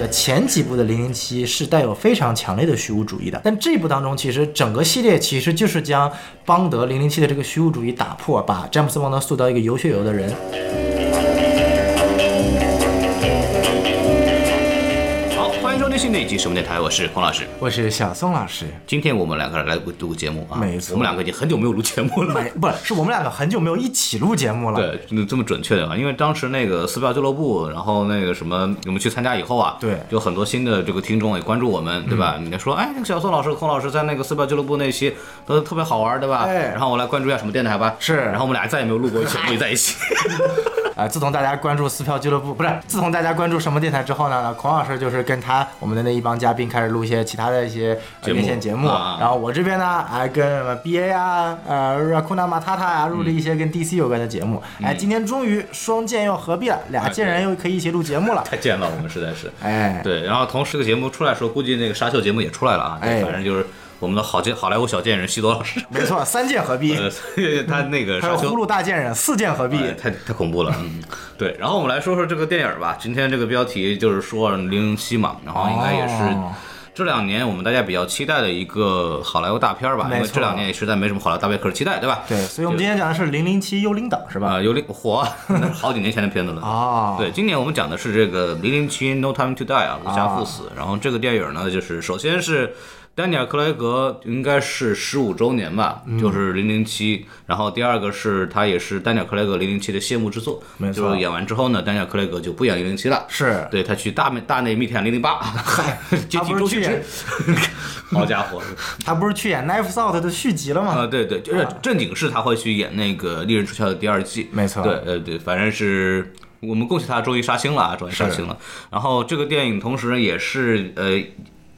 的前几部的零零七是带有非常强烈的虚无主义的，但这部当中其实整个系列其实就是将邦德零零七的这个虚无主义打破，把詹姆斯邦德塑造一个有血有肉的人。新的一期什么电台，我是孔老师。我是小宋老师，今天我们两个人来录个节目啊，没错我们两个已经很久没有录节目了。没不是是我们两个很久没有一起录节目了。对，这么准确的啊！因为当时那个撕票俱乐部，然后那个什么，我们去参加以后啊，对有很多新的这个听众也关注我们，对吧？你说，哎，那个小宋老师、孔老师在那个撕票俱乐部那期都特别好玩，对吧？哎然后我来关注一下什么电台吧。是然后我们俩再也没有录过节目 在一起。啊、自从大家关注撕票俱乐部，不是自从大家关注什么电台之后呢，孔老师就是跟他我们的那一帮嘉宾开始录一些其他的一些连线节目，啊然后我这边呢，哎跟什么 BA 啊，呃 Rakuna Matata 啊，录了一些跟 DC 有关的节目。嗯哎，今天终于双剑又合璧了，俩剑人又可以一起录节目了。太贱了，我们实在是。哎，对，然后同时这个节目出来的时候，估计那个沙秀节目也出来了啊。哎反正就是我们的好见好莱坞小贱人西多老师，没错，三剑合璧，呃，他那个沙丘还有呼噜大贱人四剑合璧。哎太太恐怖了，嗯，对。然后我们来说说这个电影吧。今天这个标题就是说零零七嘛，然后应该也是哦这两年我们大家比较期待的一个好莱坞大片吧，因为这两年也实在没什么好莱坞大片可期待，对吧？对，所以我们今天讲的是零零七幽灵党，是吧？啊，幽灵火，那 是好几年前的片子了。哦，对，今年我们讲的是这个《零零七 No Time to Die》啊，无暇赴死。然后这个电影呢，就是首先是丹尼尔·克雷格应该是十五周年吧，嗯就是零零七。然后第二个是他也是丹尼尔·克雷格零零七的谢幕之作，没错就是演完之后呢，丹尼尔·克雷格就不演零零七了。是对他去大内大内密探零零八，接他替周星不是去演驰，好家伙！他不是去演《Knives Out》的续集了吗？啊，对对，就是正经是他会去演那个《利刃出鞘》的第二季，没错对，呃对，反正是我们恭喜他终于杀青了啊，终于杀青了。然后这个电影同时也是呃。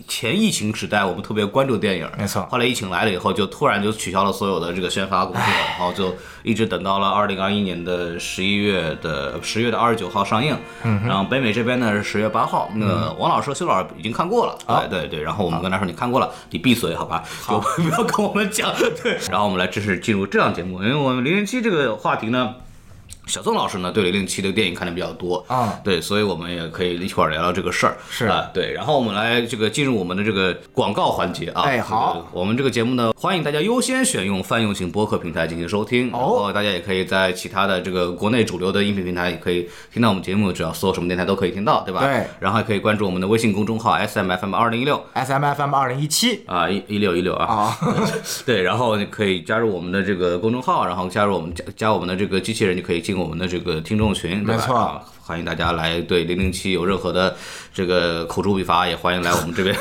前疫情时代，我们特别关注电影，没错后来疫情来了以后，就突然就取消了所有的这个宣发工作，然后就一直等到了二零二一年的十一月的十月的二十九号上映。嗯，然后北美这边呢是十月八号。那个王老师和修老师已经看过了，啊对对对。然后我们跟他说你看过了，你闭嘴好吧，就不要跟我们讲。对，然后我们来正式进入这档节目，因为我们零零七这个话题呢。小宋老师呢，对零零七的电影看的比较多。啊。对，所以我们也可以一块儿聊聊这个事儿，是。啊，对，然后我们来这个进入我们的这个广告环节啊，哎好。我们这个节目呢，欢迎大家优先选用泛用型播客平台进行收听，然后大家也可以在其他的这个国内主流的音频平台也可以听到我们节目，只要搜什么电台都可以听到，对吧？对。然后还可以关注我们的微信公众号 S M F M 二零一六。S M F M 二零一七。啊，一一六一六啊，啊，对，然后你可以加入我们的这个公众号，然后加入我们加加我们的这个机器人，就可以进我们的这个听众群，没错啊欢迎大家来对零零七有任何的这个口诛笔伐，也欢迎来我们这边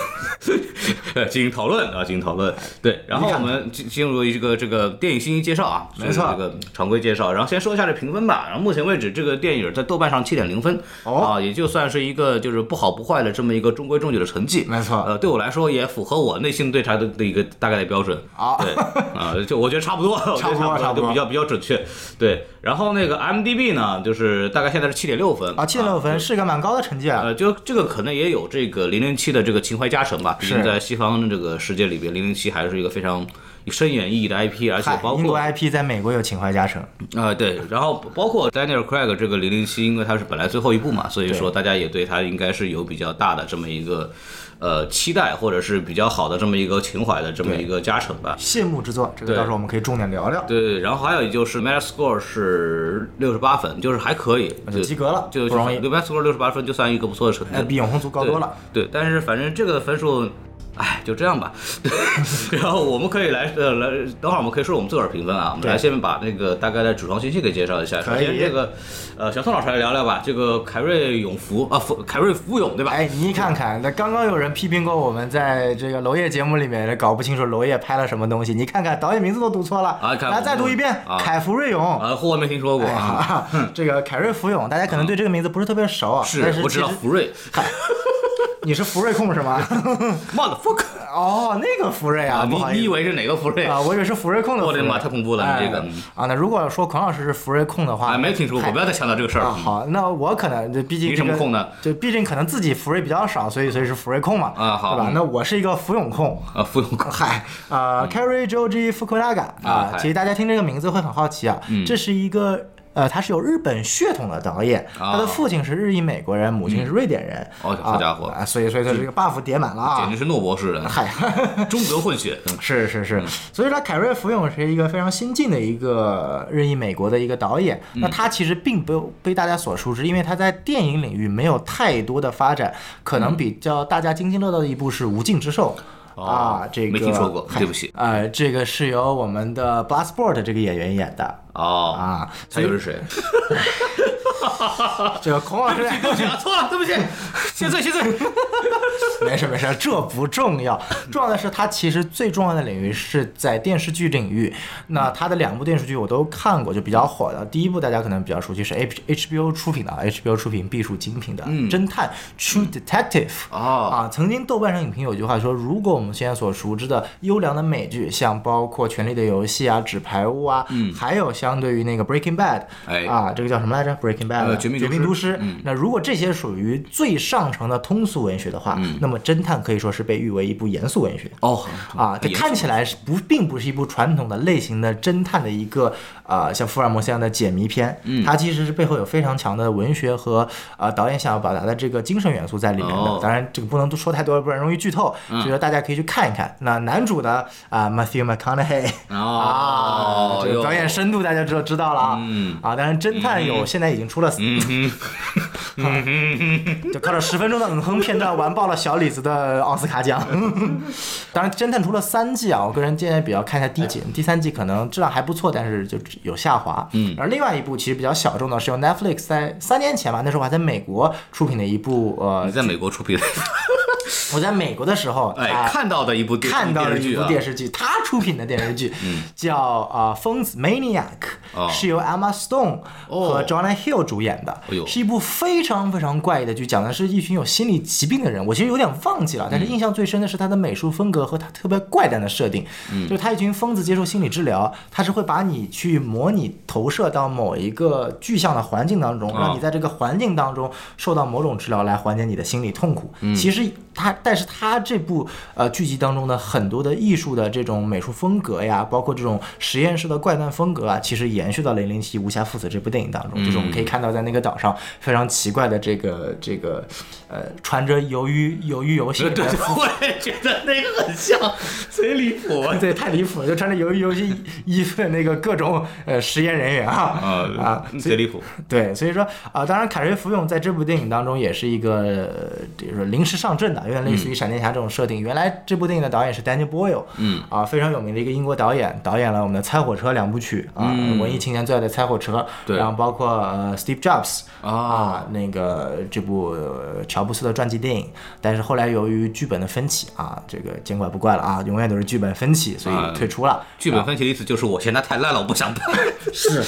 呃 进行讨论啊，进行讨论。对，然后我们进进入一个这个电影信息介绍啊，没错这个常规介绍。然后先说一下这评分吧。然后目前为止，这个电影在豆瓣上七点零分，哦啊，也就算是一个就是不好不坏的这么一个中规中矩的成绩。没错呃，对我来说也符合我内心对它的的一个大概的标准。啊对啊，就我觉得差不多，差不多差不多就比较比较准确。对，然后那个 MDB 呢，就是大概现在是七点六分啊，七点六分是个蛮高的成绩啊。呃，就这个可能也有这个零零七的这个情怀加成吧。毕竟是在西方这个世界里边，零零七还是一个非常深远意义的 IP，而且嗨英国包括 IP 在美国有情怀加成，啊、对，然后包括 Daniel Craig 这个零零七，因为它是本来最后一部嘛，所以说大家也对它应该是有比较大的这么一个呃期待，或者是比较好的这么一个情怀的这么一个加成吧。谢幕之作，这个到时候我们可以重点聊聊。对对，然后还有就是 Metascore 是六十八分，就是还可以，就及格了就不容易 Metascore 六十八分就算一个不错的成绩那，比永恒族高多了。对，对，但是反正这个分数，哎，就这样吧。然后我们可以来呃来，等会儿我们可以说我们自个儿评分啊。我们对来先把那个大概的主创信息给介绍一下。首先这个呃小宋老师来聊聊吧，这个凯瑞永福啊，福凯瑞福永对吧？哎，你看看，那刚刚有人批评过我们在这个娄烨节目里面搞不清楚娄烨拍了什么东西，你看看导演名字都读错了，啊看来再读一遍，啊凯福瑞永。啊，我没听说过啊。啊，这个凯瑞福永，大家可能对这个名字不是特别熟啊，但是我知道福瑞 你是福瑞控是吗？motherfucker 哦，那个福瑞啊，你你以为是哪个福瑞？啊，我以为是福瑞控的。我的妈太恐怖了你这个哎啊，那如果说孔老师是福瑞控的话，啊，没听说过，不要再强调这个事儿。好，那我可能就毕竟你这个什么控呢？就毕竟可能自己福瑞比较少，所以所以是福瑞控嘛，啊好对吧？嗯那我是一个福永控。啊，福永控 嗨，啊，Carry Joji Fukunaga 啊其实大家听这个名字会很好奇啊，这是一个呃，他是有日本血统的导演，他的父亲是日裔美国人，母亲是瑞典人。哦好家伙啊！所以，所以他这个 buff 叠满了啊！简直是诺博士人，嗨，中德混血。嗯是是是，所以说凯瑞·福永是一个非常新晋的一个日裔美国的一个导演。那他其实并不被大家所熟知，因为他在电影领域没有太多的发展，可能比较大家津津乐道的一部是《无尽之兽》。啊，这个没听说过，对不起。呃，这个是由我们的 b l a s t b o r d 这个演员演的。哦啊，他又是谁？这个孔老师，对不起，错了，对不起，谢罪，谢罪。没事没事，这不重要，重要的是他其实最重要的领域是在电视剧领域。那他的两部电视剧我都看过，就比较火的。第一部大家可能比较熟悉是 H HBO 出品的，HBO 出品必属精品的侦探 True Detective。哦啊，曾经豆瓣上影评有句话说，如果我们现在所熟知的优良的美剧，像包括《权力的游戏》啊、《纸牌屋》啊，嗯，还有相对于那个 Breaking Bad，哎啊，这个叫什么来着？Breaking Bad，呃绝命绝命毒师。那如果这些属于最上乘的通俗文学的话，那么侦探可以说是被誉为一部严肃文学。哦啊，这看起来是不并不是一部传统的类型的侦探的一个呃像福尔摩斯一样的解谜片，嗯，它其实是背后有非常强的文学和呃导演想要表达的这个精神元素在里面的。哦当然这个不能多说太多，不然容易剧透，所以说大家可以去看一看。那男主呢啊、Matthew McConaughey 啊，这个哟表演深度大家知道知道了啊，嗯啊，当然侦探有现在已经出了嗯 就靠着十分钟的嗯哼片段完爆了小李子的奥斯卡奖。当然，侦探出了三季啊，我个人建议比较看一下第一季，第三季可能质量还不错，但是就有下滑。嗯。而另外一部其实比较小众的是由 Netflix 在三年前吧，那时候我还在美国出品的一部呃你，在美国出品的，我在美国的时候，哎，啊看到的一部电看到的一部电视剧他出品的电视剧，叫啊、疯子 Maniac，、哦。是由 Emma Stone 和哦 Jonah Hill 主演的，是一部非常非常怪异的剧，讲的是一群有心理疾病的人。我其实有点忘记了，但是印象最深的是他的美术风格和他特别怪诞的设定，嗯就是他一群疯子接受心理治疗，他是会把你去模拟投射到某一个具象的环境当中，让你在这个环境当中受到某种治疗来缓解你的心理痛苦。嗯其实他，但是他这部呃剧集当中的很多的艺术的这种美术风格呀，包括这种实验室的怪诞风格啊，其实延续到《零零七无暇父子》这部电影当中，就是我们可以看到在那个岛上非常奇怪的这个这个呃穿着鱿鱼鱿鱼游戏对对对，我也觉得那个很像，贼离谱。对，太离谱了，就穿着鱿鱼游戏衣服的那个各种呃实验人员啊啊啊，贼离谱。对，所以说啊、当然凯瑞·福永在这部电影当中也是一个，呃就是说临时上阵的，有点类似于闪电侠这种设定。原来这部电影的导演是 Danny Boyle，嗯。啊，非常有名的一个英国导演，导演了我们的《猜火车》两部曲。啊，嗯。文艺青年最爱的《猜火车》，对。然后包括呃 Steve Jobs 啊。那个这部、呃乔布斯的传记电影，但是后来由于剧本的分歧啊，这个见怪不怪了啊，永远都是剧本分歧，所啊以退出了。剧本分歧的意思就是我嫌它太烂了，我不想拍。是，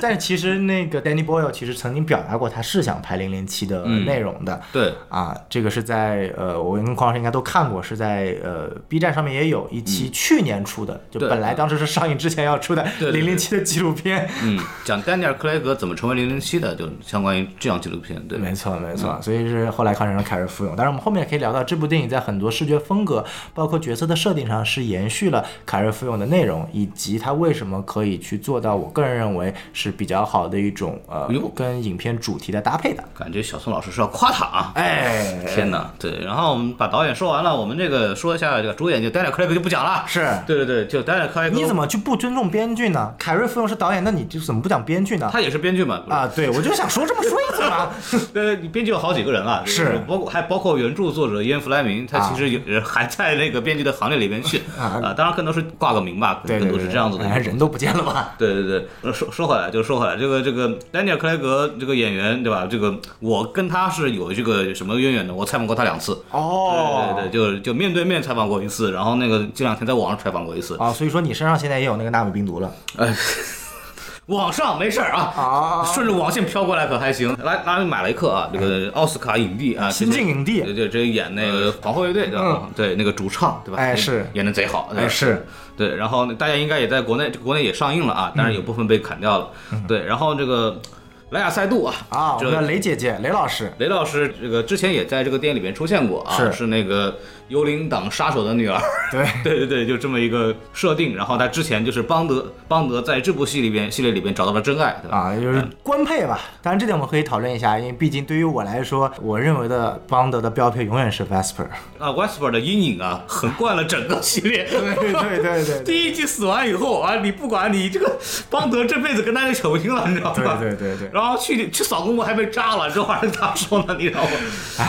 但是其实那个 Danny Boyle 其实曾经表达过，他是想拍零零七的嗯。内容的。对，啊，这个是在呃，我跟匡老师应该都看过，是在呃 B 站上面也有一期去年出的，就本来当时是上映之前要出的零零七的纪录片。嗯，讲丹尼尔·克雷格怎么成为零零七的，就相关于这样纪录片。对，没错，没嗯错，所以是后来看成了凯瑞·福永。当然，我们后面也可以聊到这部电影在很多视觉风格，包括角色的设定上是延续了凯瑞·福永的内容，以及他为什么可以去做到，我个人认为是比较好的一种呃跟影片主题的搭配的。感觉小宋老师是要夸他啊。哎，天哪，对，然后我们把导演说完了，我们这个说一下这个主演，就丹尼尔·克雷格就不讲了。是对对对，就丹尼尔·克雷格，你怎么就不尊重编剧呢？凯瑞·福永是导演，那你就怎么不讲编剧呢？他也是编剧嘛？啊，对，我就想说这么说一次嘛。呃，你编剧有好几个人啊，是包括还包括原著作者伊恩·弗莱明，他其实也还在那个编剧的行列里面去啊啊，当然更多是挂个名吧，对对对，更多是这样子的一个。哎人都不见了吧？对对对，呃说说回来就说回来，这个这个丹尼尔·克雷格这个演员对吧？这个我跟他是有这个什么渊源的，我采访过他两次。哦，对对对，就就面对面采访过一次，然后那个这两天在网上采访过一次。啊，所以说你身上现在也有那个纳米病毒了哎，网上没事儿啊，啊顺着网线飘过来可还行。来，拉买了一克啊，这个奥斯卡影帝啊，新晋影帝对对，这演那个皇后乐队对吧？对，那个主唱对吧？哎是演的贼好，哎是。对，然后大家应该也在国内，国内也上映了啊，但是有部分被砍掉了。对，然后这个莱雅塞杜啊，嗯啊，我这们的雷姐姐雷老师。雷老师这个之前也在这个电影里面出现过啊，是。是那个幽灵党杀手的女儿。对 对对对，就这么一个设定。然后他之前就是邦德，邦德在这部戏里边系列里边找到了真爱，对吧？啊，就是官配吧。当然这点我们可以讨论一下，因为毕竟对于我来说，我认为的邦德的标配永远是 Vesper。啊，Vesper 的阴影啊，横贯了整个系列。对对对对。第一季死完以后啊，你不管你这个邦德这辈子跟他就扯不清了，你知道吗？对对对对。然后去去扫公墓还被炸了，这话是咋说呢？你知道吗？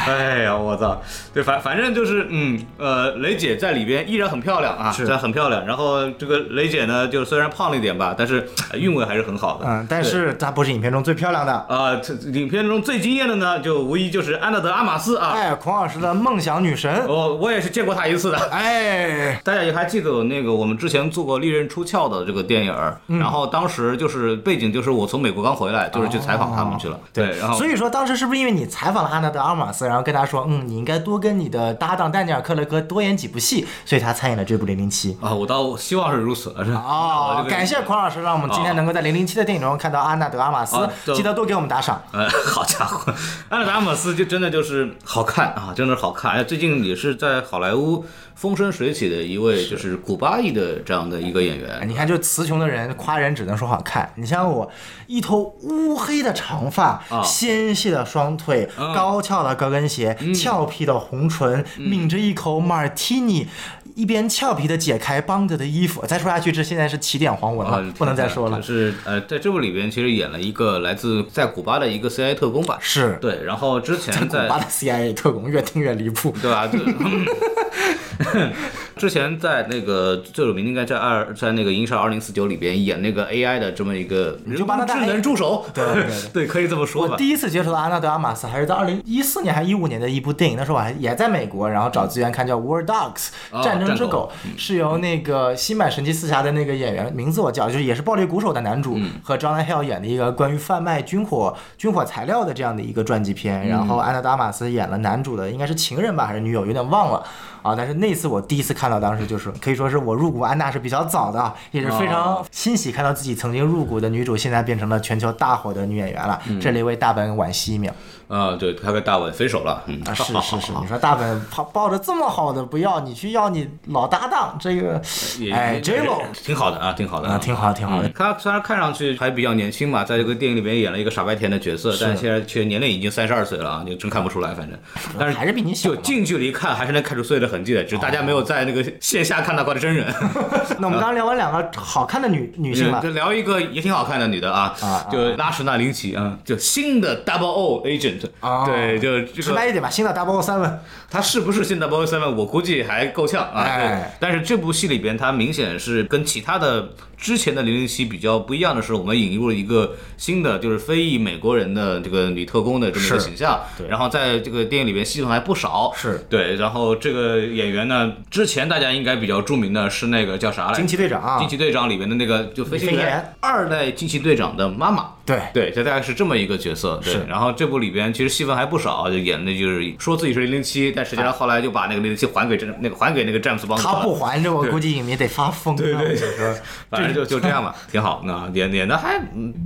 哎呀，我操！对，反反正就是嗯呃，雷姐在里边依然很漂亮啊，是很漂亮。然后这个雷姐呢，就虽然胖了一点吧，但是韵味还是很好的。嗯，但是她不是影片中最漂亮的啊。这影片中最惊艳的呢，就无疑就是安娜德阿玛斯啊。哎，孔老师的梦想女神。我我也是见过她一次的。哎，大家也还记得那个我们之前做过《利刃出鞘》的这个电影，然后当时就是背景就是我从美国刚回来，就是去采访他们去了。对，然后所以说当时是不是因为你采访了安娜德阿玛斯，然后跟他说，嗯，你应该多跟你的搭档丹尼尔·克雷格多演几部戏，所以他参演了这部《零零七》啊？我倒希望是如此。哦，感谢孔老师，让我们今天能够在《零零七》的电影中看到安娜德阿玛斯，记得多给我们打赏。呃，好家伙，安娜德阿玛斯就真的就是好看啊，真的好看。哎，最近也是在好莱坞风生水起的一位，就是古巴裔的这样的一个演员。你看，就词穷的人夸人只能说好看。你像我，一头乌黑的长发，纤细的双腿，高翘的高跟鞋，俏皮的红唇，抿着一口马尔提尼。一边俏皮的解开邦德的衣服，再说下去，这现在是起点黄文了，不能再说了。就是呃，在这部里边，其实演了一个来自在古巴的一个 CIA 特工吧？是对，然后之前在古巴的 CIA 特工越听越离谱，对吧？之前在那个最有名应该在二在那个《银少二零四九》里边演那个 AI 的这么一个人工智能助手，对对 对，可以这么说吧。我第一次接触到安娜德阿玛斯还是在二零一四年还是一五年的一部电影，那时候我还也在美国，然后找资源看叫《War Dogs》战争之狗，是由那个新版神奇四侠的那个演员名字我叫，就是也是暴力鼓手的男主和 John Hill 演的一个关于贩卖军火军火材料的这样的一个传记片，然后安娜德阿玛斯演了男主的应该是情人吧还是女友，有点忘了。啊！但是那次我第一次看到，当时就是可以说是我入股安娜是比较早的，也是非常欣喜看到自己曾经入股的女主现在变成了全球大火的女演员了，这里为大本惋惜一秒。啊，对，他跟大本分手了。嗯，是是是，你说大本 抱抱着这么好的不要，你去要你老搭档这个，哎，J Lo 挺好的啊，挺好的啊，挺好挺好的。他虽然看上去还比较年轻嘛，在这个电影里面演了一个傻白甜的角色，但现在却年龄已经三十二岁了啊，你真看不出来，反正。但是还是比你小。就近距离看还是能看出岁月的痕迹的，只是大家没有在那个线下看到过的真人。那我们刚刚聊完两个好看的女 女性了，就聊一个也挺好看的女的啊，就拉什纳林奇啊，就新的 Double O Agent 啊，对。就直白一点吧，新的 Double O Seven，她是不是新的 Double O Seven？我估计还够呛啊。哎，但是这部戏里边，她明显是跟其他的之前的零零七比较不一样的是，我们引入了一个新的，就是非裔美国人的这个女特工的这么一个形象。对。然后在这个电影里边戏份还不少。是。对。然后这个演员呢，之前大家应该比较著名的是那个叫啥来？惊奇队长。惊奇队长里面的那个就飞行员二代惊奇队长的妈妈。对。对，这大概是这么一个角色。对。然后这部里边其实戏份还不少。就演的就是说自己是零零七，但实际上后来就把那个零零七还给这那个还给那个詹姆斯邦德。他不还，这我估计影迷得发疯。对对，反正就就这样吧，挺好。那演演的还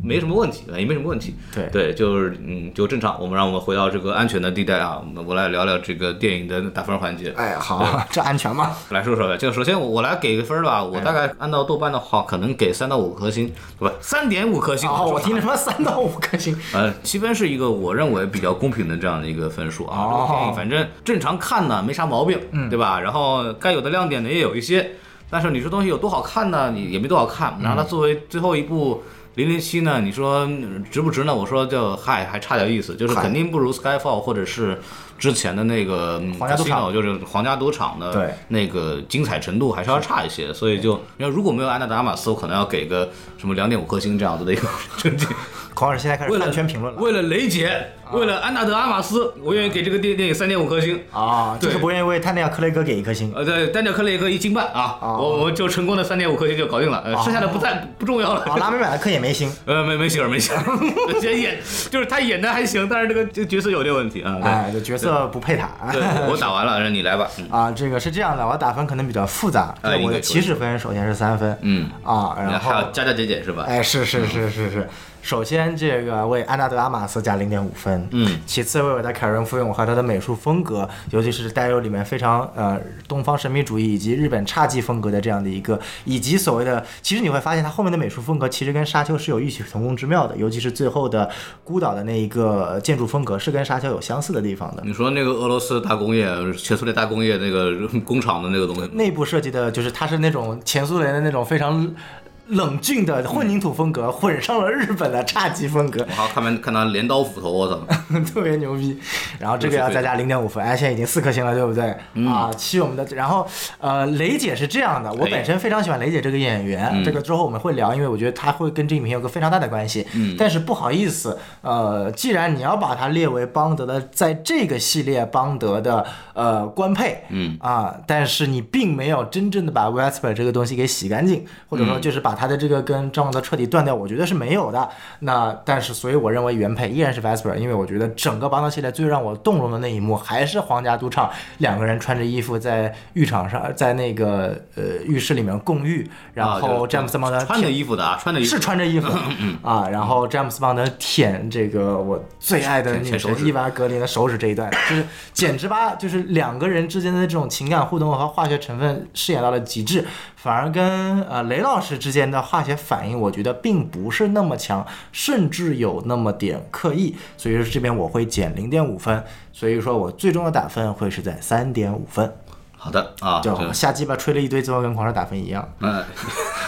没什么问题，也没什么问题。对对，就是嗯，就正常。我们让我们回到这个安全的地带啊，我来聊聊这个电影的打分环节。哎，好，这安全吗？来说说，就首先我来给个分吧，我大概按照豆瓣的话，可能给三到五颗星，不，三点五颗星。哦，我听什么三到五颗星？呃，七分是一个我认为比较公平的这样的一个分数啊。电影反正正常看呢，没啥毛病，对吧？然后该有的亮点呢也有一些，但是你说东西有多好看呢？你也没多好看。拿它作为最后一部零零七呢，你说值不值呢？我说就嗨，还差点意思，就是肯定不如 Skyfall 或者是之前的那个皇家赌场，就是皇家赌场的那个精彩程度还是要差一些。所以就要如果没有安娜达马斯，我可能要给个什么两点五颗星这样子的一个成绩。孔老师现在开始饭圈评论了。为了雷姐，为了安纳德阿玛斯，我愿意给这个电电影三点五颗星啊！就是不愿意为丹尼尔克雷格给一颗星。呃，对，丹尼尔克雷格一斤半啊！我我就成功的三点五颗星就搞定了，呃，剩下的不再不重要了。拉美买的克也没星，呃，没没星没星，演就是他演的还行，但是这个这个角色有点问题啊！哎，这角色不配他。对，我打完了，让你来吧。啊，这个是这样的，我打分可能比较复杂。我的起始分首先是三分，嗯啊，然后加加减减是吧？哎，是是是是是。首先这个为安纳德·阿玛斯加零点五分，嗯，其次为我的凯伦·福永和他的美术风格，尤其是带有里面非常呃东方神秘主义以及日本侘寂风格的这样的一个，以及所谓的，其实你会发现他后面的美术风格其实跟沙丘是有异曲同工之妙的，尤其是最后的孤岛的那一个建筑风格是跟沙丘有相似的地方的。你说那个俄罗斯大工业、前苏联大工业那个工厂的那个东西，内部设计的就是它是那种前苏联的那种非常冷峻的混凝土风格，混上了日本的侘寂风格，我还看没看他镰刀斧头，我操！特别牛逼。然后这个要再加零点五分，哎，现在已经四颗星了，对不对？啊，七我们的。然后呃，雷姐是这样的，我哎本身非常喜欢雷姐这个演员，这个之后我们会聊，因为我觉得她会跟这个影片有个非常大的关系。嗯但是不好意思，呃，既然你要把它列为邦德的，在这个系列邦德的呃官配，嗯啊，但是你并没有真正的把 Westper 这个东西给洗干净，或者说就是把他的这个跟张王德彻底断掉，我觉得是没有的。那但是，所以我认为原配依然是 Vesper，因为我觉得整个邦德系列最让我动容的那一幕还是皇家赌场两个人穿着衣服在浴场上，在那个呃浴室里面共浴，然啊后詹姆斯邦德穿着衣服的啊，穿着衣服。是穿着衣服。啊，然后詹姆斯邦德舔这个我最爱的女舔手指神伊娃格林的手指这一段，就是简直把就是两个人之间的这种情感互动和化学成分饰演到了极致，反而跟呃雷老师之间的化学反应，我觉得并不是那么强，甚至有那么点刻意，所以说这边我会减零点五分，所以说我最终的打分会是在三点五分，好的啊，就这下鸡巴吹了一堆，最后跟狂热打分一样。嗯，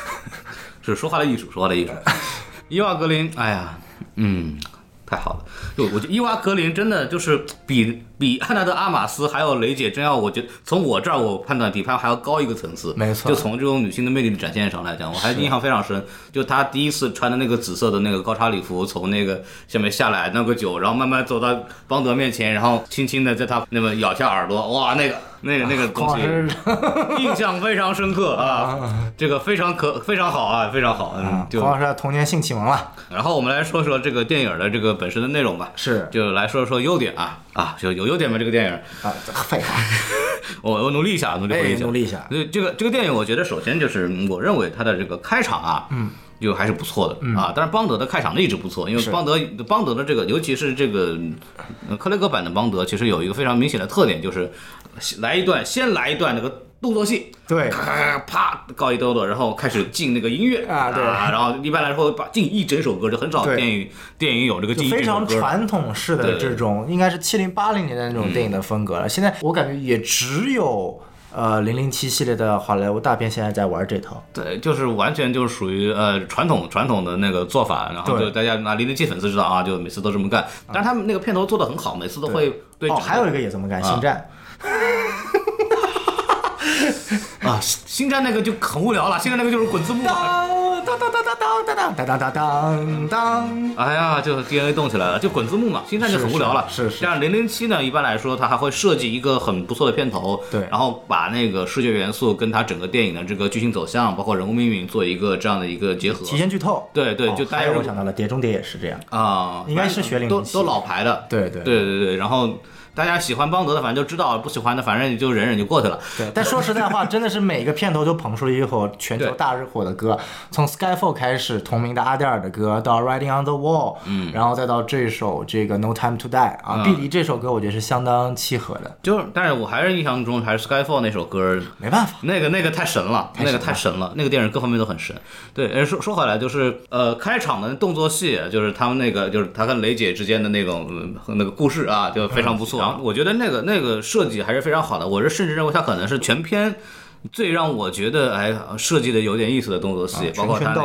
是说话的艺术，说话的艺术。伊娃格林，哎呀，嗯，太好了。就我觉得伊娃格林真的就是比比安纳德阿玛斯还有雷姐真要，我觉得从我这儿我判断比他还要高一个层次。没错就从这种女性的魅力的展现上来讲，我还印象非常深。就她第一次穿的那个紫色的那个高叉礼服，从那个下面下来，那个酒，然后慢慢走到邦德面前，然后轻轻的在他那么咬下耳朵，哇，那个那个那个东西。印象非常深刻啊，这个非常可非常好啊，非常好，嗯，就黄老师的童年性启蒙了，然后我们来说说这个电影的这个本身的内容吧，是就来说说优点啊啊，就有优点吗？这个电影，啊，废话，我我努力一下，努力一，下，努力一下。对这个这个电影，我觉得首先就是嗯我认为它的这个开场啊，嗯。就还是不错的、啊，但是邦德的开场一直不错，因为邦德邦德的这个，尤其是这个呃克雷格版的邦德，其实有一个非常明显的特点，就是来一段先来一段那个动作戏，对，咔啪告一兜兜，然后开始进那个音乐。啊对。然后一般来说把进一整首歌，就很少电影电影有这个就进一非常。传统式的这种，应该是七零八零年代那种电影的风格了。现在我感觉也只有呃零零七系列的好莱坞大片现在在玩这套。对，就是完全就是属于呃传统传统的那个做法，然后就大家拿零零七粉丝知道啊，就每次都这么干。但是他们那个片头做的很好，每次都会对。哦，还有一个也这么干，《星战 啊，星战那个就很无聊了，星战那个就是滚字幕》。当当当当当当当当当当当当。哎呀，就 DNA 动起来了，就滚字幕嘛，星战就很无聊了。是是是是像零零七呢，一般来说它还会设计一个很不错的片头，对然后把那个视觉元素跟它整个电影的这个剧情走向，包括人物命运做一个这样的一个结合。提前剧透。对对，哦就大家如还有我想到了，《碟中谍》也是这样。啊，应该是学都007都老牌的。对对对对对，然后大家喜欢邦德的，反正就知道；不喜欢的，反正你就忍忍就过去了。对，但说实在话，真的是每个片头都捧出了一首全球大热火的歌，从 Skyfall 开始，同名的阿黛尔的歌，到 Riding on the Wall，嗯，然后再到这首这个 No Time to Die 啊，嗯碧梨这首歌我觉得是相当契合的，就是，但是我还是印象中还是 Skyfall 那首歌，没办法，那个那个太神了，那个太神了，那个电影各方面都很神。对，呃说说回来就是，呃，开场的动作戏，就是他们那个，就是他跟雷姐之间的那种、呃那个故事啊，就非常不错。然后我觉得那个那个设计还是非常好的，我是甚至认为它可能是全片。最让我觉得哎设计的有点意思的动作戏，包括他、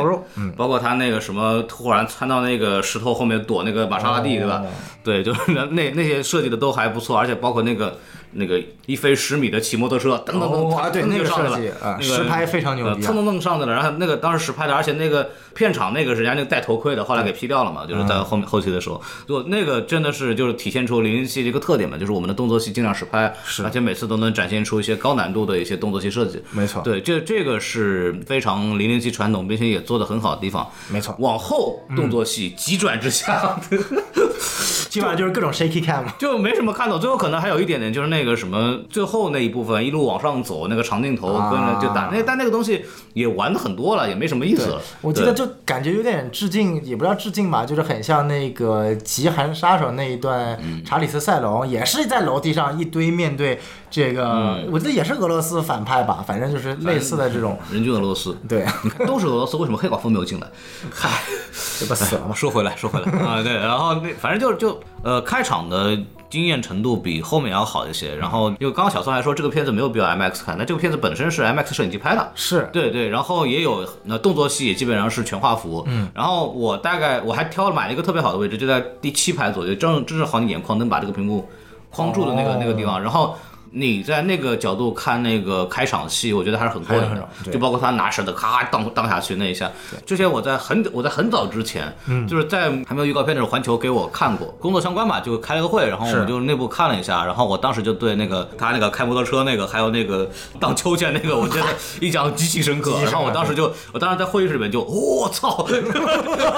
包括他那个什么突然窜到那个石头后面躲那个玛莎拉蒂，对吧？哦对，就是那那那些设计的都还不错，而且包括那个那个一飞十米的骑摩托车，噔噔噔，哦啊对噔那个就上去了设计啊那个实拍非常牛逼蹭蹭蹭上去了。然后那个当时实拍的，而且那个片场那个是人家那个戴头盔的，后来给 P 掉了嘛，就是在后面后期的时候，就那个真的是就是体现出零零七的一个特点嘛，就是我们的动作戏尽量实拍，是而且每次都能展现出一些高难度的一些动作戏设计。没错，对，这这个是非常零零七传统，并且也做的很好的地方。没错，往后动作戏急转直下，基本上就是各种 shaky cam。就没什么看头。最后可能还有一点点就是那个什么，最后那一部分一路往上走那个长镜头跟着就打那，但那个东西也玩的很多了，也没什么意思了。我记得就感觉有点致敬，也不知道致敬吧，就是很像那个《极寒杀手》那一段，查理斯塞隆也是在楼梯上一堆面对这个，我记得也是俄罗斯反派吧，反正就是类似的这种。人均俄罗斯，对，都是俄罗斯，为什么黑寡妇没有进来？嗨，这不死了吗？说回来，说回来啊，对，然后那反正就就呃，开场的惊艳程度比后面要好一些。然后因为刚刚小宋还说这个片子没有必要 MX 看，那这个片子本身是 MX 摄影机拍的，是对对，然后也有那动作戏也基本上是全画幅，嗯，然后我大概我还挑了买了一个特别好的位置，就在第七排左右，正正是好你眼眶能把这个屏幕框住的那个、哦那个地方，然后。你在那个角度看那个开场戏，我觉得还是很过瘾的就包括他拿绳子咔荡荡下去那一下。之前我在很我在很早之前，嗯就是在还没有预告片的时候，环球给我看过，工作相关嘛，就开了个会，然后我们就内部看了一下，然后我当时就对那个他那个开摩托车那个，还有那个荡秋千那个，我觉得印象极其深刻。然后我当时就，我当时在会议室里面就，我、操，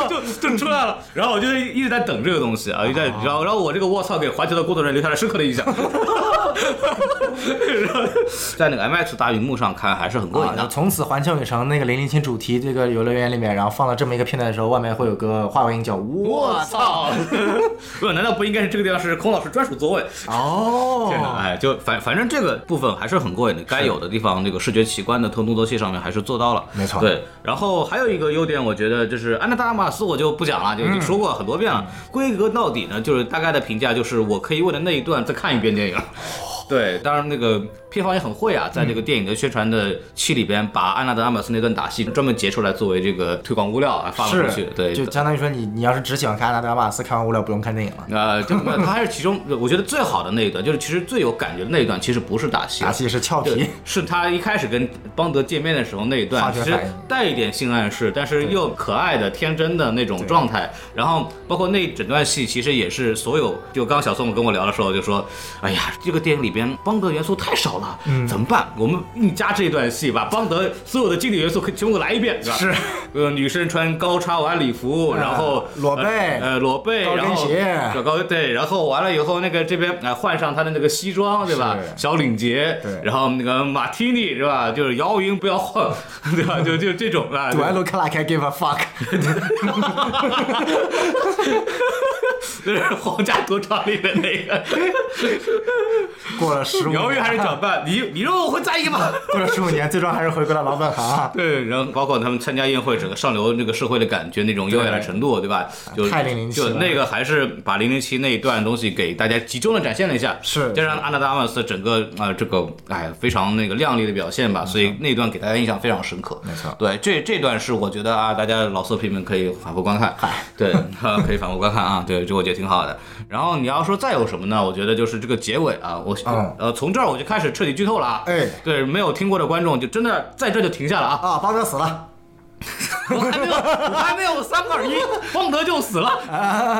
就就出来了。然后我就一直在等这个东西啊，一直在，然后然后我这个我操给环球的工作人员留下了深刻的印象。在那个 MX 大荧幕上看还是很过瘾啊，的就。从此环球影城那个零零七主题这个游乐园里面，然后放了这么一个片段的时候，外面会有个话外音叫“我我操！不，难道不应该是这个地方是孔老师专属座位？哦，天哪！哎，就反反正这个部分还是很过瘾的，该有的地方，那个视觉奇观的特动作戏上面还是做到了。没错对，然后还有一个优点，我觉得就是安娜达马斯，我就不讲了，就已经说过很多遍了。归根到底呢，就是大概的评价就是，我可以为了那一段再看一遍电影。对，当然那个片方也很会啊，在这个电影的宣传的期里边，把安娜德阿玛斯那段打戏专门截出来作为这个推广物料啊发了出去。对，就相当于说你你要是只喜欢看安娜德拉马斯，看完物料不用看电影了。呃，就他还是其中我觉得最好的那一段，就是其实最有感觉的那一段，其实不是打戏，打戏是俏皮，是他一开始跟邦德见面的时候那一段，其实带一点性暗示，但是又可爱的、天真的那种状态。然后包括那一整段戏，其实也是所有，就刚刚小宋跟我聊的时候就说，哎呀，这个电影里边邦德元素太少了，嗯怎么办？我们硬加这一段戏，把邦德所有的经典元素可以全部来一遍，是吧？是，呃，女生穿高叉晚礼服，然后裸背呃，裸背，高跟然后鞋小高对，然后完了以后，那个这边啊、换上他的那个西装，对吧？小领结，对然后那个马提尼是吧？就是摇匀不要晃，对吧？就就这种啊。Do I look like I give a fuck？就是《皇家赌场》里的那个，过了十五，犹豫还是搅拌？你你认为我会在意吗？过了十五年，最终还是回归了老本行。对，然后包括他们参加宴会，整个上流那个社会的感觉，那种优雅的程度，对吧？就太007了就那个还是把零零七那一段东西给大家集中的展现了一下，是加上安娜达马斯整个啊、呃这个哎非常那个亮丽的表现吧，所以那段给大家印象非常深刻。没错对，这这段是我觉得啊，大家老色批们可以反复观看，对，啊可以反复观看啊，对，这我觉得挺好的。然后你要说再有什么呢？我觉得就是这个结尾啊，我、嗯呃从这儿我就开始彻底剧透了啊，哎对，没有听过的观众就真的在这就停下了啊。啊，发哥死了，我还没有，我还没有三二一，邦德就死了。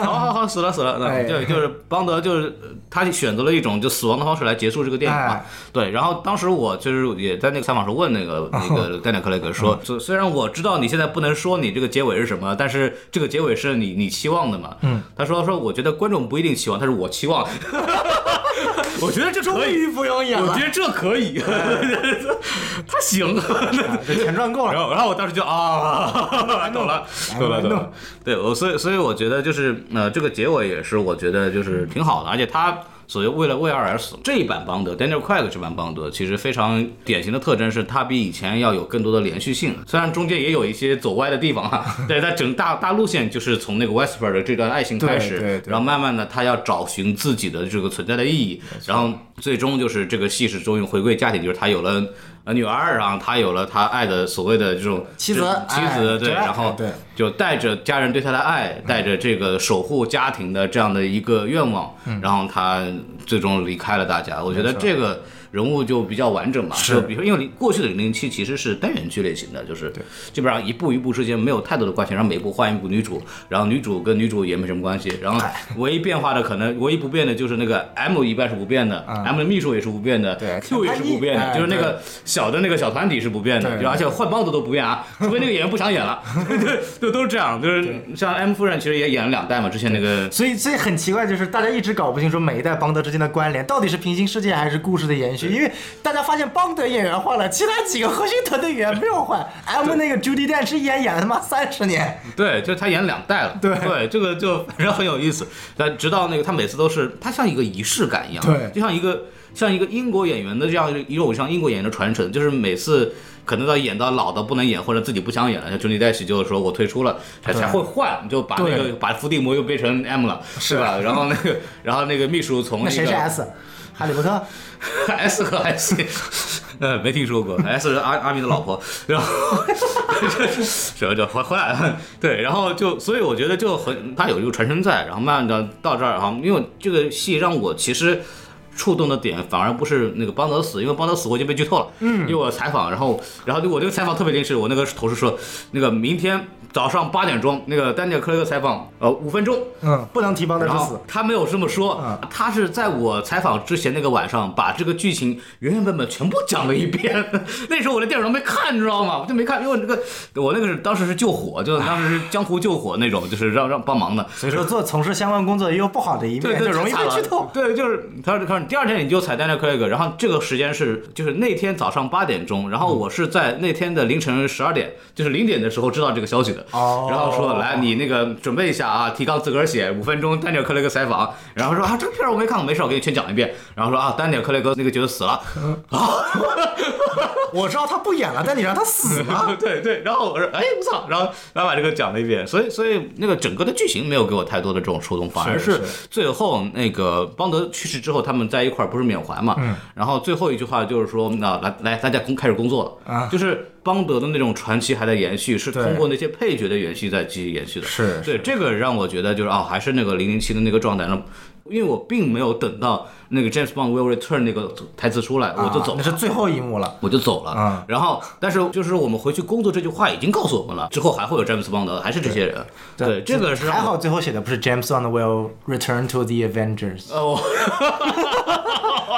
好好好，死了死了。对，就是邦德，就是呃他选择了一种就死亡的方式来结束这个电影嘛哎。对，然后当时我就是也在那个采访时候问那个那个丹尼尔克雷格说，虽虽然我知道你现在不能说你这个结尾是什么，但是这个结尾是你你期望的嘛？嗯，他说说我觉得观众不一定期望，但是我期望。我觉得这可以，终于不用演了我觉，得这可以，他行。这钱赚够了。然后，然后我当时就啊，懂了，懂了，懂了。对，我所以所以我觉得就是呃，这个结尾也是我觉得就是挺好的，而且他。所以为了为爱而死这一版邦德 Daniel Craig 这版邦德，其实非常典型的特征是，它比以前要有更多的连续性。虽然中间也有一些走歪的地方哈，对，它整大大路线就是从那个 Wesper 的这段爱情开始，对对对然后慢慢的他要找寻自己的这个存在的意义，然后最终就是这个戏是终于回归家庭，就是他有了呃女儿，然后他有了他爱的所谓的这种妻子妻哎子对，然后对。就带着家人对他的爱，带着这个守护家庭的这样的一个愿望，然后他最终离开了大家。我觉得这个人物就比较完整嘛。是就比如说，因为过去的零零七其实是单元剧类型的，就是基本上一部一部之间没有太多的关系，然后每部换一部女主，然后女主跟女主也没什么关系，然后唯一变化的可能唯一不变的就是那个 M 一般是不变的，M 的秘书也是不变的，，Q 也是不变的，哎就是那个小的那个小团体是不变的，而且换帮子都不变啊，除非那个演员不想演了，对，就都是这样，就是像 M 夫人其实也演了两代嘛，之前那个。所以，所以很奇怪，就是大家一直搞不清楚每一代邦德之间的关联到底是平行世界还是故事的延续，因为大家发现邦德演员换了，其他几个核心团队演员没有换。M 那个 Judy Dench 是演演了他妈三十年，对，就是他演两代了。对对，这个就反正很有意思。但直到那个他每次都是，他像一个仪式感一样，对就像一个像一个英国演员的这样一种像英国演员的传承，就是每次。可能到演到老的不能演，或者自己不想演了，像 Johnny Depp 就说我退出了，才才会换，就把那个把伏地魔又变成 M 了，是吧？然后那个，然后那个秘书从那谁是 S？哈利波特。S 和 S，呃，没听说过。S 是阿阿米的老婆，然后 什么叫回回来了，对，然后就所以我觉得就很，他有一个传承在，然后慢慢的到这儿哈，因为这个戏让我其实。触动的点反而不是那个邦德死，因为邦德死我已经被剧透了。嗯，因为我采访，然后然后我这个采访特别临时，我那个同事说，那个明天早上八点钟，那个丹尼尔·克雷格采访，呃，五分钟，嗯，不能提邦德之死然后。他没有这么说，嗯他是在我采访之前那个晚上，把这个剧情原原本本全部讲了一遍。那时候我连电影都没看，你知道吗？我就没看，因为那个我那个是当时是救火，就当时是江湖救火那种，就是让让帮忙的。所以说，做从事相关工作也有不好的一面，对对，就容易被剧透。对，就是他他说第二天你就彩蛋的 Craig，然后这个时间是就是那天早上八点钟，然后我是在那天的凌晨十二点，就是零点的时候知道这个消息的。哦然后说来你那个准备一下啊，提纲自个儿写，五分钟丹尼尔·克雷格采访，然后说啊这个片儿我没看过，没事，我给你全讲一遍。然后说啊丹尼尔·克雷格那个角色死了，我知道他不演了，但你让他死了。对对，然后我说，哎，我操，然后然后把这个讲了一遍，所以所以那个整个的剧情没有给我太多的这种触动，反而是最后那个邦德去世之后，他们在一块儿不是缅怀嘛，嗯，然后最后一句话就是说，那来来，大家工开始工作了，啊。就是邦德的那种传奇还在延续，是通过那些配角的延续在继续延续的，是对这个让我觉得就是哦，还是那个零零七的那个状态，那因为我并没有等到那个 James Bond will return 那个台词出来，我就走啊那。是最后一幕了。我就走了。嗯然后，但是就是我们回去工作这句话已经告诉我们了，之后还会有 James Bond，，还是这些人。对，这个是还好，最后写的不是 James Bond will return to the Avengers，哦，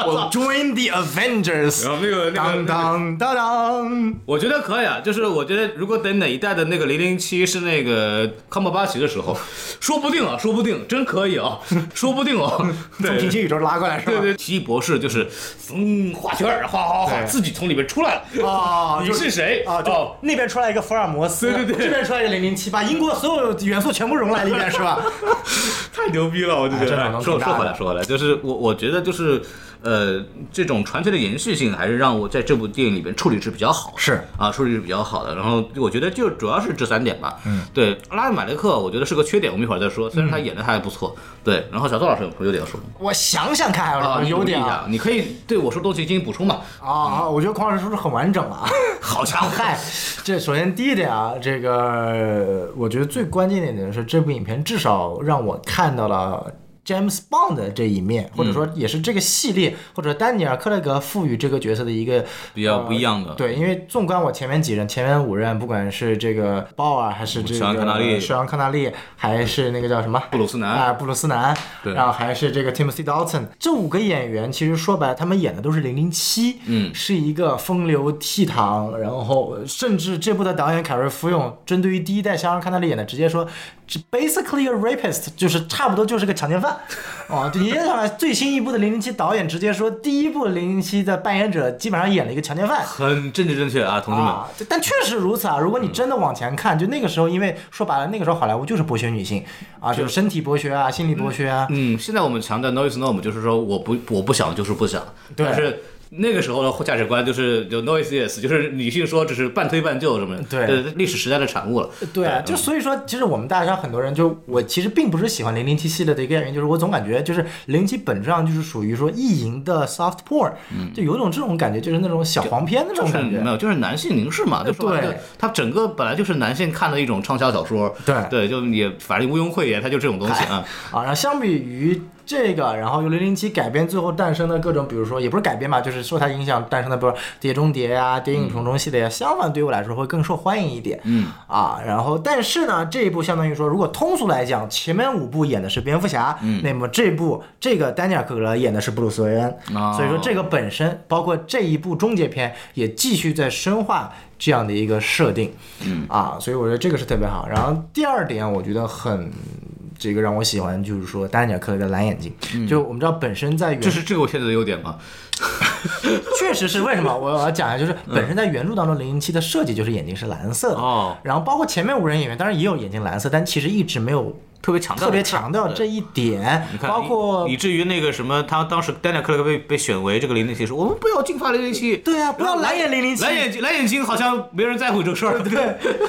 我 join the Avengers。然后那个那当个，当当当，我觉得可以啊，就是我觉得如果等哪一代的那个零零七是那个康伯巴奇的时候，说不定啊，说不定真可以啊，说不定哦。对从平行宇宙拉过来是吧？对对，奇异博士就是嗯画圈儿，画画画，对自己从里面出来了。啊，你是谁？啊，就哦，那边出来一个福尔摩斯，对对对这边出来一个零零七，把英国所有元素全部融来里面是吧？太牛逼了，我就觉得。说说回来，说回来，就是我我觉得就是，呃，这种传奇的延续性还是让我在这部电影里边处理是比较好的，是啊，处理是比较好的。然后我觉得就主要是这三点吧。嗯，对，拉米马雷克我觉得是个缺点，我们一会儿再说。虽然他演的还不错，对。然后小赵老师有优点要说我想想看还有什啊，么优点啊？你可以对我说东西进行补充嘛。啊啊！我觉得孔老师说的很完整啊。好家伙，嗨，这首先第一点啊，这个我觉得最关键的一点是，这部影片至少让我看到了。James Bond 的这一面，或者说也是这个系列，或者丹尼尔·克雷格赋予这个角色的一个比较不一样的。呃对，因为纵观我前面几任、前面五任，不管是这个鲍尔，还是这个肖恩康纳利。肖恩康纳利，还是那个叫什么？布鲁斯南。啊，布鲁斯南，对。然后还是这个 Timothy Dalton，这五个演员其实说白了，他们演的都是零零七，嗯。是一个风流倜傥，然后甚至这部的导演凯瑞福永针对于第一代肖恩康纳利演的，直接说这 basically a rapist，就是差不多就是个强奸犯，哦，你想想最新一部的零零七导演直接说第一部零零七的扮演者基本上演了一个强奸犯，很政治正确啊，同志们。啊，但确实如此啊！如果你真的往前看，就那个时候，因为说白了，那个时候好莱坞就是剥削女性啊，就是身体剥削啊，心理剥削啊。嗯，现在我们强调 no is no，就是说我不我不想就是不想，但是。那个时候的价值观就是就 no is yes，就是女性说只是半推半就什么的，对呃历史时代的产物了。对啊，嗯就所以说，其实我们大家很多人就我其实并不是喜欢零零七系列的一个原因，就是我总感觉就是零零七本质上就是属于说意淫的 soft porn，就有种这种感觉，就是那种小黄片那种嗯就是感觉。没有，就是男性凝视嘛，就说白了对它整个本来就是男性看的一种畅销小说，对对，就也反正毋庸讳言，它就这种东西啊。啊，然后相比于这个，然后由零零七改编最后诞生的各种，比如说也不是改编吧，就是受它影响诞生的，比如说《碟中谍》呀、《谍影重重》系列呀，相反对我来说会更受欢迎一点。嗯啊，然后但是呢，这一部相当于说，如果通俗来讲，前面五部演的是蝙蝠侠，嗯那么这部这个丹尼尔·克格演的是布鲁斯·韦恩，哦所以说这个本身包括这一部终结篇也继续在深化这样的一个设定，嗯啊，所以我觉得这个是特别好。然后第二点，我觉得很。这个让我喜欢，就是说丹尼尔·克雷的蓝眼睛，就我们知道本身在原嗯这是这个我现在的优点吗？确实是为什么？我要讲一下，就是本身在原著当中零零七的设计就是眼睛是蓝色的，哦，然后包括前面五人演员当然也有眼睛蓝色，但其实一直没有特别强调特别这个强调这一点你，看，包括以以至于那个什么，他当时丹尼尔·克雷格被被选为这个零零七，说我们不要金发零零七，对啊，不要蓝眼零零七，蓝眼睛蓝眼睛好像没人在乎这个事儿。对，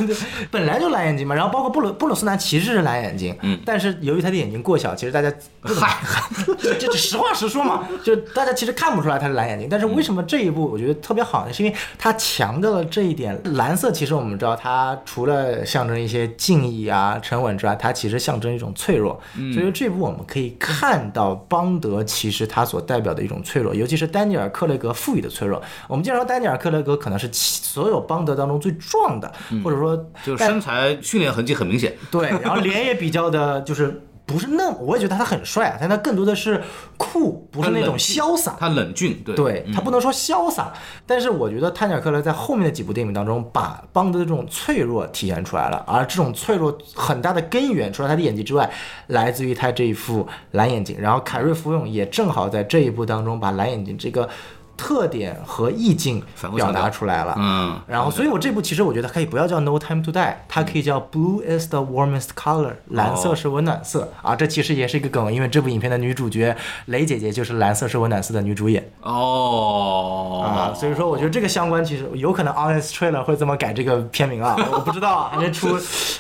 对，本来就蓝眼睛嘛。然后包括布鲁布鲁斯南其实是蓝眼睛，嗯但是由于他的眼睛过小，其实大家嗨，这这这实话实说嘛，就大家其实看不出来他是蓝眼睛。但是为什么这一部我觉得特别好呢？是因为他强调了这一点。蓝色其实我们知道，它除了象征一些敬意啊、沉稳之外，它其实象征一种脆弱。所以说这部我们可以看到邦德其实他所代表的一种脆弱，尤其是丹尼尔·克雷格赋予的脆弱。我们经常说丹尼尔·克雷格可能是其所有邦德当中最壮的，或者说就是身材训练痕迹很明显。对，然后脸也比较的，就是不是嫩，我也觉得他很帅啊，但他更多的是酷，不是那种潇洒。他冷峻，对对他不能说潇洒，但是我觉得泰尼尔·克雷在后面的几部电影当中，把邦德的这种脆弱体现出来了，而这种脆弱很大的根源，除了他的演技之外，来自于他这一副蓝眼睛。然后凯瑞·福永也正好在这一部当中把蓝眼睛这个特点和意境表达出来了。嗯，然后，所以我这部其实我觉得可以不要叫 No Time to Die，它可以叫 Blue is the warmest color，蓝色是温暖色、啊。这其实也是一个梗，因为这部影片的女主角雷姐姐就是蓝色是温暖色的女主演哦啊。所以说，我觉得这个相关其实有可能 Honest Trailer 会这么改这个片名啊，我不知道啊，还没出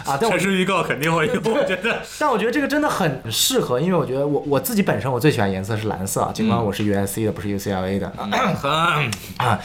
啊。但是预告肯定会有，我觉得。但我觉得这个真的很适合，因为我觉得我我自己本身我最喜欢颜色是蓝色啊，尽管我是 USC 的，不是 UCLA 的。很啊，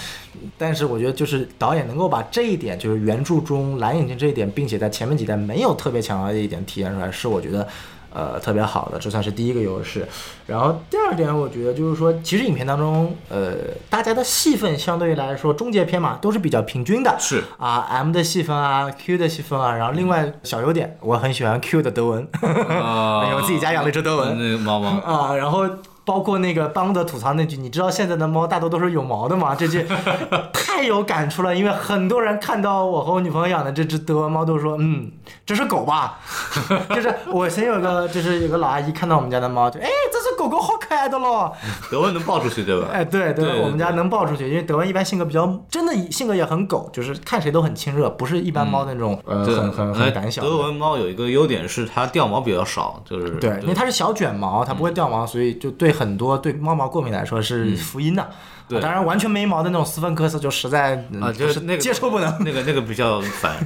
但是我觉得就是导演能够把这一点，就是原著中蓝眼睛这一点，并且在前面几代没有特别强调的一点体现出来，是我觉得呃特别好的，这算是第一个优势。然后第二点，我觉得就是说，其实影片当中，呃，大家的戏份相对于来说，终结篇嘛都是比较平均的，是。啊，M 的戏份啊，Q 的戏份啊，然后另外小优点，我很喜欢 Q 的德文，啊。因为我自己家养了一只德文，那个猫猫，啊，然后包括那个邦德吐槽那句，你知道现在的猫大多都是有毛的吗？这句 太有感触了，因为很多人看到我和我女朋友养的这只德文猫，都说，嗯，这是狗吧？就是我前有个，就是有个老阿姨看到我们家的猫，就，哎，这只狗狗好可爱的咯。德文能抱出去对吧？哎，对对，我们家能抱出去，因为德文一般性格比较，真的性格也很狗，就是看谁都很亲热，不是一般猫那种、呃很很哎很胆小。德文猫有一个优点是它掉毛比较少，就是对，因为它是小卷毛，它不会掉毛，所以就对很多对猫毛过敏来说是福音呐、对啊当然完全没毛的那种斯芬克斯就实在嗯啊，就是那个接受不能。那个那个比较烦，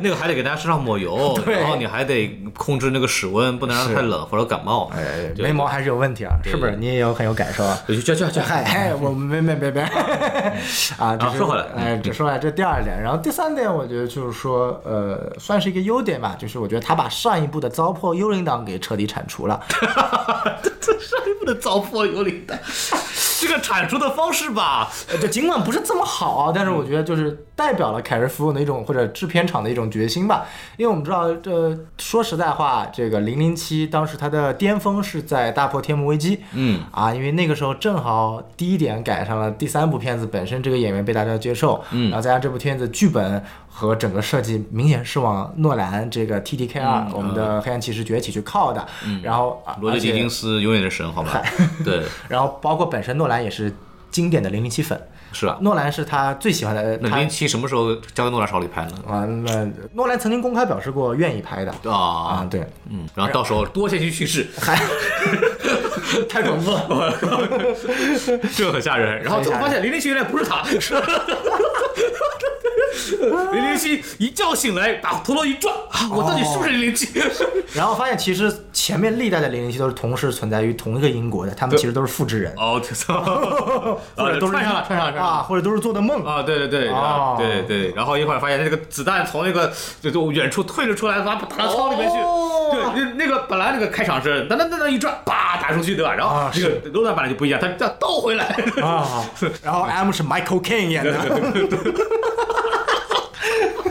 那个还得给大家身上抹油，然后你还得控制那个室温，不能让它太冷或者感冒。哎，对没毛还是有问题啊，是不是？你也有很有感受啊。就叫叫叫，嗨，哎，我没没没没，啊，只是说回来哎，只说回来这第二点，然后第三点，我觉得就是说，呃，算是一个优点吧，就是我觉得他把上一部的糟粕幽灵党给彻底铲除了。这上一部的糟粕有领的，这个阐述的方式吧，呃，这尽管不是这么好啊，但是我觉得就是代表了凯瑞福永的一种或者制片厂的一种决心吧。因为我们知道，这说实在话，这个零零七当时它的巅峰是在大破天幕危机，嗯。啊，因为那个时候正好第一点赶上了第三部片子本身这个演员被大家接受，嗯。然后再加上这部片子剧本和整个设计明显是往诺兰这个 T D K 二、我们的黑暗骑士崛起去靠的，然后罗杰·狄金斯永远是神，好吧？对，然后包括本身诺兰也是经典的零零七粉。是啊？诺兰是他最喜欢的，他那零七什么时候交给诺兰手里拍呢？啊，那诺兰曾经公开表示过愿意拍的。啊，啊，对，嗯，然后到时候多线性叙事，还。太恐怖了，这很吓人。然后很吓人。我发现零零七原来不是他，零零七一觉醒来，把陀螺一转，啊我到底是不是零零七？然后发现其实前面历代的零零七都是同时存在于同一个英国的，他们其实都是复制人，哦，我操！或者都是串上了，串上了，啊，或者都是做的梦。啊，对对对，哦啊对对，然后一会儿发现那个子弹从那个就就远处退了出来，把打到舱里面去。哦对，那那个本来那个开场是噔噔噔噔一转，叭打出去，对吧？然后啊这个罗丹本来就不一样，他倒回来。啊，然后 M 是 Michael Caine 演的。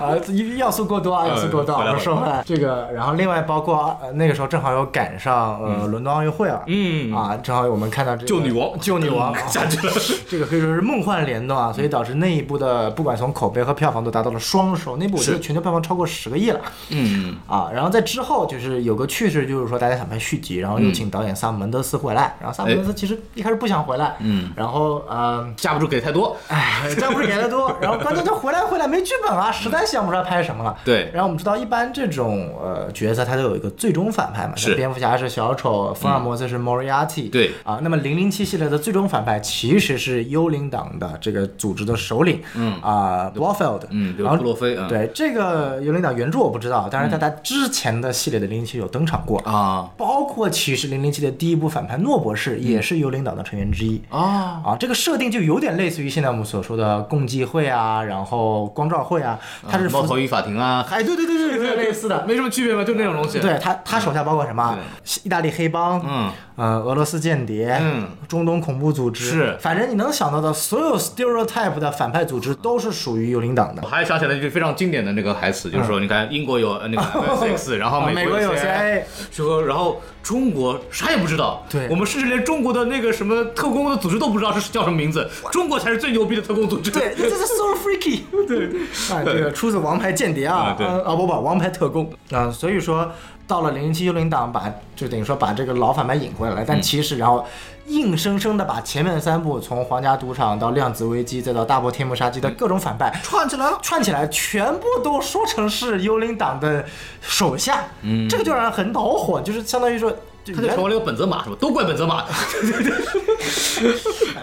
啊，要素过多啊，要素过多我说回来，这个，然后另外包括呃那个时候正好又赶上呃伦敦奥运会了，嗯。啊，正好我们看到这个救女王，救女王啊 下去了。这个可以说是梦幻联动啊，所以导致那一部的不管从口碑和票房都达到了双收，那部我觉得全球票房超过十个亿了。嗯，啊，然后在之后就是有个趣事，就是说大家想拍续集，然后又请导演萨姆门德斯回来，然后萨姆门德斯其实一开始不想回来，嗯，然后呃，架不住给太多。哎，架不住给太多，然后关键就回来回来没剧本啊，实在想不出来拍什么了。对。然后我们知道一般这种呃角色他都有一个最终反派嘛，是。蝙蝠侠是小丑，福尔摩斯是 Moriarty，、对。啊，那么零零七系列的最终反派其实是幽灵党的这个组织的首领，嗯。啊 w a r f e l d 嗯，就然后布洛菲啊。对这个幽灵党原著我不知道，但是在他之前的系列的零零七有登场过，啊。包括其实零零七的第一部反派诺博士也是幽灵党的成员之一。啊，啊，这个设定就有点类似于现在我们所说的共济会啊，然后光照会啊，它是负猫头鹰法庭啊，哎，对对对对，对类似的。没什么区别嘛，就那种东西。，对他，他手下包括什么？意大利黑帮，嗯，呃，俄罗斯间谍，嗯，中东恐怖组织，是反正你能想到的所有 stereotype 的反派组织都是属于幽灵党的我。还想起来一句非常经典的那个台词，就是说，你看英国有呃那个 MI6，然后啊美国有美国有 CIA 说，然后中国啥也不知道，对我们甚至连中国的那个什么特工的组织都不知道是叫什么名字，中国才是最牛逼的特工组织。对，这是 so freaky。对对，啊，这个出自《王牌间谍》啊啊，对呃啊不不，《王牌特工》啊，所以说到了零零七幽灵党把就等于说把这个老反派引回来了，嗯但其实然后硬生生的把前面三部从皇家赌场到量子危机再到大破天幕杀机的各种反派串起来了。串起来，全部都说成是幽灵党的手下，嗯，这个就让人很恼火，就是相当于说。就原他就成为了个本泽马，是吧？都怪本泽马。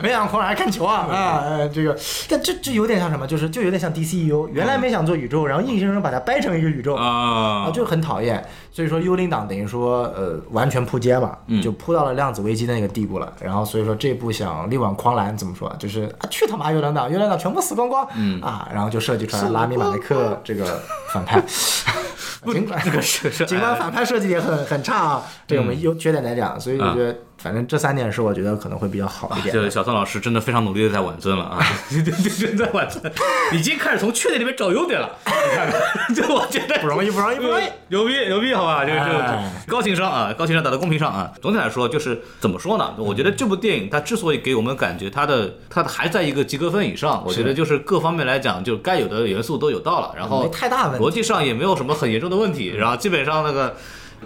没想狂人爱看球啊啊！呃，这个，但这这有点像什么？就是就有点像 DCU，原来没想做宇宙，然后硬生生把它掰成一个宇宙啊啊，就很讨厌。所以说，幽灵党等于说呃完全扑街嘛，就扑到了量子危机的那个地步了。然后所以说这部想力挽狂澜，怎么说？就是啊，去他妈幽灵党，幽灵党全部死光光，嗯啊，然后就设计出来拉米马雷克这个反派。尽管这个是是尽管反派设计也很很差啊，这个我们优缺点来讲，所以我觉得反正这三点是我觉得可能会比较好一点的。这小宋老师真的非常努力的在挽尊了啊！对对对，真在挽尊，已经开始从缺点里面找优点了。你看看，这我觉得不容易，不容易，不容易。牛逼牛逼，好吧？这个这个哎高情商啊，高情商打在公屏上啊。总体来说，就是怎么说呢？我觉得这部电影它之所以给我们感觉它的它的还在一个及格分以上，我觉得就是各方面来讲，就该有的元素都有到了，然后没太大问题逻辑上也没有什么很严重的问题，然后基本上那个。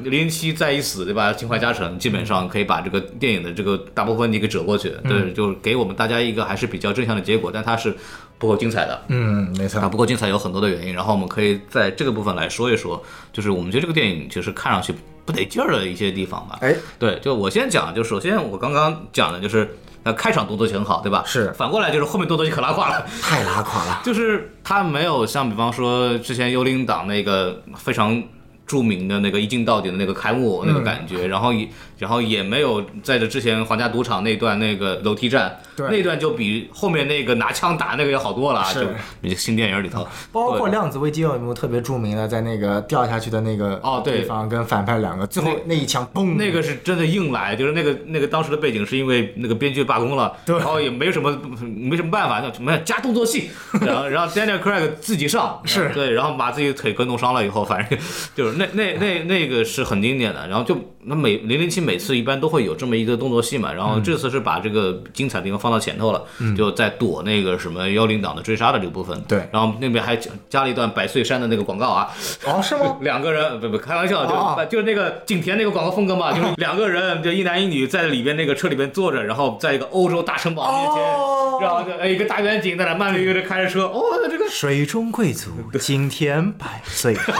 零零七再一死，对吧？情怀加成，基本上可以把这个电影的这个大部分问题给折过去。对，就是给我们大家一个还是比较正向的结果，但它是不够精彩的。嗯，没错它，。不够精彩有很多的原因，然后我们可以在这个部分来说一说，就是我们觉得这个电影其实看上去不得劲儿的一些地方吧。哎，对，就我先讲，就首先我刚刚讲的就是，那，开场动作戏很好，对吧？是反过来就是后面动作戏可拉胯了，太拉垮了。就是他没有像比方说之前幽灵党那个非常。著名的那个一镜到底的那个开幕那个感觉，然后也然后也没有在这之前皇家赌场那段那个楼梯战，对。那段就比后面那个拿枪打那个要好多了啊，是。就比新电影里头，包括量子危机有一幕特别著名的，在那个掉下去的那个哦对。地方跟反派两个，最后那一枪嘣，那个是真的硬来，就是那个那个当时的背景是因为那个编剧罢工了，对。然后也没什么没什么办法，那没有加动作戏，然 后然后 Daniel Craig 自己上，是。对，然后把自己腿给弄伤了以后，反正就是那那那那个是很经典的，然后就那每零零七每次一般都会有这么一个动作戏嘛，然后这次是把这个精彩的地方放到前头了，就在躲那个什么幽灵党的追杀的这个部分，对。然后那边还加加了一段百岁山的那个广告啊，哦，是吗？两个人不不开玩笑，就、哦。就是那个景甜那个广告风格嘛，就是 两个人就一男一女在里边那个车里边坐着，然后在一个欧洲大城堡面前，哦然后就哎一个大远景在那慢悠悠的开着车，哦，这个水中贵族，景甜百岁山。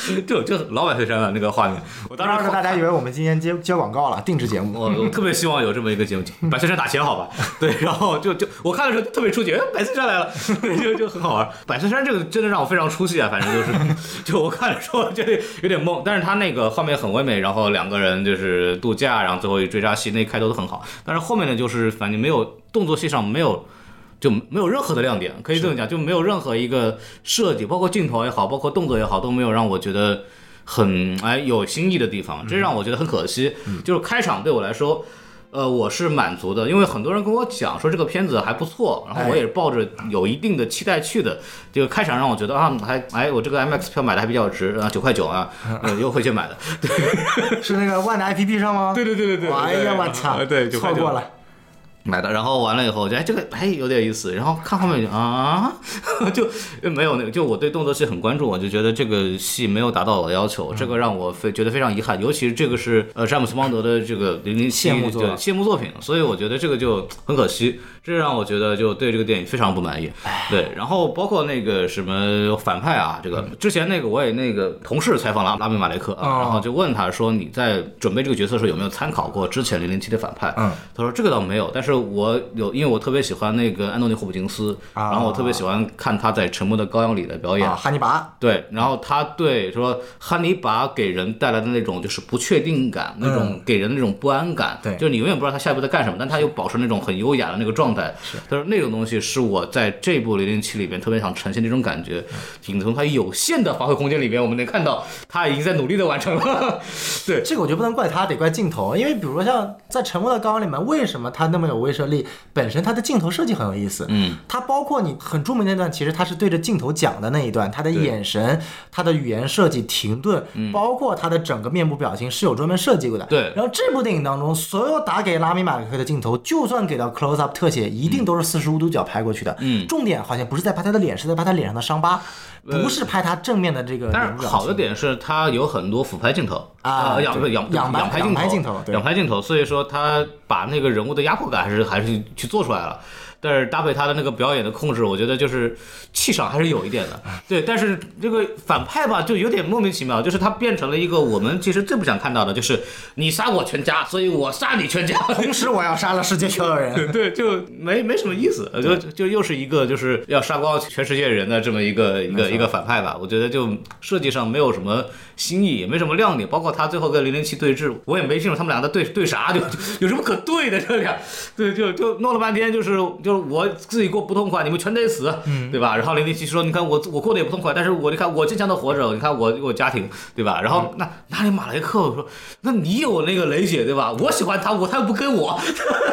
就就老百岁山的那个画面，我当时大家以为我们今天接接广告了，定制节目。我我特别希望有这么一个节目，百岁山打钱好吧？对，然后就就我看的时候特别出戏，哎，百岁山来了，就就很好玩。百岁山这个真的让我非常出戏啊，反正就是，就我看的时候觉得有点懵，但是他那个画面很唯美，然后两个人就是度假，然后最后一追杀戏那开头都很好，但是后面呢就是反正没有动作戏上没有。就没有任何的亮点，可以这么讲，就没有任何一个设计，包括镜头也好，包括动作也好，都没有让我觉得很哎有新意的地方，这让我觉得很可惜。就是开场对我来说，呃，我是满足的，因为很多人跟我讲说这个片子还不错，然后我也抱着有一定的期待去的。这个开场让我觉得啊，还哎，我这个 MX 票买的还比较值啊，九块九啊，优惠去买的，对，是那个万达 APP 上吗？对对对对对，哎呀，我操，对，错过了。买的，然后完了以后，我觉得哎这个哎有点意思，然后看后面就啊，就没有那个，就我对动作戏很关注，我就觉得这个戏没有达到我的要求，这个让我非觉得非常遗憾，尤其是这个是呃詹姆斯邦德的这个零零七谢幕作谢幕作品，所以我觉得这个就很可惜。这让我觉得就对这个电影非常不满意。对，然后包括那个什么反派啊，这个之前那个我也那个同事采访了拉米马雷克啊，然后就问他说你在准备这个角色的时候有没有参考过之前零零七的反派？嗯，他说这个倒没有，但是我有，因为我特别喜欢那个安东尼霍普金斯，然后我特别喜欢看他在《沉默的羔羊》里的表演。汉尼拔。对，然后他对说汉尼拔给人带来的那种就是不确定感，那种给人那种不安感，对，就是你永远不知道他下一步在干什么，但他又保持那种很优雅的那个状态。是，他说那种东西是我在这部零零七里边特别想呈现的一种感觉。仅从他有限的发挥空间里边，我们能看到他已经在努力的完成了。对，这个我觉得不能怪他，得怪镜头。因为比如说像在《沉默的羔羊》里面，为什么他那么有威慑力？本身他的镜头设计很有意思。嗯，他包括你很著名那段，其实他是对着镜头讲的那一段，他的眼神、他的语言设计、停顿，包括他的整个面部表情是有专门设计过的。对。然后这部电影当中，所有打给拉米马克的镜头，就算给到 close up 特写。一定都是四十五度角拍过去的，嗯，重点好像不是在拍他的脸，是在拍他脸上的伤疤，不是拍他正面的这个。但是好的点是他有很多俯拍镜头啊，仰仰仰仰拍镜头，仰拍镜头，所以说他把那个人物的压迫感还是还是去做出来了。但是搭配他的那个表演的控制，我觉得就是气场还是有一点的。对，但是这个反派吧，就有点莫名其妙，就是他变成了一个我们其实最不想看到的，就是你杀我全家，所以我杀你全家，同时我要杀了世界所有人。对，就没没什么意思，就就又是一个就是要杀光全世界人的这么一个一个一个反派吧。我觉得就设计上没有什么新意，也没什么亮点。包括他最后跟零零七对峙，我也没清楚他们俩在对对啥，就有什么可对的这俩？对，就就弄了半天就是就。是我自己过不痛快，你们全得死，对吧？然后零零七说：“你看我我过得也不痛快，但是我你看我坚强的活着，你看我我家庭，对吧？”然后那哪里马雷克说：“那你有那个雷姐，对吧？我喜欢他，我他又不跟我，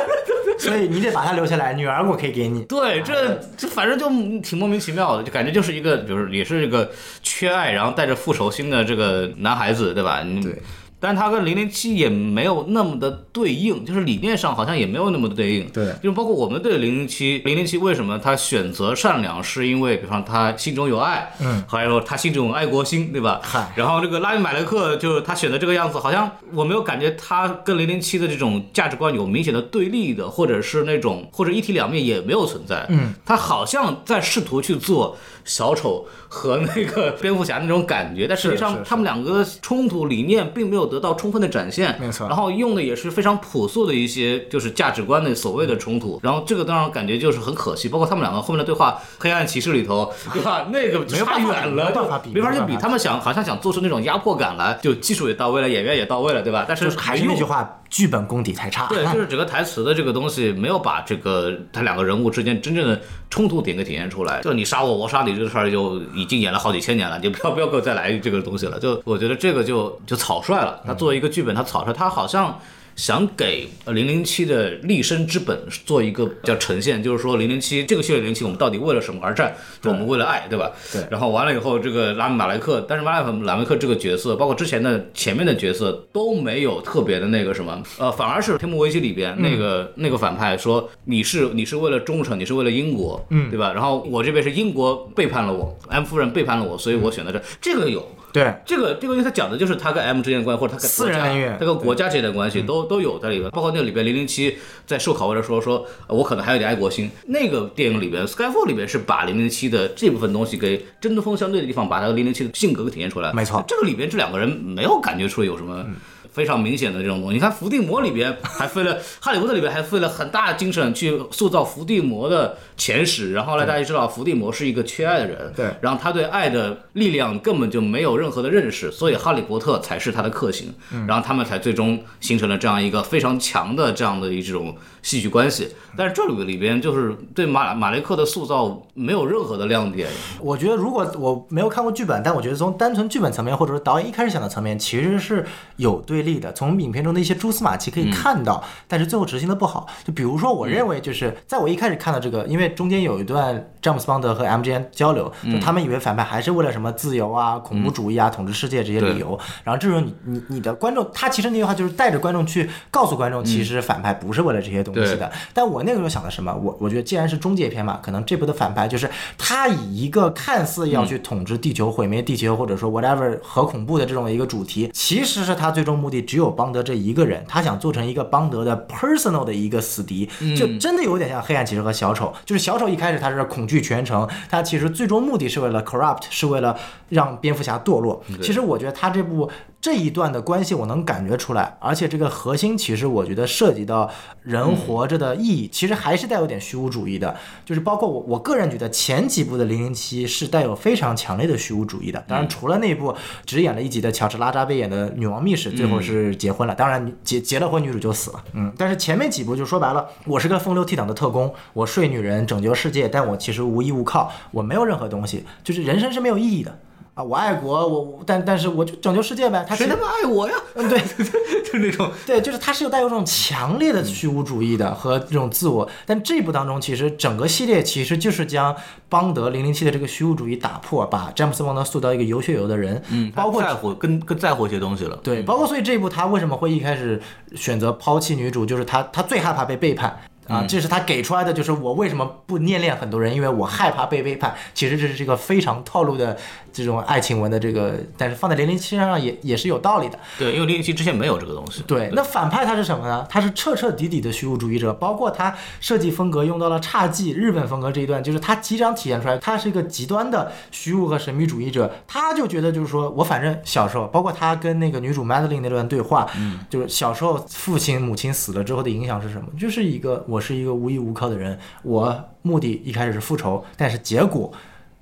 所以你得把他留下来，女儿我可以给你。”对，这这反正就挺莫名其妙的，就感觉就是一个，比如也是这个缺爱，然后带着复仇心的这个男孩子，对吧？对。但他跟零零七也没有那么的对应，就是理念上好像也没有那么的对应。对，就包括我们对零零七，零零七为什么他选择善良，是因为比方他心中有爱，嗯，还有他心中有爱国心，对吧？嗨。然后这个拉米马雷克就是他选择这个样子，好像我没有感觉他跟零零七的这种价值观有明显的对立的，或者是那种或者一体两面也没有存在。嗯，他好像在试图去做小丑。和那个 蝙蝠侠那种感觉，但实际上他们两个冲突理念并没有得到充分的展现，没错。然后用的也是非常朴素的一些就是价值观的所谓的冲突，然后这个当然感觉就是很可惜。包括他们两个后面的对话，《黑暗骑士》里头，对吧？那个差远了，没办法比，没法去比。他们想好像想做出那种压迫感来，就技术也到位了，演员也到位了，对吧？但是还是那句话。剧本功底太差，对，就是整个台词的这个东西没有把这个他两个人物之间真正的冲突点给体现出来。就你杀我，我杀你这个事儿就已经演了好几千年了，你不要不要给我再来这个东西了。就我觉得这个就就草率了。他作为一个剧本，他草率，他好像。想给零零七的立身之本做一个叫呈现，就是说零零七这个系列零零七，我们到底为了什么而战？我们为了爱，对吧？对。然后完了以后，这个拉米马莱克，但是马莱马莱克这个角色，包括之前的前面的角色都没有特别的那个什么，呃，反而是《天幕危机》里边那个那个反派说你是你是为了忠诚，你是为了英国，嗯，对吧？然后我这边是英国背叛了我安夫人背叛了我，所以我选择这这个有。对，这个这个，因为他讲的就是他跟 M 之间的关系，或者他跟私人恩怨他跟国家之间的关系都都有在里边。包括那个里边零零七在受拷问的时候说，呃我可能还有点爱国心。那个电影里边，Skyfall 里边是把零零七的这部分东西给针锋相对的地方，把他零零七的性格给体现出来。没错这个里边这两个人没有感觉出有什么。非常明显的这种东西，你看伏地魔里边还费了，哈利波特里边还费了很大的精神去塑造伏地魔的前史，然后后来大家知道伏地魔是一个缺爱的人，对然后他对爱的力量根本就没有任何的认识，所以哈利波特才是他的克星，然后他们才最终形成了这样一个非常强的这样的一种戏剧关系。但是这里里边就是对马马雷克的塑造没有任何的亮点，我觉得如果我没有看过剧本，但我觉得从单纯剧本层面，或者说导演一开始想的层面，其实是有对立的。从影片中的一些蛛丝马迹可以看到，但是最后执行的不好。就比如说，我认为就是在我一开始看到这个，因为中间有一段詹姆斯邦德和 M 之间交流，就他们以为反派还是为了什么自由啊、恐怖主义啊、统治世界这些理由。然后这时候你你你的观众，他其实那句话就是带着观众去告诉观众，其实反派不是为了这些东西的。但我那个时候想的什么？我我觉得既然是终结篇嘛，可能这部的反派就是他以一个看似要去统治地球、毁灭地球，或者说 whatever 核恐怖的这种一个主题，其实是他最终目的只有邦德这一个人，他想做成一个邦德的 personal 的一个死敌，就真的有点像黑暗骑士和小丑。就是小丑一开始他是恐惧全城，他其实最终目的是为了 corrupt，是为了让蝙蝠侠堕落。其实我觉得他这部。这一段的关系我能感觉出来，而且这个核心其实我觉得涉及到人活着的意义，其实还是带有点虚无主义的。就是包括我我个人觉得前几部的零零七是带有非常强烈的虚无主义的。当然，除了那部只演了一集的乔治拉扎贝演的女王密使，最后是结婚了。当然结结了婚，女主就死了。嗯，但是前面几部就说白了，我是个风流倜傥的特工，我睡女人拯救世界，但我其实无依无靠，我没有任何东西，就是人生是没有意义的。啊，我爱国，我我但但是我就拯救世界呗。他谁他妈爱我呀？嗯，对，就那种对，就是他是有带有这种强烈的虚无主义的和这种自我。但这部当中，其实整个系列其实就是将邦德零零七的这个虚无主义打破，把詹姆斯邦德塑造一个有血有的人。嗯，包括在乎更更在乎一些东西了。对，包括所以这一部他为什么会一开始选择抛弃女主，就是他他最害怕被背叛。啊，这是他给出来的，就是我为什么不念恋很多人，因为我害怕被背叛。其实这是这个非常套路的这种爱情文的这个，但是放在零零七身上也也是有道理的。对，因为零零七之前没有这个东西。对，那反派他是什么呢？他是彻彻底底的虚无主义者，包括他设计风格用到了侘寂日本风格这一段，就是他即将体现出来，他是一个极端的虚无和神秘主义者。他就觉得就是说我反正小时候，包括他跟那个女主 Madeline 那段对话，嗯，就是小时候父亲母亲死了之后的影响是什么？就是一个我是一个无依无靠的人，我目的一开始是复仇，但是结果。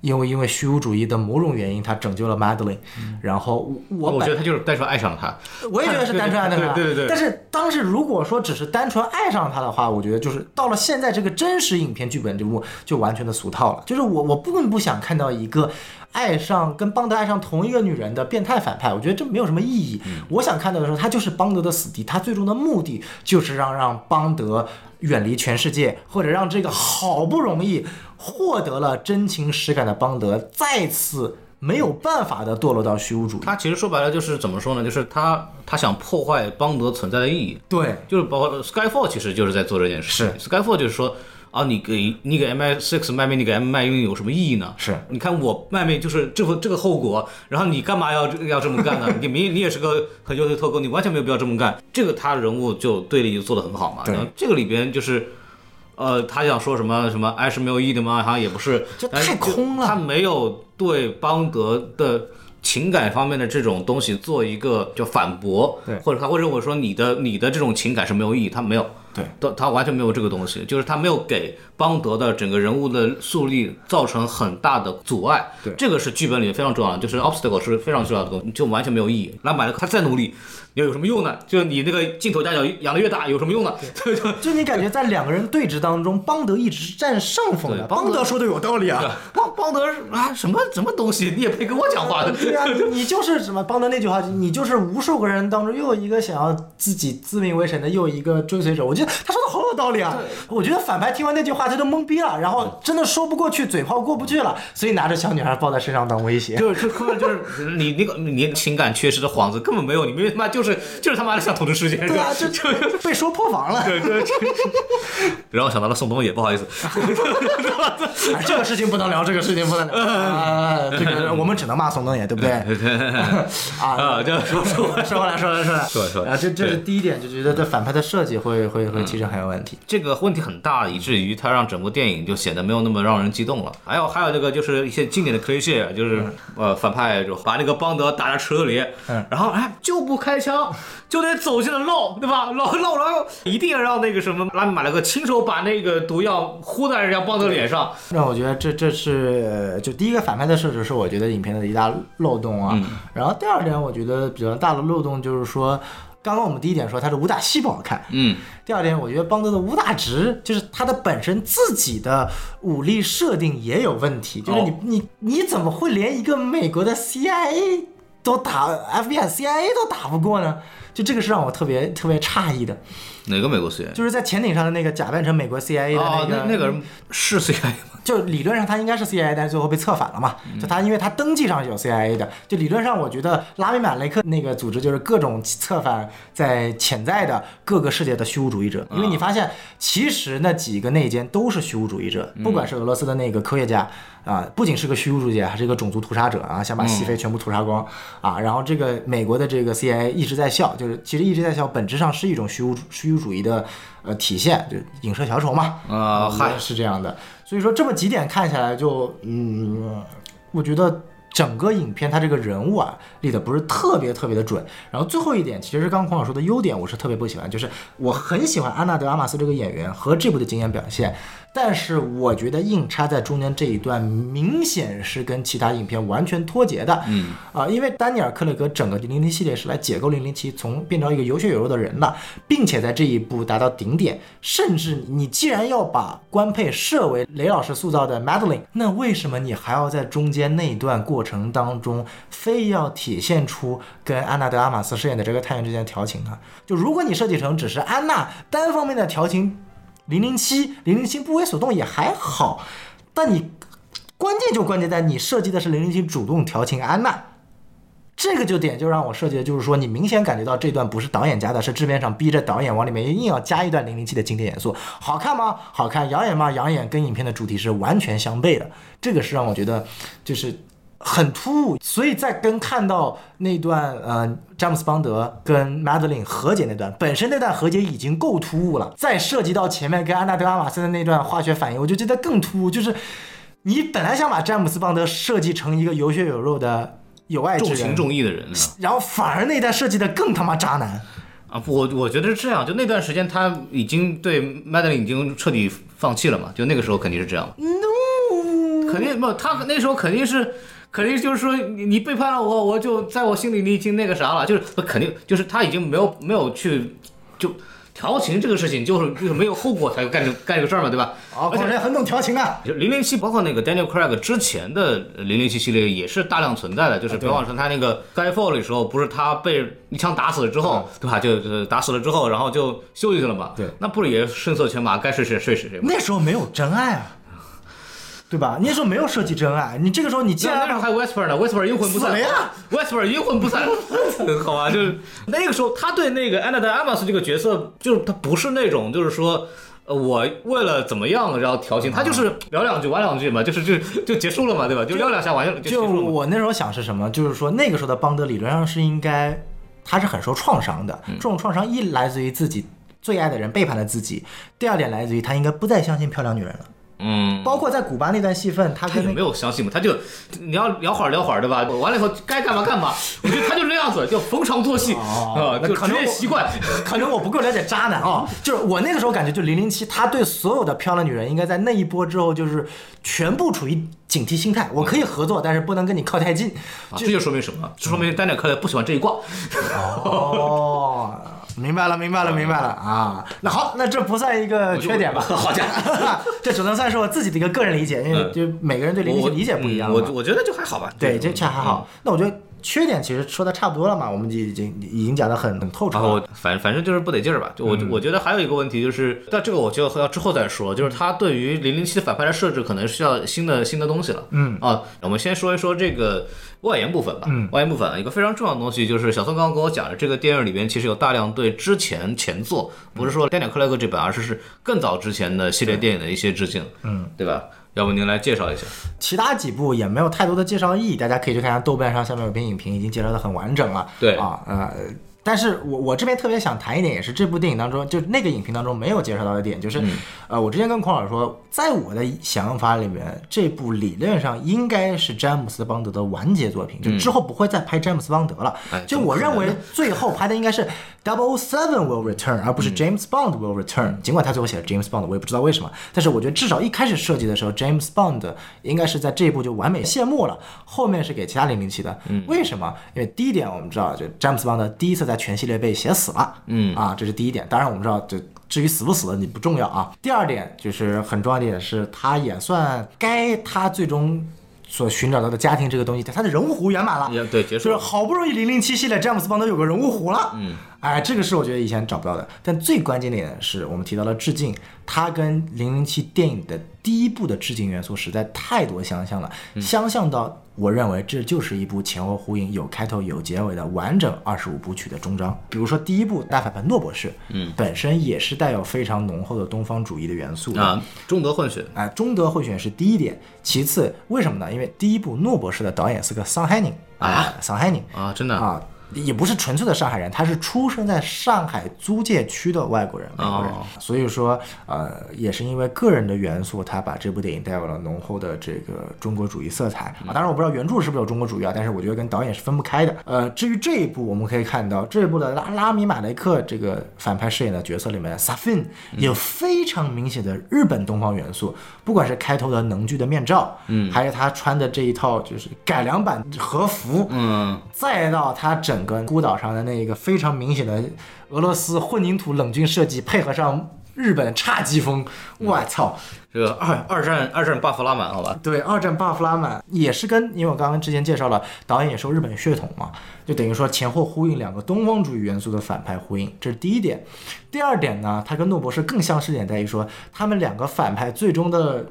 因为因为虚无主义的某种原因，他拯救了 Madeline，、然后我我觉得他就是单纯爱上了他。我也觉得是单纯爱上他，对对对对但是当时如果说只是单纯爱上他的话，我觉得就是到了现在这个真实影片剧本这部就完全的俗套了。就是我我并不想看到一个爱上跟邦德爱上同一个女人的变态反派，我觉得这没有什么意义。我想看到的时候，他就是邦德的死敌，他最终的目的就是让让邦德远离全世界，或者让这个好不容易获得了真情实感的邦德再次。没有办法的堕落到虚无主义，他其实说白了就是怎么说呢？就是他他想破坏邦德存在的意义。对，就是包括 Skyfall 其实就是在做这件事。是 Skyfall 就是说啊，你给你给 MI Six 卖命，你给 M 卖命有什么意义呢？是你看我卖命就是这个这个后果，然后你干嘛要要这么干呢？你明你也是个很优秀的特工，你完全没有必要这么干。这个他人物就对立就做得很好嘛。对这个里边就是。呃，他想说什么什么爱是没有意义的吗？好像也不是，这但是就太空了他没有对邦德的情感方面的这种东西做一个就反驳，对或者他会认为说你的你的这种情感是没有意义，他没有，对，他他完全没有这个东西，就是他没有给邦德的整个人物的树立造成很大的阻碍，对这个是剧本里面非常重要的，就是 obstacle 是非常重要的东西，就完全没有意义。那买了他再努力，又有什么用呢？就是你那个镜头大小养的越大，有什么用呢？就 就就你感觉在两个人对峙当中，邦德一直是占上风的。邦德说的有道理啊。邦邦德啊什么什么东西，你也配跟我讲话的？对啊，你就是什么邦德那句话，你就是无数个人当中又有一个想要自己自命为神的，又一个追随者。我觉得他说的好有道理啊。我觉得反派听完那句话，他都懵逼了，然后真的说不过去，嘴炮过不去了，所以拿着小女孩抱在身上当威胁。就是根本就是你那个你情感缺失的幌子根本没有，你们他妈就是就是他妈的像统治世界，对啊，就就被说破防了。对对对，然后想到了宋冬野，不好意思，哎这个事情不能聊，这个事情不能聊。啊这个我们只能骂宋冬野，对不对？啊，啊，就说说说回来，说回来，说回来，说说啊，这这是第一点，就觉得这反派的设计会会会其实很有问题。这个问题很大，以至于他让整部电影就显得没有那么让人激动了。还有还有这个就是一些经典的 cliché，就是、呃反派就把那个邦德打在车里，嗯然后哎就不开枪，就得走进了漏，对吧？漏漏，然后一定要让那个什么拉米马勒克亲手把那个毒药呼在人家邦德脸上。让我觉得这这是呃就第一个反派的设置是我觉得影片的一大漏洞啊。然后第二点我觉得比较大的漏洞就是说，刚刚我们第一点说他的武打戏不好看，嗯，第二点我觉得邦德的武打值就是他的本身自己的武力设定也有问题，就是你、哦你你怎么会连一个美国的 CIA 都打 FBI、CIA 都打不过呢？就这个是让我特别特别诧异的，哪个美国 CIA？就是在潜艇上的那个假扮成美国 CIA 的那，个、那那个人是 CIA 吗？就理论上他应该是 CIA，但是最后被策反了嘛。就他因为他登记上是有 CIA 的，就理论上我觉得拉米马雷克那个组织就是各种策反在潜在的各个世界的虚无主义者。因为你发现其实那几个内奸都是虚无主义者，不管是俄罗斯的那个科学家啊、不仅是个虚无主义者，还是一个种族屠杀者啊，想把西非全部屠杀光啊。然后这个美国的这个 CIA 一直在笑，就是其实一直在笑，本质上是一种虚无虚无主义的呃体现，就影射小丑嘛。啊，嗨，嗨，是这样的。所以说这么几点看下来就，嗯，我觉得整个影片它这个人物啊立的不是特别特别的准。然后最后一点，其实刚刚孔老说的优点，我是特别不喜欢，就是我很喜欢安娜德阿玛斯这个演员和这部的经验表现，但是我觉得硬插在中间这一段明显是跟其他影片完全脱节的。嗯啊、因为丹尼尔·克雷格整个零零七系列是来解构零零七，从变成一个有血有肉的人了，并且在这一步达到顶点。甚至你既然要把官配设为雷老师塑造的 Madeline，那为什么你还要在中间那一段过程当中，非要体现出跟安娜德阿玛斯饰演的这个探员之间的调情呢？就如果你设计成只是安娜单方面的调情，零零七零零七不为所动也还好，但你关键就关键在你设计的是零零七主动调情安娜。这个就点就让我设计的就是说，你明显感觉到这段不是导演加的，是制片厂逼着导演往里面硬要加一段零零七的经典元素。好看吗？好看。养眼吗？养眼。跟影片的主题是完全相悖的，这个是让我觉得就是很突兀。所以在跟看到那段呃詹姆斯邦德跟 Madeline 和解那段，本身那段和解已经够突兀了，再涉及到前面跟安娜德阿玛森的那段化学反应，我就觉得更突兀。就是你本来想把詹姆斯邦德设计成一个有血有肉的有爱之人，重情重义的人啊。然后反而那段设计的更他妈渣男。啊，我我觉得是这样，就那段时间他已经对 Madeline 已经彻底放弃了嘛，就那个时候肯定是这样，肯定不，他那时候肯定是。肯定就是说你你背叛了我，我就在我心里你已经那个啥了，就是肯定就是他已经没有没有去就调情这个事情，就是就是没有后果才干这干这个事儿嘛，对吧？哦，而且广人很懂调情啊。就零零七，包括那个 Daniel Craig 之前的零零七系列也是大量存在的，就是比方说他那个 Skyfall 的时候，不是他被一枪打死了之后，对吧？就就打死了之后，然后就休息去了嘛。对那不是也声色犬马，该睡谁睡谁谁吗？那时候没有真爱啊，对吧？那时候没有设计真爱，你这个时候你既然时候还有 Whisper 呢，Whisper 阴魂不散死了呀，Whisper 阴魂不散，好吧？就是那个时候他对那个安娜德阿玛斯这个角色，就是他不是那种就是说。呃，我为了怎么样，然后调情，他就是聊两句玩两句嘛，就是就就结束了嘛，对吧？就聊两下完了就就束了嘛。我那时候想是什么？就是说那个时候的邦德理论上是应该，他是很受创伤的。嗯这种创伤一来自于自己最爱的人背叛了自己，第二点来自于他应该不再相信漂亮女人了。嗯，包括在古巴那段戏份，他跟那个有相信嘛？他就你要聊会儿聊会儿，对吧？完了以后该干嘛干嘛。我觉得他就那样子，就逢场作戏啊，那可能习惯。可能我不够了解渣男啊，就是我那个时候感觉，就零零七，他对所有的漂亮女人，应该在那一波之后，就是全部处于警惕心态。我可以合作，但是不能跟你靠太近。啊这就说明什么？这说明丹尼尔克莱不喜欢这一挂。哦，明白了，明白了，明白了啊。那好，那这不算一个缺点吧？好家伙，这只能算是我自己的一个个人理解，因为嗯就每个人对灵异理解不一样嘛。我我觉得就还好吧。对，这恰还好。那我觉得缺点其实说的差不多了嘛，我们已经已经讲的很很透彻了。然后反反正就是不得劲儿吧。就我我觉得还有一个问题就是，但这个我觉得要之后再说，就是他对于零零七的反派的设置可能需要新的新的东西了。嗯啊，我们先说一说这个外延部分吧。嗯，外延部分一个非常重要的东西就是小宋刚刚跟我讲的，这个电影里边其实有大量对之前前作，不是说丹尼尔克莱格这本，而是是更早之前的系列电影的一些致敬。嗯，对吧？要不您来介绍一下？其他几部也没有太多的介绍意义，大家可以去看下豆瓣上下面有篇影评，已经介绍的很完整了。对啊，呃。但是我我这边特别想谈一点，也是这部电影当中，就那个影评当中没有介绍到的点，就是，呃，我之前跟孔老师说，在我的想法里面，这部理论上应该是詹姆斯邦德的完结作品，就之后不会再拍詹姆斯邦德了。就我认为最后拍的应该是 Double Seven will return，而不是 James Bond will return。尽管他最后写了 James Bond，我也不知道为什么。但是我觉得至少一开始设计的时候，James Bond 应该是在这一部就完美谢幕了，后面是给其他零零七的。为什么？因为第一点我们知道，就詹姆斯邦德第一次在全系列被写死了，嗯啊，这是第一点。当然我们知道，这至于死不死的你不重要啊。第二点就是很重要的一点是，他也算该他最终所寻找到的家庭这个东西，他的人物弧圆满了。对，结束就是好不容易零零七系列詹姆斯邦德有个人物弧了，嗯，哎，这个是我觉得以前找不到的。但最关键的点是我们提到了致敬，它跟零零七电影的第一部的致敬元素实在太多相像了，相像到我认为这就是一部前后呼应、有开头有结尾的完整二十五部曲的终章。比如说第一部大反派诺博士，嗯，本身也是带有非常浓厚的东方主义的元素的啊，中德混血，哎，中德混血是第一点，其次为什么呢？因为第一部诺博士的导演是个上海人啊，上海人啊，真的啊，也不是纯粹的上海人，他是出生在上海租界区的外国人，美国人。哦所以说，呃，也是因为个人的元素，他把这部电影带有了浓厚的这个中国主义色彩啊。当然，我不知道原著是不是有中国主义啊，但是我觉得跟导演是分不开的。呃，至于这一部，我们可以看到这一部的拉拉米马雷克这个反派饰演的角色里面，Safin 有非常明显的日本东方元素，不管是开头的能剧的面罩，嗯，还是他穿的这一套就是改良版和服，嗯，再到他整个孤岛上的那个非常明显的俄罗斯混凝土冷峻设计，配合上日本侘寂风，我操！这个二二战二战 buff 拉满，好吧，对，二战 buff 拉满也是跟，因为我刚刚之前介绍了，导演也受日本血统嘛，就等于说前后呼应两个东方主义元素的反派呼应，这是第一点。第二点呢，他跟诺博士更相似点在于说，他们两个反派最终的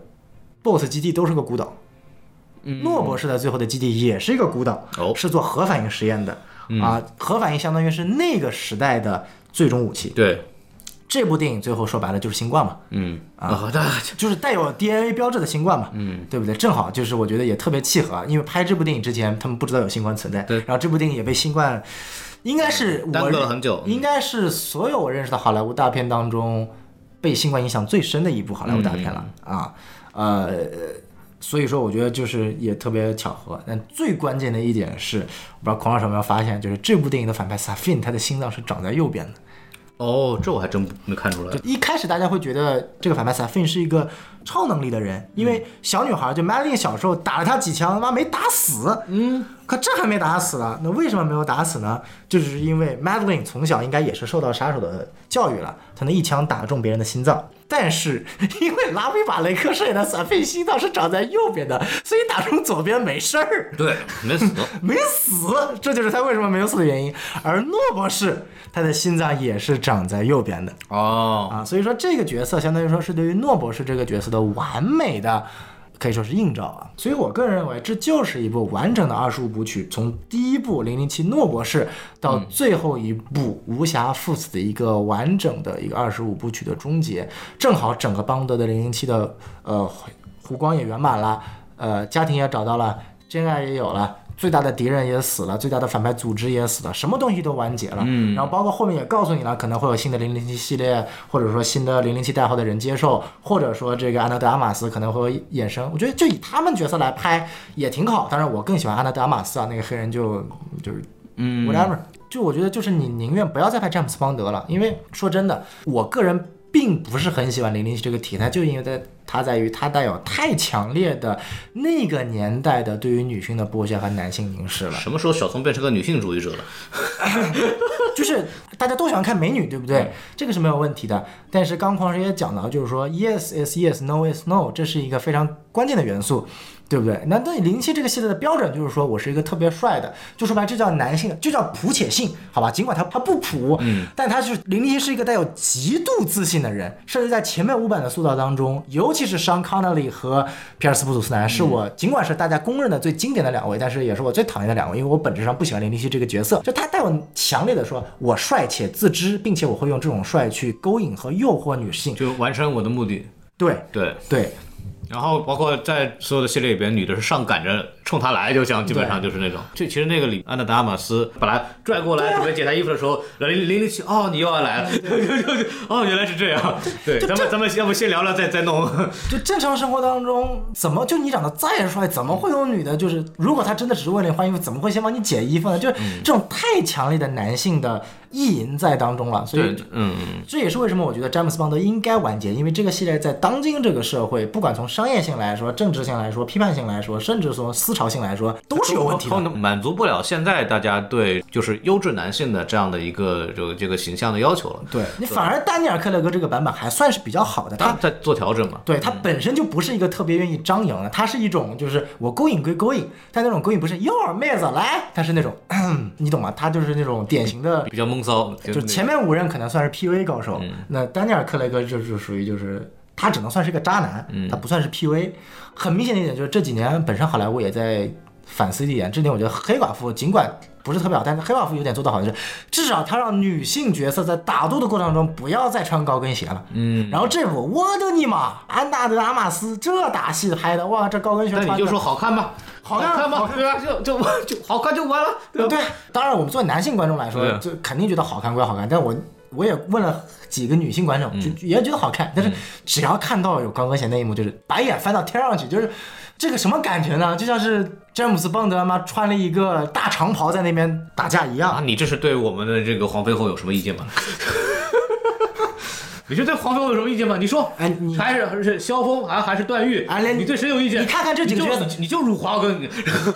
BOSS 基地都是个孤岛。诺博士在最后的基地也是一个孤岛，哦是做核反应实验的、啊。核反应相当于是那个时代的最终武器。对，这部电影最后说白了就是新冠嘛，嗯啊，那就是带有 DNA 标志的新冠嘛，嗯，对不对？正好就是我觉得也特别契合，因为拍这部电影之前他们不知道有新冠存在，对然后这部电影也被新冠，应该是我耽搁了很久应该是所有我认识的好莱坞大片当中被新冠影响最深的一部好莱坞大片了、啊，呃。所以说，我觉得就是也特别巧合。但最关键的一点是，我不知道孔老师有没有发现，就是这部电影的反派萨菲他的心脏是长在右边的。哦，这我还真没看出来就。一开始大家会觉得这个反派 Safin 是一个超能力的人，因为小女孩就 Madeline 小时候打了他几枪，他妈没打死。嗯，可这还没打死呢，那为什么没有打死呢？就是因为 Madeline 从小应该也是受到杀手的教育了，才能一枪打中别人的心脏。但是因为拉比马雷克饰演的 Safin 心脏是长在右边的，所以打中左边没事儿。对，没死。没死，这就是他为什么没有死的原因。而诺博士他的心脏也是长在右边的。哦，啊，所以说这个角色相当于说是对于诺博士这个角色的完美的，可以说是映照啊。所以我个人认为，这就是一部完整的二十五部曲，从第一部零零七诺博士到最后一部无暇父子的一个完整的一个二十五部曲的终结，正好整个邦德的零零七的呃弧光也圆满了，呃家庭也找到了，真爱也有了。最大的敌人也死了，最大的反派组织也死了，什么东西都完结了。嗯，然后包括后面也告诉你了，可能会有新的零零七系列，或者说新的零零七代号的人接受，或者说这个安德德阿玛斯可能会衍生。我觉得就以他们角色来拍也挺好。当然，我更喜欢安德德阿玛斯啊，那个黑人就就是嗯 whatever。就我觉得就是你宁愿不要再拍詹姆斯邦德了，因为说真的，我个人并不是很喜欢零零七这个题材，就因为在它在于它带有太强烈的那个年代的对于女性的剥削和男性凝视了。什么时候小聪变成个女性主义者了？就是大家都喜欢看美女，对不对？这个是没有问题的。但是刚狂师也讲到，就是说 yes is yes，no is no，这是一个非常关键的元素，对不对？那对零七这个系列的标准就是说我是一个特别帅的，就说白了这叫男性，就叫普且性，好吧？尽管他他不普，嗯，但他是零零七是一个带有极度自信的人，甚至在前面五版的塑造当中，尤其是商康纳利和皮尔斯布鲁斯南，是我尽管是大家公认的最经典的两位，但是也是我最讨厌的两位，因为我本质上不喜欢零零七这个角色，就他带有强烈的说我帅且自知，并且我会用这种帅去勾引和诱惑女性，就完成我的目的。对。对，对，然后包括在所有的系列里边，女的是上赶着冲他来，就像基本上就是那种。就其实那个里安德达马斯本来拽过来准备解他衣服的时候，零零零七哦，你又要来了，哦，原来是这样。对，咱们咱们要不先聊聊再再弄。就正常生活当中，怎么就你长得再帅，怎么会有女的？就是如果他真的只是为了换衣服，怎么会先帮你解衣服呢？就是这种太强烈的男性的意淫在当中了。所以，嗯嗯，这也是为什么我觉得詹姆斯邦德应该完结，因为这个系列在当今这个社会，不管从商业性来说、政治性来说、批判性来说，甚至说思潮性来说，都是有问题的。满足不了现在大家对就是优质男性的这样的一个这个这个形象的要求了。对你反而丹尼尔·克雷格这个版本还算是比较好的，他在做调整嘛。对他本身就不是一个特别愿意张扬的，他是一种就是我勾引归勾引，但那种勾引不是哟妹子来，他是那种 你懂吗？他就是那种典型的比较闷骚，就前面五任可能算是 PUA 高手，那丹尼尔·克雷格就是属于就是他只能算是个渣男，他不算是 PUA。很明显的一点就是这几年本身好莱坞也在反思一点，这点我觉得黑寡妇尽管不是特别好，但是黑寡妇有点做得好就是，至少他让女性角色在打斗的过程中不要再穿高跟鞋了。嗯，然后这部我的你妈，安娜德阿玛斯这打戏拍的哇，这高跟鞋穿那你就说好看吧，好看吗？对吧？就就就好看就完了，对对。当然，我们作为男性观众来说，就肯定觉得好看归好看，但我我也问了几个女性观众，就也觉得好看，但是只要看到有高跟鞋那一幕，就是白眼翻到天上去，就是这个什么感觉呢？就像是詹姆斯邦德妈穿了一个大长袍在那边打架一样。啊，你这是对我们的这个黄飞鸿有什么意见吗？你是对黄飞鸿有什么意见吗？你说，哎，你还是还是萧峰，还还是段誉？哎，你对谁有意见？你看看这几个角色，你就辱华跟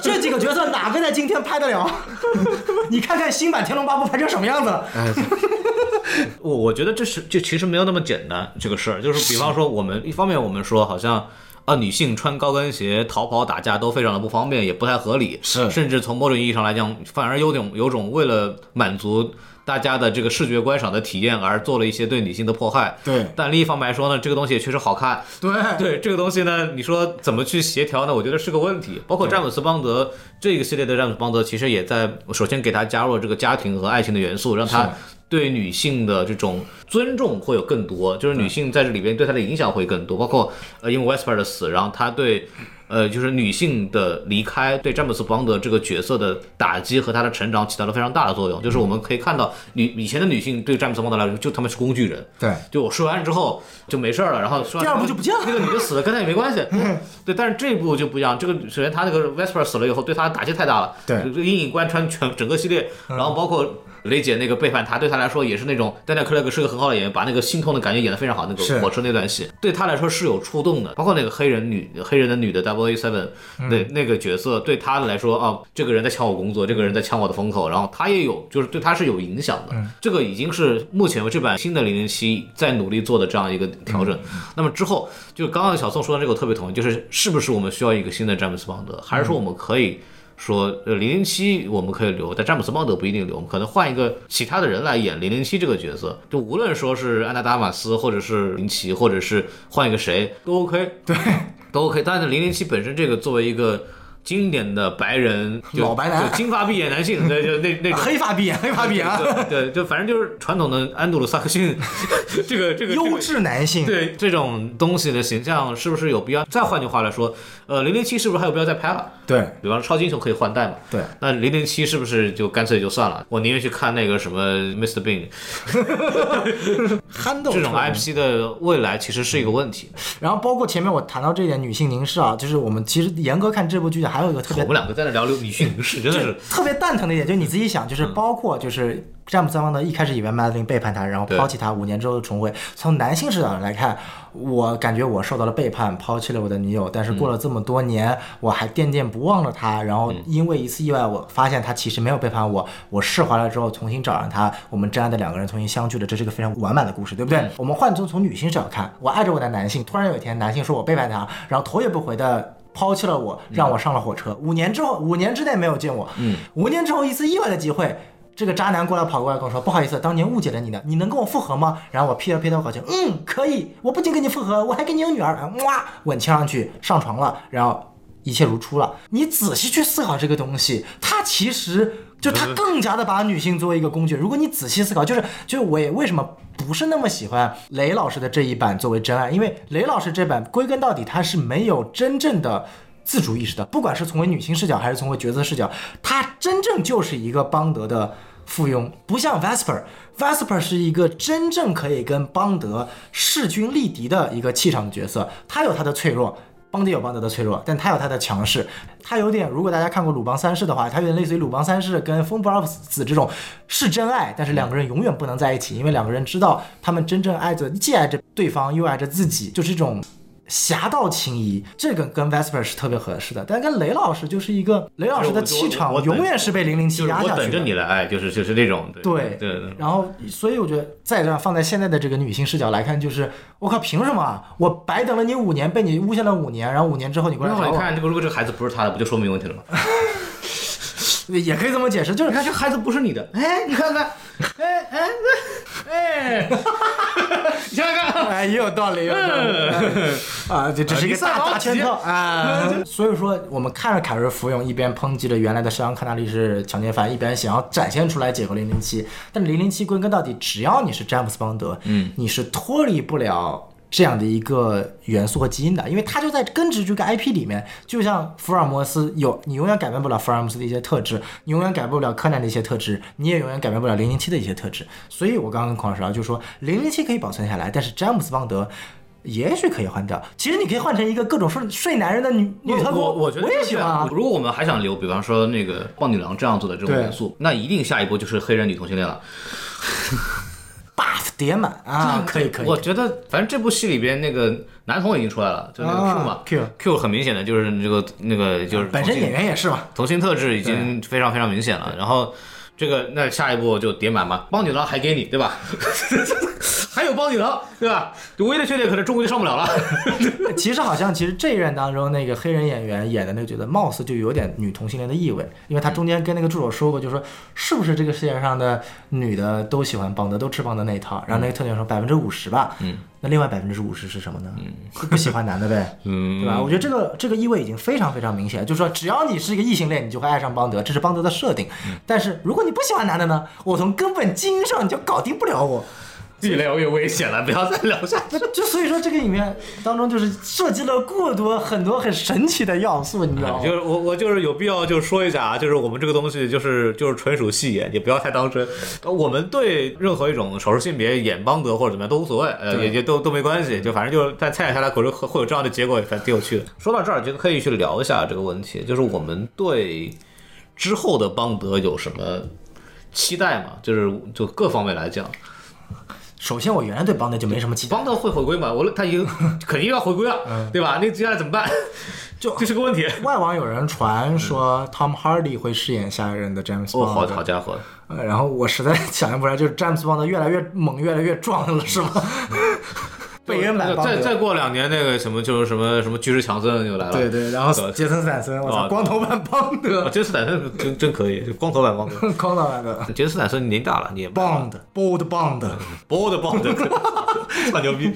这几个角色哪个在今天拍得了？你看看新版《天龙八部》拍成什么样子了？我我觉得这是就其实没有那么简单，这个事儿就是，比方说我们一方面我们说好像啊女性穿高跟鞋逃跑打架都非常的不方便，也不太合理，是甚至从某种意义上来讲，反而有种有种为了满足。大家的这个视觉观赏的体验而做了一些对女性的迫害，对。但另一方面来说呢，这个东西也确实好看，对对。这个东西呢，你说怎么去协调呢？我觉得是个问题。包括詹姆斯邦德这个系列的詹姆斯邦德，其实也在首先给他加入了这个家庭和爱情的元素，让他对女性的这种尊重会有更多，就是女性在这里边对她的影响会更多。包括呃，因为 Wesper 的死，然后她对。呃，就是女性的离开对詹姆斯邦德这个角色的打击和他的成长起到了非常大的作用。就是我们可以看到，女以前的女性对詹姆斯邦德来说，就他们是工具人。对，就我说完之后就没事了，然后说第二部就不见了，那个女的死了跟他也没关系。对，但是这一部就不一样。这个首先他那个 Vesper 死了以后，对他打击太大了。对，这个阴影贯穿全整个系列，然后包括雷姐那个背叛他，对他来说也是那种。丹尼尔克雷格是个很好的演员，把那个心痛的感觉演得非常好。那个火车那段戏对他来说是有触动的，包括那个黑人女黑人的女的 Double A Seven。对那个角色，对他来说啊，这个人在抢我工作，这个人在抢我的风口，然后他也有，就是对他是有影响的。这个已经是目前为这版新的零零七在努力做的这样一个调整。那么之后，就刚刚小宋说的这个，我特别同意，就是是不是我们需要一个新的詹姆斯邦德，还是说我们可以说呃零零七我们可以留，但詹姆斯邦德不一定留，我们可能换一个其他的人来演零零七这个角色，就无论说是安娜达马斯，或者是林奇，或者是换一个谁都 OK。对。都 OK，但是零零七本身这个作为一个经典的白人 老白男，金发碧眼男性，对，就那 那种黑发碧眼，黑发碧眼，对，就反正就是传统的安德鲁萨克逊，这个这个优质男性，对这种东西的形象是不是有必要？再换句话来说，呃，零零七是不是还有必要再拍了？对，比方说超级英雄可以换代嘛？对，那零零七是不是就干脆就算了？我宁愿去看那个什么 Mr. Bean，憨豆这种 IP 的未来其实是一个问题。然后包括前面我谈到这点女性凝视啊，就是我们其实严格看这部剧还有一个特别，我们两个在那聊女性凝视，真的是特别蛋疼的一点，就是你自己想，就是包括就是詹姆斯邦德一开始以为 Madeline 背叛他，然后抛弃他，五年之后重回。从男性视角上来看，我感觉我受到了背叛，抛弃了我的女友，但是过了这么多年，我还念念不忘了他。然后因为一次意外，我发现他其实没有背叛我，我释怀了之后，重新找上他，我们真爱的两个人重新相聚了，这是一个非常完满的故事，对不对？我们换从从女性视角看，我爱着我的男性，突然有一天男性说我背叛他，然后头也不回的。抛弃了我，让我上了火车。五年之后，五年之内没有见我。嗯，五年之后一次意外的机会，这个渣男过来跑过来跟我说：“不好意思，当年误解了你的，你能跟我复合吗？”然后我劈了劈头搞笑：“嗯，可以。我不仅跟你复合，我还跟你有女儿。”哇，吻亲上去，上床了，然后一切如初了。你仔细去思考这个东西，他他其实就它更加的把女性作为一个工具。如果你仔细思考，就是就是我也为什么不是那么喜欢雷老师的这一版作为真爱，因为雷老师这版归根到底他是没有真正的。自主意识的，不管是从为女性视角还是从为角色视角，他真正就是一个邦德的附庸，不像 Vesper，Vesper 是一个真正可以跟邦德势均力敌的一个气场的角色，他有他的脆弱，邦迪有邦德的脆弱，但他有他的强势，他有点，如果大家看过鲁邦三世的话，他有点类似于鲁邦三世跟风不二子这种是真爱，但是两个人永远不能在一起，因为两个人知道他们真正爱着，既爱着对方又爱着自己，就是这种。侠盗情谊，这个跟 Vesper 是特别合适的，但跟雷老师就是一个雷老师的气场永远是被零零七压下去的。我等着你来爱，就是就是那种。对对。然后，所以我觉得再这样放在现在的这个女性视角来看，就是我靠，凭什么我白等了你五年，被你诬陷了五年，然后五年之后你过来找我？你看这个，如果这个孩子不是他的，不就说明问题了吗？也可以这么解释，就是看这孩子不是你的，哎，你看看，哎哎哎，你看看，哎，也有道理，有道理。啊，这这是一个大大圈套啊。所以说，我们看着凯瑞福永一边抨击着原来的肖央康纳利是强奸犯，一边想要展现出来解构零零七，但零零七归根到底，只要你是詹姆斯邦德，嗯，你是脱离不了。这样的一个元素和基因的，因为它就在根植这个 IP 里面，就像福尔摩斯有，你永远改变不了福尔摩斯的一些特质，你永远改变不了柯南的一些特质，你也永远改变不了零零七的一些特质。所以我刚刚跟孔老师聊，就说零零七可以保存下来，但是詹姆斯邦德也许可以换掉。其实你可以换成一个各种睡睡男人的女女特工，我我觉得我也喜欢啊。如果我们还想留，比方说那个棒女郎这样做的这种元素，那一定下一步就是黑人女同性恋了。buff 叠满啊，可以可以。我觉得反正这部戏里边那个男童已经出来了，就那个 Q 嘛，Q Q 很明显的就是这个那个就是本身演员也是嘛，童星特质已经非常非常明显了。然后这个那下一步就叠满嘛，帮女郎还给你对吧？还有帮女郎对吧？唯一的缺点可能中国就上不了了。其实好像其实这一任当中那个黑人演员演的那个角色，貌似就有点女同性恋的意味，因为他中间跟那个助手说过，就说是不是这个世界上的女的都喜欢邦德，都吃邦德那一套？然后那个特警说百分之五十吧。嗯。那另外百分之五十是什么呢？嗯，不喜欢男的呗。嗯，对吧？我觉得这个这个意味已经非常非常明显，就是说只要你是一个异性恋，你就会爱上邦德，这是邦德的设定。但是如果你不喜欢男的呢？我从根本基因上你就搞定不了我。越聊越危险了，不要再聊下去。就所以说，这个里面当中就是涉及了过多很多很神奇的要素，你知道吗？就是我我就是有必要就说一下啊，就是我们这个东西就是就是纯属戏言，也不要太当真。我们对任何一种少数性别演邦德或者怎么样都无所谓，呃，也也都都没关系。就反正就是在猜下来，可能会有这样的结果，反正挺有趣的。说到这儿，就可以去聊一下这个问题，就是我们对之后的邦德有什么期待嘛？就是就各方面来讲。首先，我原来对邦德就没什么期待。邦德会回归吗？我他已经 肯定要回归了，对吧？那接下来怎么办？就 这是个问题。外网有人传说 Tom Hardy 会饰演下一任的詹姆斯邦德。哦，好好家伙！呃，然后我实在想象不出来，就是詹姆斯邦德越来越猛，越来越壮了，是吗？贝恩版再再过两年，那个什么就是什么什么巨石强森又来了。对对，然后杰森斯坦森，我操，光头版邦德。杰森斯坦森 真真可以，光头版邦德。光头版的。杰森斯坦森年纪大了，你也。邦德，bold 邦德，bold 邦德，太牛逼！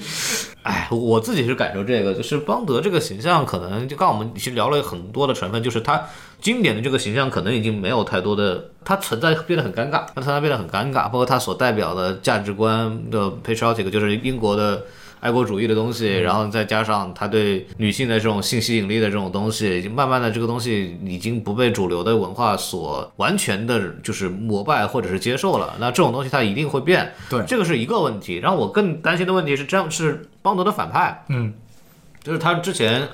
哎，我自己是感受这个，就是邦德这个形象，可能就刚我们其实聊了很多的成分，就是他经典的这个形象，可能已经没有太多的，他存在变得很尴尬，他存在变得很尴尬，包括他所代表的价值观的 patriotic，就是英国的。爱国主义的东西，然后再加上他对女性的这种性吸引力的这种东西，已经慢慢的这个东西已经不被主流的文化所完全的，就是膜拜或者是接受了。那这种东西它一定会变，对，这个是一个问题。然后我更担心的问题是，这样是邦德的反派，嗯，就是他之前。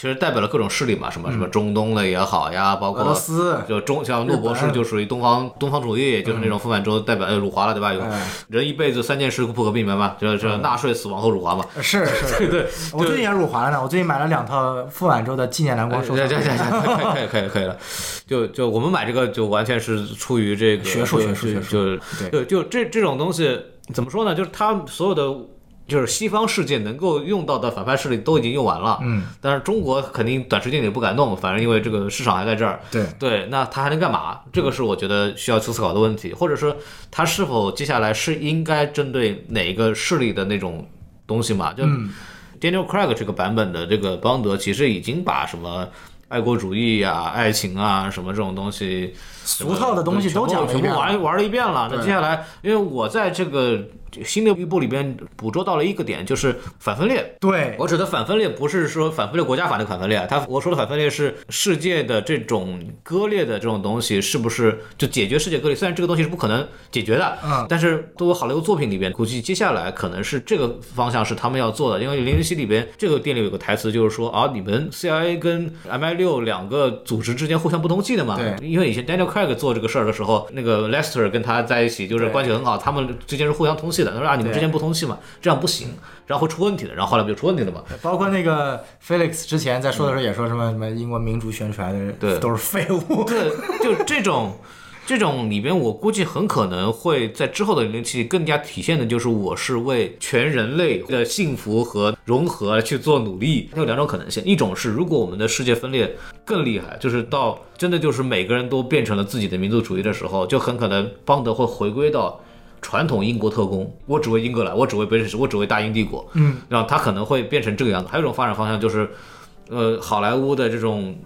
其实代表了各种势力嘛，什么什么中东的也好呀，包括俄罗斯就中像诺博士就属于东方东方主义，就是那种傅满洲代表呃辱华了对吧？有人一辈子三件事不可避免嘛，就是这纳税、死亡和辱华嘛。是 是，对对，我最近也辱华了呢，我最近买了两套傅满洲的纪念蓝光可以可以可以可以了，就就我们买这个就完全是出于这个学术学术学术，就对就这这种东西怎么说呢？就是他所有的。就是西方世界能够用到的反派势力都已经用完了，嗯，但是中国肯定短时间也不敢弄，反正因为这个市场还在这儿，对对，那他还能干嘛？这个是我觉得需要去思考的问题，或者说他是否接下来是应该针对哪一个势力的那种东西嘛？就 Daniel Craig 这个版本的这个邦德其实已经把什么。爱国主义啊、爱情啊什么这种东西，俗套的东西都讲全部玩玩了一遍了。那接下来，因为我在这个新的一部里边捕捉到了一个点，就是反分裂。对，我指的反分裂不是说反分裂国家法那个反分裂啊，他我说的反分裂是世界的这种割裂的这种东西，是不是就解决世界割裂？虽然这个东西是不可能解决的，嗯但是作为好莱坞作品里边，估计接下来可能是这个方向是他们要做的。因为零零七里边这个电影有个台词就是说啊，你们 CIA 跟 MI 六两个组织之间互相不通气的嘛。对因为以前 Daniel Craig 做这个事儿的时候，那个 Lester 跟他在一起就是关系很好，他们之间是互相通气的。他说啊，你们之间不通气嘛，这样不行，然后会出问题的。然后后来不就出问题了嘛？包括那个 Felix 之前在说的时候也说什么什么英国民主宣传的人对都是废物，对，就这种。这种里边，我估计很可能会在之后的零零七更加体现的，就是我是为全人类的幸福和融合去做努力。它有两种可能性，一种是如果我们的世界分裂更厉害，就是到真的就是每个人都变成了自己的民族主义的时候，就很可能邦德会回归到传统英国特工，我只为英格兰，我只为比利时，我只为大英帝国。嗯，然后他可能会变成这个样子。还有一种发展方向就是，呃，好莱坞的这种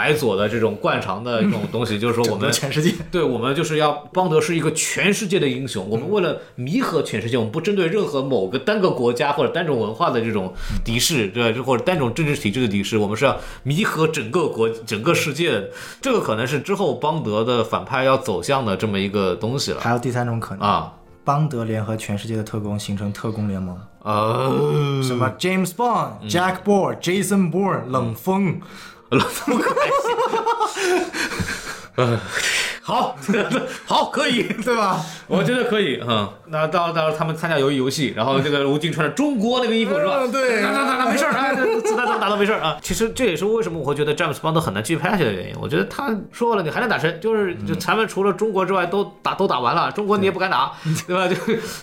白左的这种惯常的这种东西，就是说 我们全世界。对我们就是要邦德是一个全世界的英雄，我们为了弥合全世界，我们不针对任何某个单个国家或者单种文化的这种敌视，对或者单种政治体制的敌视，我们是要弥合整个国、整个世界的。这个可能是之后邦德的反派要走向的这么一个东西了还有第三种可能，啊。邦德联合全世界的特工形成特工联盟，呃，什么 James Bond、Jack Bourne、Jason Bourne、冷锋，老这么开心。好，好，可以。对吧？我觉得可以，嗯，那到到时候他们参加游戏游戏，然后这个吴京穿着中国那个衣服是吧？嗯对那那那那没事儿，子弹都打到没事儿啊。其实这也是为什么我会觉得詹姆斯邦德很难继续拍下去的原因。我觉得他说了，你还能打谁？就是就咱们除了中国之外都打都打完了，中国你也不敢打，对吧？就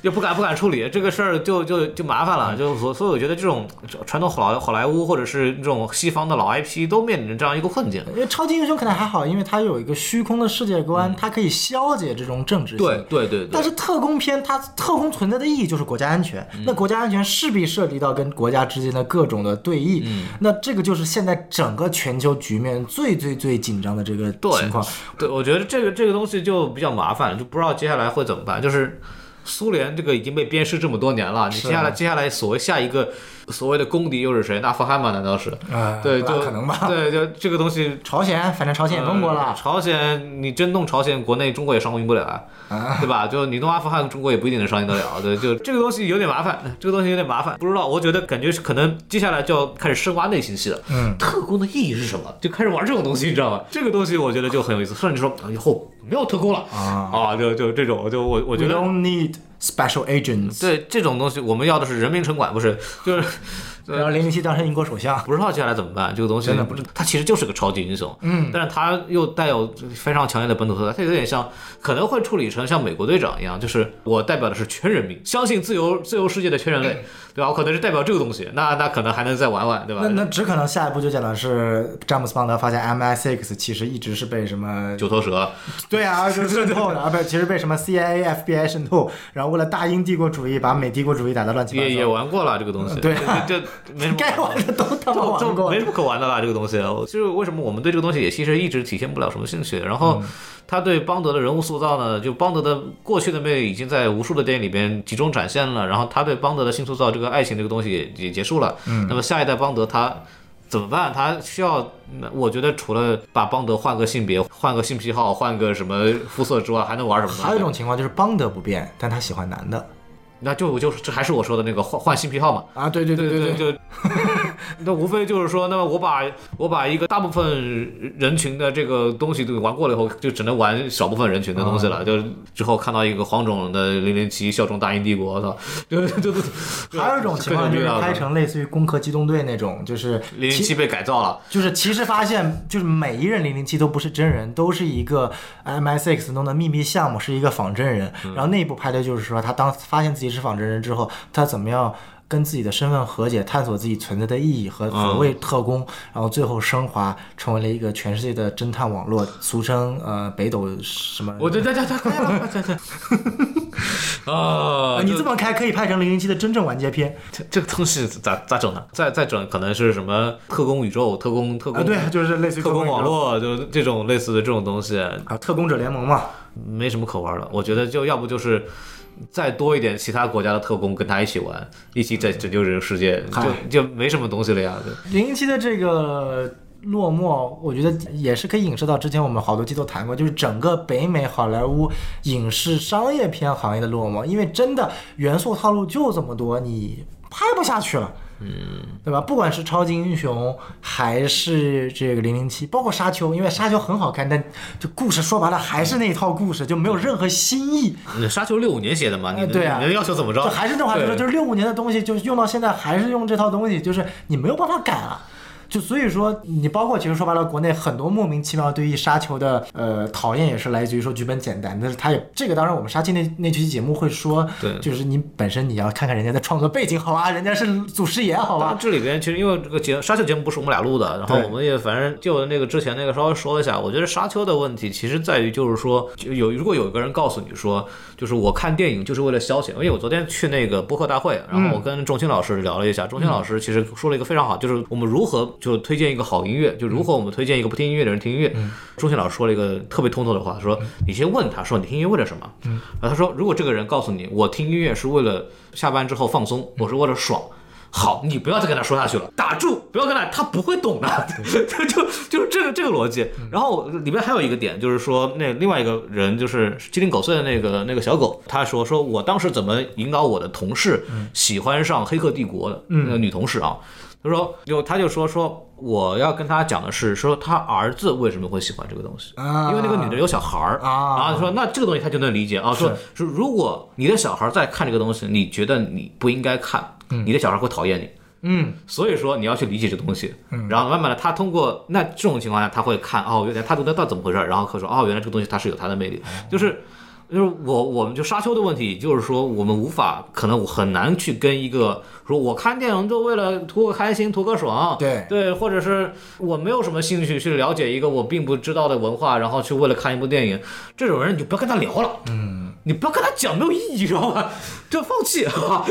就不敢不敢处理这个事儿，就就就麻烦了。就所所以我觉得这种传统好莱好莱坞或者是这种西方的老 IP 都面临着这样一个困境。因为超级英雄可能还好，因为它有一个虚空的世界观，它可以消解这种政治性。对对但。是特工片，它特工存在的意义就是国家安全，嗯那国家安全势必涉及到跟国家之间的各种的对弈，嗯那这个就是现在整个全球局面最最最紧张的这个情况。对，我觉得这个这个东西就比较麻烦，就不知道接下来会怎么办。就是苏联这个已经被鞭尸这么多年了，你接下来接下来所谓下一个所谓的公敌又是谁？阿富汗吗？难道是？啊对，就可能吧？对，就这个东西。朝鲜，反正朝鲜也弄过了，呃朝鲜，你真弄朝鲜，国内中国也上映不了啊，对吧？就你弄阿富汗，中国也不一定能上映得了。对，就 这个东西有点麻烦，这个东西有点麻烦，不知道。我觉得感觉是可能接下来就要开始深挖内心戏了。嗯，特工的意义是什么？就开始玩这种东西，你知道吗？这个东西我觉得就很有意思。甚至说啊以后没有特工了啊啊，就就这种，就我我觉得 don't need special agents。对这种东西，我们要的是人民城管，不是就是。然后零零七当成英国首相，不知道接下来怎么办，这个东西真的不知他其实就是个超级英雄，嗯，但是他又带有非常强烈的本土色彩，他有点像，可能会处理成像美国队长一样，就是我代表的是全人民，相信自由自由世界的全人类，对吧？我可能是代表这个东西，那那可能还能再玩玩，对吧？那？那只可能下一步就讲的是詹姆斯邦德发现 MI6 其实一直是被什么九头蛇，对啊，就是渗透的，啊不，其实被什么 CIA、FBI 渗透，然后为了大英帝国主义把美帝国主义打得乱七八糟。也也，玩过了这个东西，对这没什么该玩的都他妈玩过没。什么可玩的啦，这个东西。就是为什么我们对这个东西也其实一直体现不了什么兴趣。然嗯后他对邦德的人物塑造呢，就邦德的过去的魅力已经在无数的电影里边集中展现了。然后他对邦德的新塑造，这个爱情这个东西也也结束了。嗯那么下一代邦德他。怎么办？他需要，那我觉得除了把邦德换个性别、换个性癖好、换个什么肤色之外，还能玩什么？还有一种情况就是邦德不变，但他喜欢男的那就我就是这还是我说的那个换换性癖好嘛。啊，对对对对对，就 那无非就是说，那么我把我把一个大部分人群的这个东西都玩过了以后，就只能玩少部分人群的东西了。就之后看到一个黄种的零零七效忠大英帝国，我操，就就就还有一种情况就是拍成类似于《攻壳机动队》那种，就是其零零七被改造了。就是其实发现，就是每一任零零七都不是真人，都是一个 MSX 弄的秘密项目，是一个仿真人。然后内部拍的就是说，他当发现自己是仿真人之后，他怎么样跟自己的身份和解，探索自己存在的意义和何谓特工，然后最后升华成为了一个全世界的侦探网络，俗称呃北斗什么？我这这这这这这这啊！你这么开可以拍成零零七的真正完结篇这这个东西咋咋整呢？再再整可能是什么特工宇宙、特工特工啊，对，就是类似于特工网络，就是这种类似的这种东西，啊，特工者联盟嘛。没什么可玩的。我觉得就要不就是再多一点其他国家的特工跟他一起玩，一起拯拯救这个世界，就就没什么东西了呀。零七的这个落寞，我觉得也是可以影射到之前我们好多期都谈过，就是整个北美好莱坞影视商业片行业的落寞，因为真的元素套路就这么多，你拍不下去了。嗯，对吧？不管是超级英雄还是这个零零七，包括沙丘，因为沙丘很好看，但就故事说白了还是那一套故事，就没有任何新意。那沙丘六五年写的嘛，你对啊你的要求怎么着？就还是那话说，对就是六五年的东西，就是用到现在还是用这套东西，就是你没有办法改了。就所以说，你包括其实说白了，国内很多莫名其妙对于沙丘的呃讨厌，也是来自于说剧本简单。但是他也这个当然我们沙丘那那期节目会说，对就是你本身你要看看人家的创作背景好吧，人家是祖师爷好吧，这里边其实因为这个节沙丘节目不是我们俩录的，然后我们也反正就那个之前那个稍微说了一下，我觉得沙丘的问题其实在于就是说，就有如果有一个人告诉你说，就是我看电影就是为了消遣，因为我昨天去那个播客大会，然后我跟仲卿老师聊了一下，仲卿老师其实说了一个非常好，就是我们如何就推荐一个好音乐，就如何我们推荐一个不听音乐的人听音乐。中信老师说了一个特别通透的话，说你先问他说你听音乐为了什么？然后他说如果这个人告诉你我听音乐是为了下班之后放松，我是为了爽。好，你不要再跟他说下去了，打住，不要跟他，他不会懂的，就就就是这个这个逻辑。然后里面还有一个点，就是说那另外一个人就是鸡零狗碎的那个那个小狗，他说说我当时怎么引导我的同事喜欢上《黑客帝国》的那个女同事啊。他说，就他就说说我要跟他讲的是，说他儿子为什么会喜欢这个东西，啊。因为那个女的有小孩儿。啊。然后说那这个东西他就能理解啊，说说如果你的小孩在看这个东西，你觉得你不应该看，你的小孩会讨厌你，嗯，所以说你要去理解这东西，然后慢慢的他通过那这种情况下他会看哦，原来他读得到怎么回事儿，然后他说哦，原来这个东西它是有它的魅力，就是。就是我，我们就沙丘的问题，就是说我们无法，可能我很难去跟一个说我看电影就为了图个开心、图个爽，对对，或者是我没有什么兴趣去了解一个我并不知道的文化，然后去为了看一部电影，这种人你就不要跟他聊了，嗯，你不要跟他讲，没有意义，知道吧？就放弃，好吧？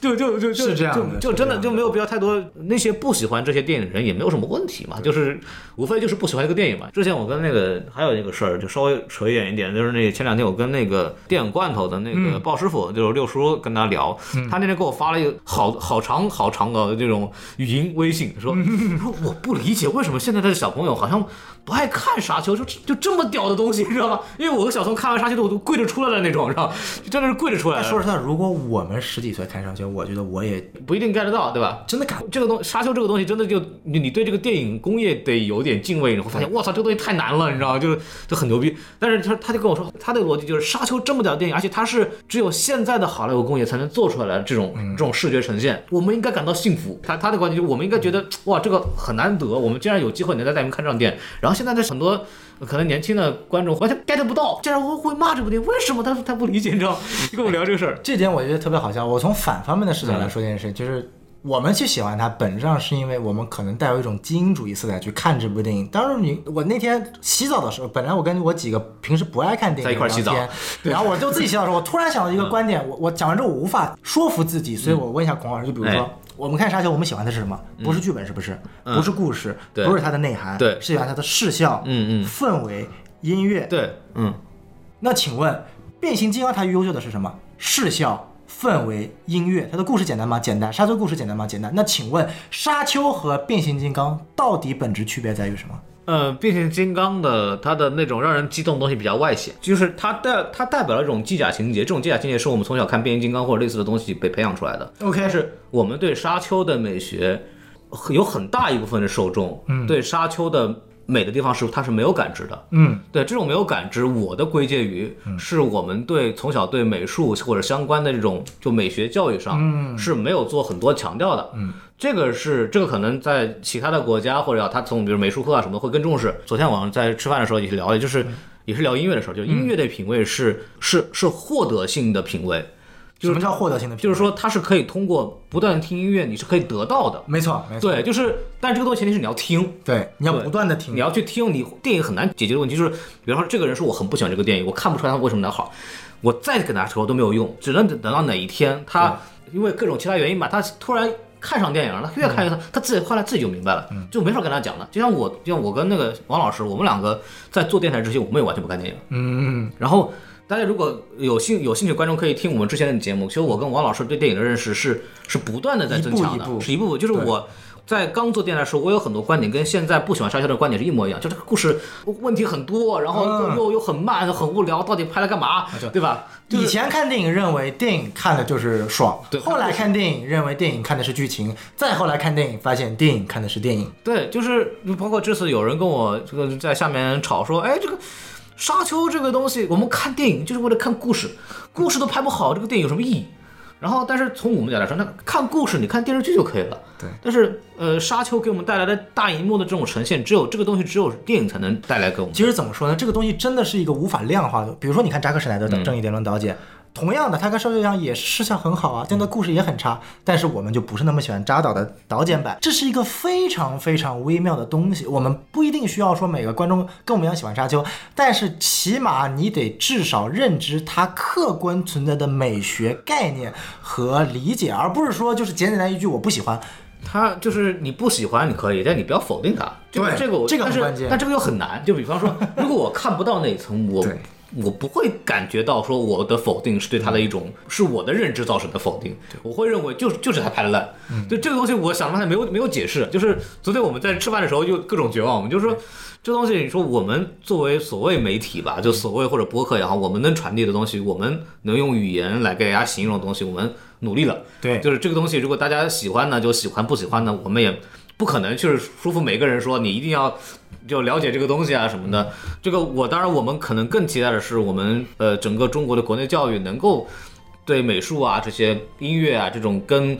就就就就是这样的就真的的就没有必要太多。那些不喜欢这些电影的人也没有什么问题嘛，就是无非就是不喜欢这个电影嘛。之前我跟那个还有一个事儿，就稍微扯远一点，就是那前两天我跟那个电影罐头的那个鲍师傅，就是六叔跟他聊，他那天给我发了一个好好长好长的这种语音微信，说说 我不理解为什么现在的小朋友好像不爱看沙丘，就就这么屌的东西，你知道吗？因为我和小松看完沙丘的我都跪着出来了那种，知道吗？就真的是跪着出来了。说实话，如果我们十几岁看沙丘，我觉得我也不一定 get 得到，对吧？真的感这个东沙丘这个东西真的就你你对这个电影工业得有点敬畏，你会发现我操这个东西太难了，你知道吗？就就很牛逼。但是他他就跟我说，他的逻辑就是沙丘这么屌的电影，而且它是只有现在的好莱坞工业才能做出来的这种这种视觉呈现，我们应该感到幸福。他他的观点就是我们应该觉得 哇这个很难得，我们竟然有机会能在大荧幕看这场电影。然后现在的很多。可能年轻的观众完全 get 不到，竟然会会骂这部电影，为什么他他不理解？你知道吗？你跟我聊这个事儿，这点我觉得特别好笑。我从反方面的视角来说这件事，就是我们去喜欢它，本质上是因为我们可能带有一种精英主义色彩去看这部电影。当然你，我那天洗澡的时候，本来我跟我几个平时不爱看电影的一块洗澡聊天然后我就自己洗澡的时候，我突然想到一个观点，我我讲完之后我无法说服自己，所以我问一下孔老师，就比如说。哎我们看沙丘，我们喜欢的是什么？不是剧本，是不是？不是故事，对不是它的内涵，对是喜欢它的视效、嗯嗯氛围、音乐，对，嗯。那请问，变形金刚它优秀的是什么？视效、氛围、音乐。它的故事简单吗？简单。沙丘故事简单吗？简单。那请问，沙丘和变形金刚到底本质区别在于什么？呃，变形金刚的它的那种让人激动的东西比较外显，就是它代它代表了一种机甲情节，这种机甲情节是我们从小看变形金刚或者类似的东西被培养出来的。OK 但是我们对沙丘的美学有很大一部分的受众，嗯，对沙丘的美的地方是它是没有感知的，嗯，对这种没有感知，我的归结于是我们对从小对美术或者相关的这种就美学教育上，是没有做很多强调的，嗯，这个是这个可能在其他的国家或者要他从比如美术课啊什么的会更重视。昨天晚上在吃饭的时候也是聊的，就是也是聊音乐的时候，就音乐的品味是是是获得性的品味。什么叫获得性的？就是说它是可以通过不断地听音乐，你是可以得到的。没错，没错，对，就是，但这个东西前提是你要听，对，你要不断的听你，要去听。你电影很难解决的问题就是，比方说这个人说我很不喜欢这个电影，我看不出来他为什么的好，我再跟他说都没有用，只能等等到哪一天他因为各种其他原因吧，他突然。看上电影了，他越看越看，他自己后来自己就明白了，就没法跟他讲了。就像我，就像我跟那个王老师，我们两个在做电台之前，我们也完全不看电影。嗯，然后大家如果有兴有兴趣观众可以听我们之前的节目，其实我跟王老师对电影的认识是是不断的在增强的，一步一步。是一步步。就是我在刚做电台的时候，我有很多观点跟现在不喜欢沙丘的观点是一模一样，就这个故事问题很多，然后又、嗯。又又很慢，又很无聊，到底拍了干嘛，对吧？就是以前看电影认为电影看的就是爽，对。后来看电影认为电影看的是剧情，再后来看电影发现电影看的是电影。对，就是包括这次有人跟我这个在下面吵说，哎，这个沙丘这个东西，我们看电影就是为了看故事，故事都拍不好，这个电影有什么意义？然后，但是从我们角度来说，那看故事，你看电视剧就可以了。对。但是，呃，沙丘给我们带来的大荧幕的这种呈现，只有这个东西只有电影才能带来给我们。其实怎么说呢？这个东西真的是一个无法量化的。比如说，你看扎克施奈德的《正义联盟》导演，同样的，他跟沙丘一样也是视效很好啊，但他故事也很差。但是我们就不是那么喜欢扎导的导剪版，这是一个非常非常微妙的东西。我们不一定需要说每个观众跟我们一样喜欢沙丘，但是起码你得至少认知它客观存在的美学概念和理解，而不是说就是简简单单一句我不喜欢。它就是你不喜欢你可以，但你不要否定它。对这个我这个很关键但这个又很难。就比方说，如果我看不到那一层，我 对我不会感觉到说我的否定是对他的一种是我的认知造成的否定。我会认为就是就是他拍的烂。嗯就这个东西，我想了半天没有没有解释。就是昨天我们在吃饭的时候就各种绝望，我们就说。这东西，你说我们作为所谓媒体吧，就所谓或者播客也好，我们能传递的东西，我们能用语言来给大家形容的东西，我们努力了。对就是这个东西，如果大家喜欢呢，就喜欢；不喜欢呢，我们也不可能就是说服每个人说你一定要就了解这个东西啊什么的。这个我当然，我们可能更期待的是，我们呃整个中国的国内教育能够对美术啊这些音乐啊这种跟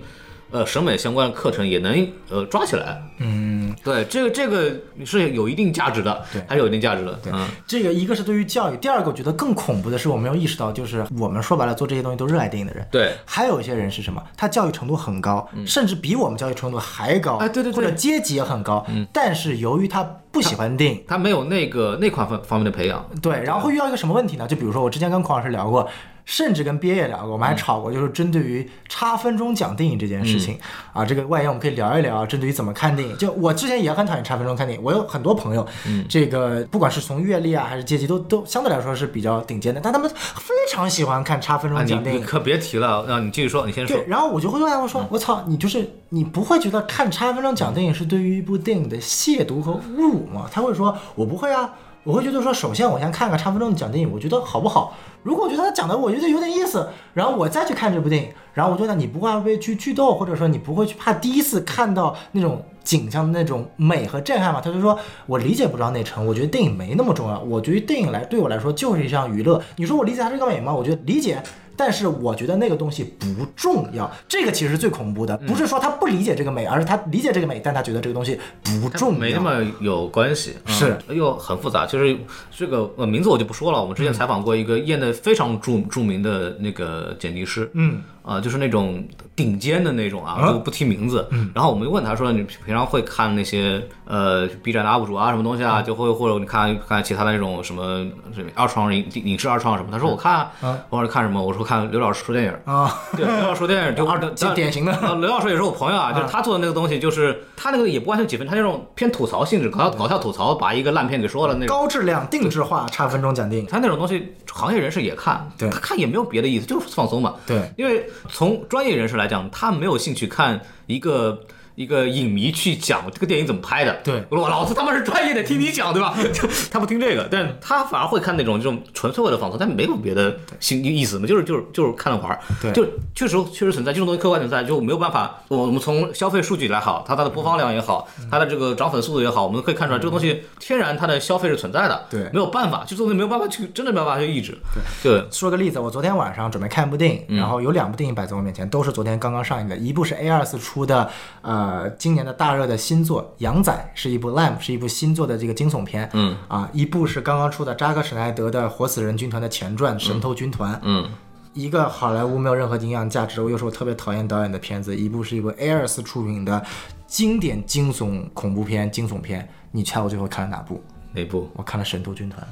呃审美相关的课程也能呃抓起来。嗯，对，这个这个是有一定价值的，对还是有一定价值的。嗯，这个一个是对于教育，第二个我觉得更恐怖的是，我没有意识到，就是我们说白了做这些东西都热爱电影的人，对。还有一些人是什么？他教育程度很高，甚至比我们教育程度还高，哎对对对或者阶级也很高，嗯但是由于他不喜欢电影，他没有那个那块方方面的培养，对，然后会遇到一个什么问题呢？就比如说我之前跟孔老师聊过。甚至跟憋也聊过，我们还吵过，就是针对于差分钟讲电影这件事情、啊，这个外延我们可以聊一聊，针对于怎么看电影。就我之前也很讨厌差分钟看电影，我有很多朋友，这个不管是从阅历啊还是阶级都都相对来说是比较顶尖的，但他们非常喜欢看差分啊，钟讲电影。你可别提了，让你继续说，你先说对，。然后我就会问他，我说我操，你就是你不会觉得看差分钟讲电影是对于一部电影的亵渎和侮辱吗？他会说，我不会啊，我会觉得说，首先我先看个差分钟讲电影，我觉得好不好？如果我觉得他讲的我觉得有点意思，然后我再去看这部电影，然后我觉得你不会被去剧透，或者说你不会去怕第一次看到那种景象的那种美和震撼嘛？他就说我理解不到那层，我觉得电影没那么重要，我觉得电影来对我来说就是一项娱乐。你说我理解它这个美吗？我觉得理解。但是我觉得那个东西不重要，这个其实是最恐怖的，不是说他不理解这个美，而是他理解这个美，但他觉得这个东西不重要。没那么有关系，嗯是又很复杂。就是这个呃名字我就不说了，我们之前采访过一个业内非常著著名的那个剪辑师，嗯，啊、就是那种顶尖的那种啊，啊就不提名字。然后我们就问他说：“你平常会看那些呃 B 站的 UP 主啊，什么东西啊？就会或者你看看其他的那种什么什么二创影影视二创什么？”他说：“我看啊。嗯我说：“看什么？”我说：“看刘老师说电影。”啊，对，刘老师说电影就 二但典型的呃，刘老师也是我朋友啊，就是他做的那个东西，就是他那个也不完全几分，他那种偏吐槽性质，搞笑搞笑吐槽，把一个烂片给说了那种。高质量定制化差分钟讲电影，他那种东西，行业人士也看，对他看也没有别的意思，就是放松嘛。对，因为从专业人士来讲，他没有兴趣看一个一个影迷去讲这个电影怎么拍的。对我说老子他妈是专业的，听你讲对吧？就 他不听这个，但他反而会看那种这种纯粹为了放松，但没有别的心意思嘛，就是就是就是看着玩儿。对就确实确实存在这种东西，客观存在，就没有办法。我我们从消费数据来好，它它的播放量也好，它的这个涨粉速度也好，我们可以看出来这个东西天然它的消费是存在的。对没有办法，就这东西没有办法去，真的没有办法去抑制。对，说个例子，我昨天晚上准备看一部电影，然后有两部电影摆在我面前，都是昨天刚刚上映的。一部是 A 二四出的，呃，今年的大热的新作《羊仔》，是一部 Lamb，是一部新作的这个惊悚片。嗯啊，一部是刚刚出的扎克施奈德的《活死人军团》的前传《神偷军团》。嗯一个好莱坞没有任何营养价值，又是我特别讨厌导演的片子，一部是一部 Airs 出品的经典惊悚恐怖片、惊悚片。你猜我最后看了哪部？哪部？我看了《神偷军团》，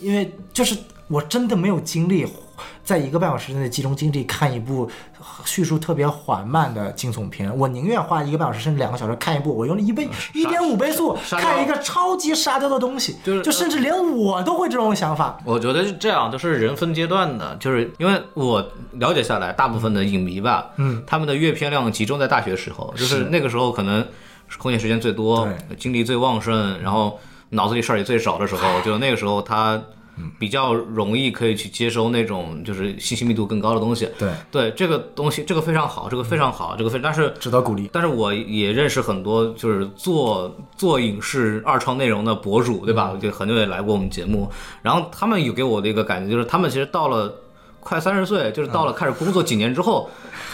因为就是我真的没有精力在一个半小时内集中精力看一部叙述特别缓慢的惊悚片，我宁愿花一个半小时甚至两个小时看一部我用了一倍一点五倍速看一个超级沙雕的东西，就是就甚至连我都会这种想法。我觉得是这样，就是人分阶段的，就是因为我了解下来，大部分的影迷吧，嗯，他们的阅片量集中在大学时候，就是那个时候可能是空闲时间最多，精力最旺盛，然后脑子里事儿也最少的时候，就那个时候他比较容易可以去接收那种就是信息密度更高的东西。对，对，这个东西这个非常好，这个非常好，这个非但是值得鼓励。但是我也认识很多就是做做影视二创内容的博主，对吧？就很多也来过我们节目，然后他们有给我的一个感觉，就是他们其实到了快三十岁，就是到了开始工作几年之后，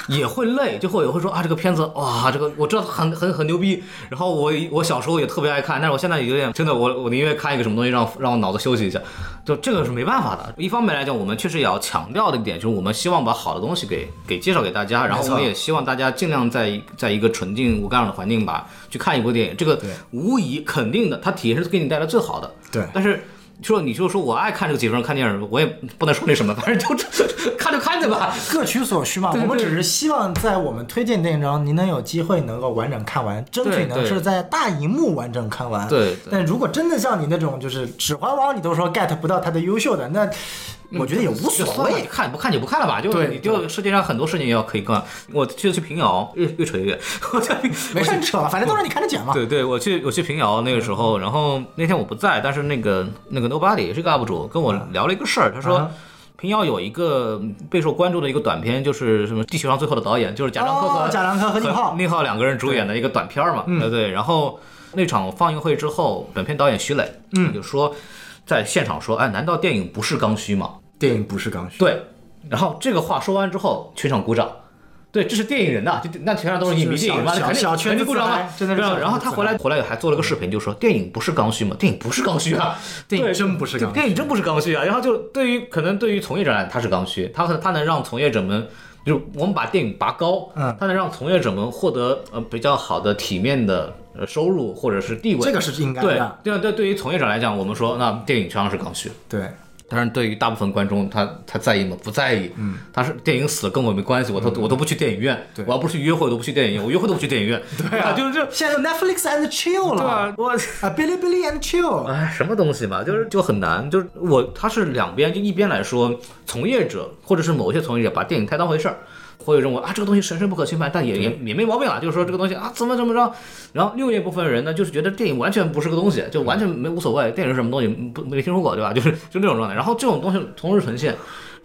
也会累，就会也会说啊，这个片子哇，这个我知道很很很牛逼，然后我我小时候也特别爱看，但是我现在有点真的，我我宁愿看一个什么东西让让我脑子休息一下，就这个是没办法的。一方面来讲，我们确实也要强调的一点，就是我们希望把好的东西给给介绍给大家，然后我们也希望大家尽量在在一个纯净无干扰的环境吧去看一部电影，这个无疑肯定的，它体验是给你带来最好的。对但是说你就说我爱看这个几分钟看电影，我也不能说那什么，反正就 看就看着吧。各取所需嘛，对对我们只是希望在我们推荐电影中，您能有机会能够完整看完，争取能是在大荧幕完整看完。对对但如果真的像你那种就是《指环王》，你都说 get 不到它的优秀的，那我觉得也无所谓。看不看就不看了吧，就对你就世界上很多事情要可以干。我去去平遥，越越扯越远。我去没事，你扯吧，反正都让你看着讲嘛。对对，我去我去平遥那个时候，然后那天我不在，但是那个那个 Nobody 也是个 UP 主跟我聊了一个事儿，他说。啊平遥有一个备受关注的一个短片，就是什么《地球上最后的导演》，就是贾樟柯和、哦贾樟柯和宁浩宁浩两个人主演的一个短片儿嘛，对对。然后那场放映会之后，本片导演徐磊，嗯，就说在现场说，哎，难道电影不是刚需吗？电影不是刚需。对，然后这个话说完之后，全场鼓掌。对，这是电影人呐，就那全场都是影迷电影嘛，小肯定肯定鼓掌嘛，真的然后他回来回来还做了个视频，就说电影不是刚需嘛，电影不是刚需啊，电影对真不是刚需电影真不是刚需啊。然后就对于可能对于从业者来讲，它是刚需，它它能让从业者们。就是我们把电影拔高，嗯它能让从业者们获得呃比较好的体面的呃收入或者是地位，这个是应该的。对对，对于从业者来讲，我们说那电影实际上是刚需，对，但是对于大部分观众，他他在意吗？不在意。嗯，他是电影死了跟我没关系，我都、我都不去电影院。对我要不去约会，我都不去电影院，我约会都不去电影院。对啊就是这。现在有 Netflix and chill 了。对啊，我啊，哔哩哔哩 and chill。哎，什么东西嘛，就是就很难，就是我他是两边，就一边来说，从业者或者是某些从业者把电影太当回事儿，会认为啊这个东西神圣不可侵犯，但也也也没毛病了，就是说这个东西啊怎么怎么着，然后另一部分人呢，就是觉得电影完全不是个东西，就完全没无所谓，电影是什么东西不没听说过，对吧？就是就这种状态，然后这种东西同时呈现。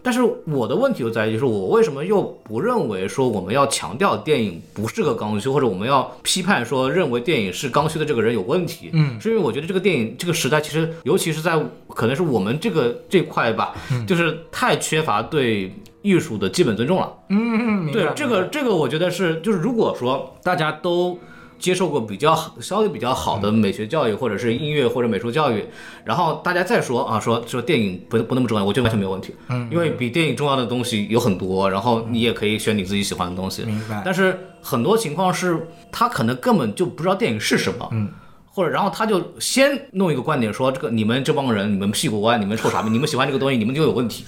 但是我的问题就在于，就是我为什么又不认为说我们要强调电影不是个刚需，或者我们要批判说认为电影是刚需的这个人有问题？嗯，是因为我觉得这个电影这个时代，其实尤其是在可能是我们这个这块吧，就是太缺乏对艺术的基本尊重了。嗯，对这个这个，我觉得是就是如果说大家都。接受过比较好稍微比较好的美学教育，或者是音乐或者美术教育，然后大家再说啊，说说电影不不那么重要，我觉得完全没有问题。嗯，因为比电影重要的东西有很多，然后你也可以选你自己喜欢的东西。明白但是很多情况是他可能根本就不知道电影是什么。嗯。或者，然后他就先弄一个观点说，这个你们这帮人，你们屁股歪，你们臭傻逼，你们喜欢这个东西，你们就有问题。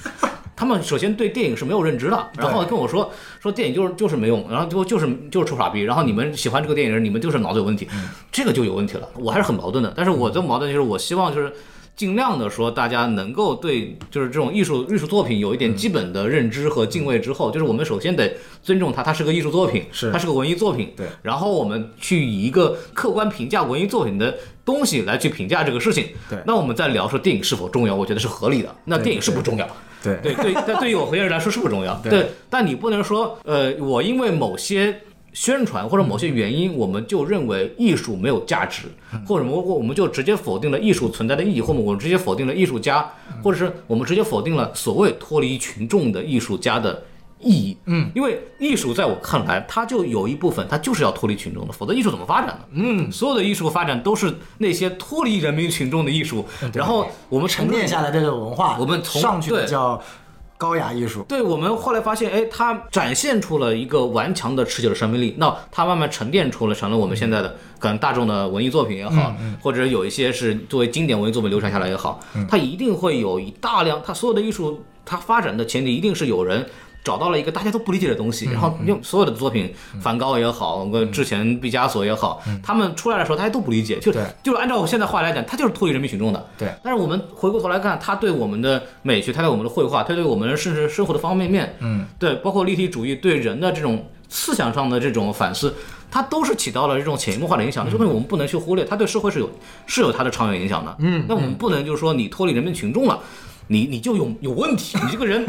他们首先对电影是没有认知的，然后跟我说说电影就是就是没用，然后就就是就是臭傻逼，然后你们喜欢这个电影人，你们就是脑子有问题，这个就有问题了。我还是很矛盾的，但是我的矛盾就是我希望就是尽量的说大家能够对就是这种艺术艺术作品有一点基本的认知和敬畏之后，就是我们首先得尊重它，它是个艺术作品，是。它是个文艺作品，对，然后我们去以一个客观评价文艺作品的东西来去评价这个事情，对。那我们再聊说电影是否重要，我觉得是合理的。那电影是不重要。对对对，但对于我和人来说是不重要。对对，但你不能说，呃，我因为某些宣传或者某些原因，我们就认为艺术没有价值，或者我我们就直接否定了艺术存在的意义，或者我们直接否定了艺术家，或者是我们直接否定了所谓脱离群众的艺术家的。意义，嗯，因为艺术在我看来，它就有一部分，它就是要脱离群众的，否则艺术怎么发展呢？嗯，所有的艺术发展都是那些脱离人民群众的艺术，然后我们沉淀下来这个文化，我们从上去的对叫高雅艺术。对我们后来发现，哎，它展现出了一个顽强的、持久的生命力。那它慢慢沉淀出了，成了我们现在的可能大众的文艺作品也好，或者有一些是作为经典文艺作品流传下来也好，它一定会有一大量，它所有的艺术，它发展的前提一定是有人。找到了一个大家都不理解的东西，然后用所有的作品，梵高也好，跟之前毕加索也好，他们出来的时候大家都不理解，就就是按照我现在话来讲，他就是脱离人民群众的。对。但是我们回过头来看，他对我们的美学，他对我们的绘画，他对我们甚至生活的方方面面，嗯，对，包括立体主义对人的这种思想上的这种反思，它都是起到了这种潜移默化的影响。这东西我们不能去忽略，它对社会是有是有它的长远影响的。嗯。那我们不能就是说你脱离人民群众了。你你就有有问题，你这个人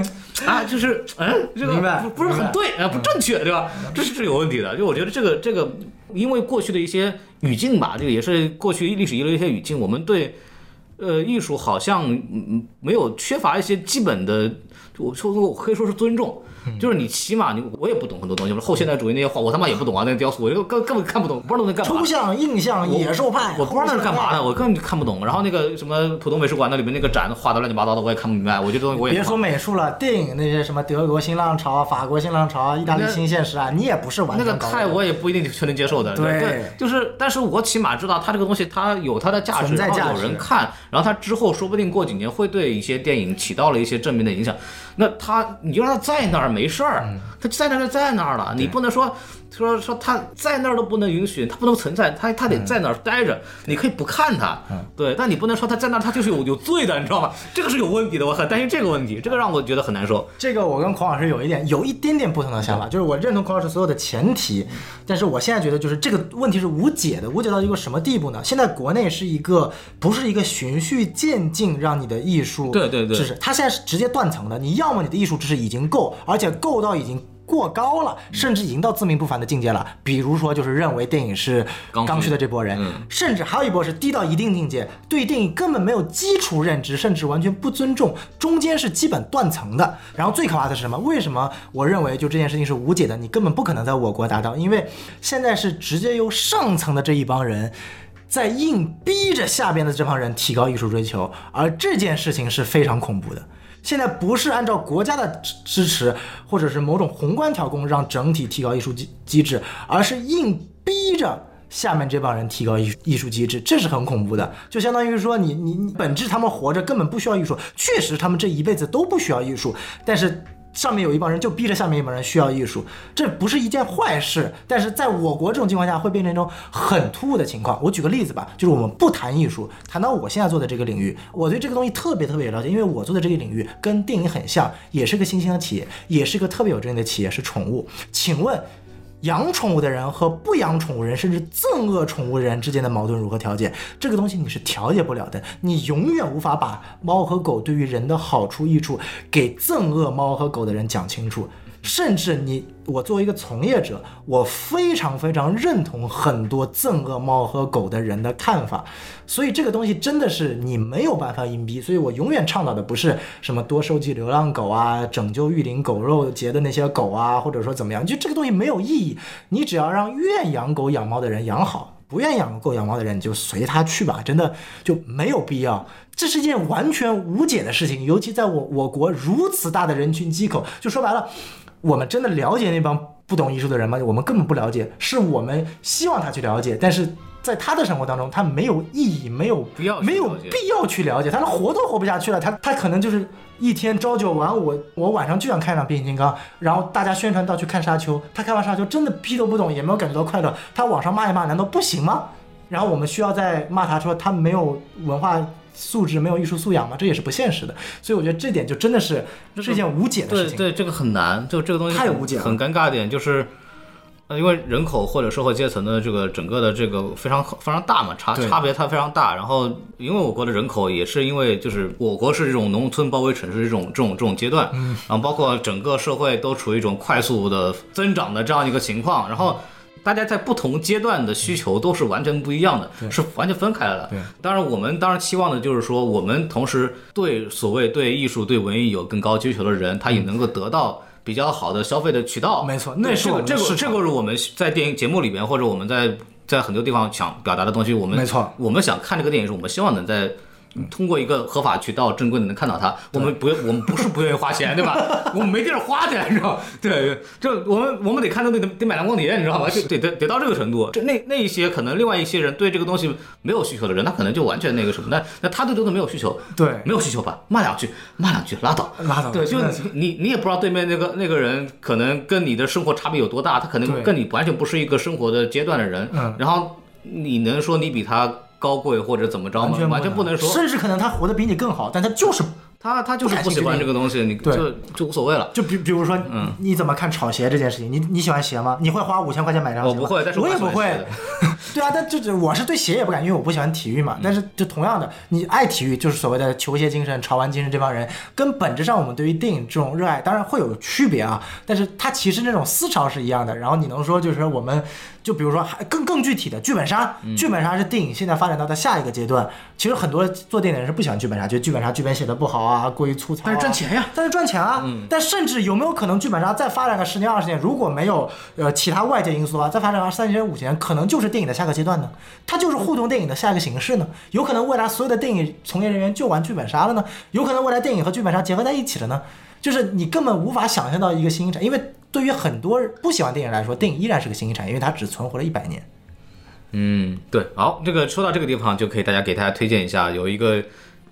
啊，就是嗯，这个不不是很对啊，不正确，对吧？这是是有问题的。就我觉得这个这个，因为过去的一些语境吧，这个也是过去历史遗留一些语境，我们对呃艺术好像没有缺乏一些基本的，我说我可以说是尊重。就是你起码你我也不懂很多东西，后现代主义那些画我他妈也不懂啊，那个雕塑我就根根本看不懂，不知道那干嘛。抽象、印象、野兽派，我不知道那是干嘛的，我根本看不懂。然后那个什么浦东美术馆那里面那个展画的乱七八糟的，我也看不明白。我觉得东西我也别说美术了，电影那些什么德国新浪潮、法国新浪潮、意大利新现实啊，你也不是完全那个太我也不一定全能接受的。对，就是，但是我起码知道它这个东西它有它的价值，然后有人看，然后它之后说不定过几年会对一些电影起到了一些正面的影响。那它，你就让它在那儿没事儿，他在那儿就在那儿了，你不能说。说说他在那儿都不能允许，他不能存在，他他得在那儿待着。你可以不看他，对，但你不能说他在那儿他就是有有罪的，你知道吗？这个是有问题的，我很担心这个问题，这个让我觉得很难受。这个我跟孔老师有一点有一点点不同的想法，就是我认同孔老师所有的前提，但是我现在觉得就是这个问题是无解的，无解到一个什么地步呢？现在国内是一个不是一个循序渐进让你的艺术对对对，知识，它现在是直接断层的。你要么你的艺术知识已经够，而且够到已经。过高了，甚至已经到自命不凡的境界了。比如说，就是认为电影是刚需的这波人，甚至还有一波是低到一定境界，对电影根本没有基础认知，甚至完全不尊重，中间是基本断层的。然后最可怕的是什么？为什么我认为就这件事情是无解的？你根本不可能在我国达到，因为现在是直接由上层的这一帮人在硬逼着下边的这帮人提高艺术追求，而这件事情是非常恐怖的。现在不是按照国家的支支持，或者是某种宏观调控让整体提高艺术机机制，而是硬逼着下面这帮人提高艺艺术机制，这是很恐怖的。就相当于说，你你你本质他们活着根本不需要艺术，确实他们这一辈子都不需要艺术，但是。上面有一帮人就逼着下面一帮人需要艺术，这不是一件坏事。但是在我国这种情况下，会变成一种很突兀的情况。我举个例子吧，就是我们不谈艺术，谈到我现在做的这个领域，我对这个东西特别特别了解，因为我做的这个领域跟电影很像，也是个新兴的企业，也是个特别有争议的企业，是宠物。请问？养宠物的人和不养宠物人，甚至憎恶宠物人之间的矛盾如何调解？这个东西你是调解不了的，你永远无法把猫和狗对于人的好处益处给憎恶猫和狗的人讲清楚。甚至你，我作为一个从业者，我非常非常认同很多憎恶猫和狗的人的看法，所以这个东西真的是你没有办法硬逼。所以我永远倡导的不是什么多收集流浪狗啊，拯救玉林狗肉节的那些狗啊，或者说怎么样，就这个东西没有意义。你只要让愿养狗养猫的人养好，不愿养狗养猫的人你就随他去吧，真的就没有必要。这是一件完全无解的事情，尤其在我我国如此大的人群机口，就说白了。我们真的了解那帮不懂艺术的人吗？我们根本不了解，是我们希望他去了解，但是在他的生活当中，他没有意义，没有必要，没有必要去了解，他连活都活不下去了。他他可能就是一天朝九晚五，我晚上就想看一场变形金刚，然后大家宣传到去看沙丘，他看完沙丘真的屁都不懂，也没有感觉到快乐，他网上骂一骂难道不行吗？然后我们需要再骂他说他没有文化。素质没有艺术素养嘛，这也是不现实的。所以我觉得这点就真的是是一件无解的事情。对对，这个很难，就这个东西太无解了。很尴尬一点就是，呃，因为人口或者社会阶层的这个整个的这个非常非常大嘛，差差别它非常大。然后因为我国的人口也是因为就是我国是这种农村包围城市这种这种这种阶段，嗯，然后包括整个社会都处于一种快速的增长的这样一个情况，然后。大家在不同阶段的需求都是完全不一样的，是完全分开来的。对，当然我们当然期望的就是说，我们同时对所谓对艺术、对文艺有更高追求的人，他也能够得到比较好的消费的渠道。没错，那是这个这个是我们在电影节目里边，或者我们在在很多地方想表达的东西。我们没错，我们想看这个电影，是我们希望能在通过一个合法渠道正规的能看到它。我们不，我们不是不愿意花钱，对吧？我们没地儿花去，你知道吗？对，这我们我们得看到得得买蓝光碟，你知道吗？就得得得到这个程度。这那那一些可能另外一些人对这个东西没有需求的人，他可能就完全那个什么，那那他对这个没有需求，对没有需求吧？骂两句，骂两句，拉倒，拉倒对，就你你也不知道对面那个那个人可能跟你的生活差别有多大，他可能跟你完全不是一个生活的阶段的人，嗯然后你能说你比他高贵或者怎么着吗？完全不能说，甚至可能他活得比你更好，但他就是他他就是不喜欢这个东西，你对就就无所谓了。就比比如说，嗯你怎么看炒鞋这件事情？你你喜欢鞋吗？你会花五千块钱买双鞋吗？我不会但是我我也不会。对啊，但就是我是对鞋也不敢，因为我不喜欢体育嗯嘛。但是就同样的，你爱体育，就是所谓的球鞋精神、潮玩精神这帮人，跟本质上我们对于电影这种热爱当然会有区别啊。但是它其实那种思潮是一样的。然后你能说就是说我们就比如说还更更具体的剧本杀，嗯剧本杀是电影现在发展到的下一个阶段。其实很多做电影的人是不喜欢剧本杀，觉得剧本杀剧本写的不好啊，过于粗糙、啊。但是赚钱呀但是赚钱啊。嗯但甚至有没有可能剧本杀再发展个十年二十年，如果没有呃其他外界因素的话，再发展个三十年五十年，可能就是电影的下个阶段呢？它就是互动电影的下一个形式呢？有可能未来所有的电影从业人员就玩剧本杀了呢？有可能未来电影和剧本杀结合在一起了呢？就是你根本无法想象到一个新兴产，因为对于很多不喜欢电影来说，电影依然是个新兴产业，因为它只存活了一百年。嗯，对，好，这个说到这个地方，就可以大家给大家推荐一下，有一个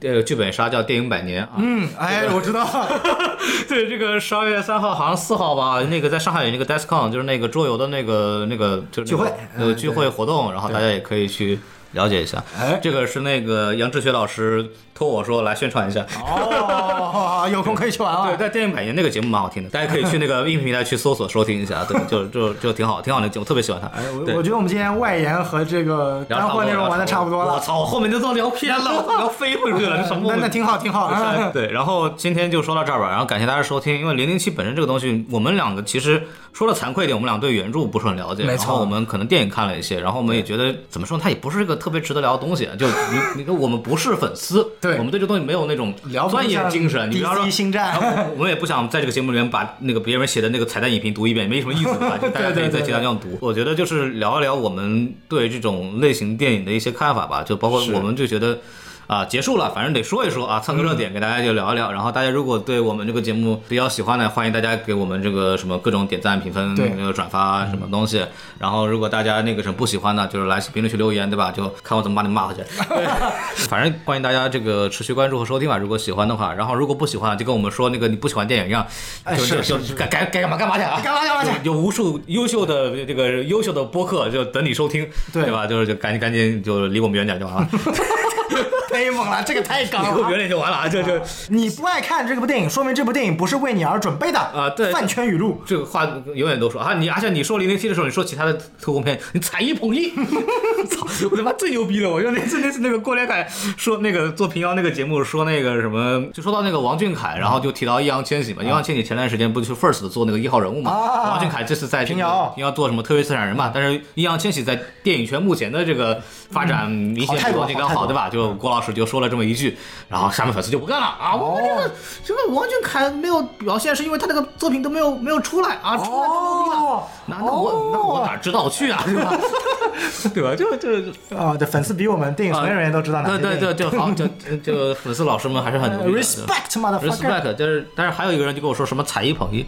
呃剧本杀叫《电影百年》啊。嗯，哎，我知道。对，这个十二月三号，好像四号吧，那个在上海有那个 DESCON，就是那个桌游的那个那个就是聚会呃聚会活动，然后大家也可以去了解一下。哎这个是那个杨志学老师托我说来宣传一下。哦，有空可以去玩啊。对，在电影百年那个节目蛮好听的，大家可以去那个音频平台去搜索收听一下，对，就就就挺好，挺好的节目，特别喜欢它。哎，我我觉得我们今天外延和这个干货内容玩的差不多了。我操，我后面就都聊偏了，我操，要飞回去了，这什么？那那挺好，挺好。啊对，然后今天就说到这儿吧，然后感谢大家收听。因为零零七本身这个东西，我们两个其实说的惭愧一点，我们俩对原著不是很了解，没错我们可能电影看了一些，然后我们也觉得怎么说，它也不是一个特别值得聊的东西。就你你我们不是粉丝，对我们对这东西没有那种聊不钻研精神。你比方说星战我们也不想在这个节目里面把那个别人写的那个彩蛋影评读一遍，没什么意思，对吧？就大家 可以在其他地方读。我觉得就是聊一聊我们对这种类型电影的一些看法吧，就包括我们就觉得。啊，结束了，反正得说一说啊，蹭个热点，给大家就聊一聊。然后大家如果对我们这个节目比较喜欢呢，欢迎大家给我们这个什么各种点赞、评分、那个转发什么东西。然后如果大家那个什么不喜欢呢，就是来评论区留言，对吧？就看我怎么把你骂回去。对，反正欢迎大家这个持续关注和收听吧。如果喜欢的话，然后如果不喜欢，就跟我们说那个你不喜欢电影一样，哎就是就该该该干嘛干嘛去啊！干嘛干嘛去有有无数优秀的这个优秀的播客就等你收听，对对吧？就是就赶紧赶紧就离我们远点就完了。忒猛了，这个太刚了。点就完了啊！就就你不爱看这部电影，说明这部电影不是为你而准备的啊对饭圈语录。这个话永远都说啊，你而且你说零零七的时候，你说其他的特工片，你踩一捧一，操！我他妈最牛逼了！我就那次那次那个郭连凯说那个做平遥那个节目说那个什么，就说到那个王俊凯，然后就提到易烊千玺嘛，易烊千玺前段时间不就是 First 做那个一号人物嘛，啊王俊凯这次在平遥平遥做什么特约策展人嘛，但是易烊千玺在电影圈目前的这个发展明显比王俊凯好，对吧？就郭老师就说了这么一句，然后下面粉丝就不干了啊，我们这个这个王俊凯没有表现，是因为他那个作品都没有没有出来啊，出来就牛逼了。哦，那那我那我哪知道去啊，对吧？对吧？就就啊，这粉丝比我们电影从业人员都知道哪对对。对就好，就就粉丝老师们还是很呃牛逼的 respect respect，就是但是还有一个人就跟我说什么踩一捧一。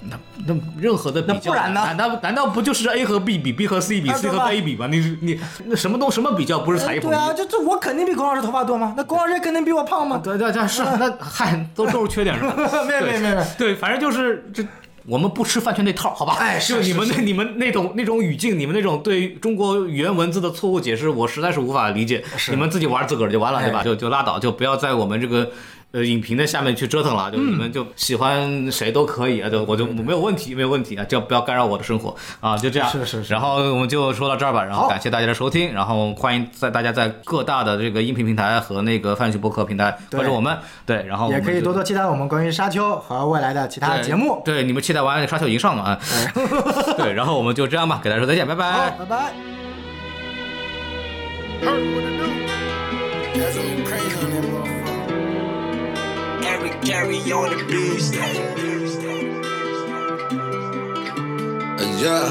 那那任何的比较，那不然呢难道难道不就是 A 和 B 比 B 和 C 比啊 C 和 A 比吗？你你那什么东什么比较不是踩一捧一？对啊，这这我肯定比龚老师头发多吗？那龚老师也肯定比我胖吗？对对对，是那嗨，都都是缺点是吧？没有没有没有。对，反正就是这。我们不吃饭圈那套，好吧？哎是就你们那你们那种那种语境，你们那种对中国语言文字的错误解释，我实在是无法理解。你们自己玩自个儿就完了，对吧？哎就就拉倒，就不要在我们这个。呃，影评的下面去折腾了，就你们就喜欢谁都可以啊，就我就没有问题，没有问题啊，就不要干扰我的生活啊，就这样。是是是然后我们就说到这儿吧，然后感谢大家的收听，然后欢迎在大家在各大的这个音频平台和那个泛讯播客平台关注我们，对，然后我们就也可以多多期待我们关于沙丘和未来的其他节目。对，你们期待完沙丘已经上了啊。对，然后我们就这样吧，给大家说再见，拜好拜，。拜拜。Carry on the beat. Yeah.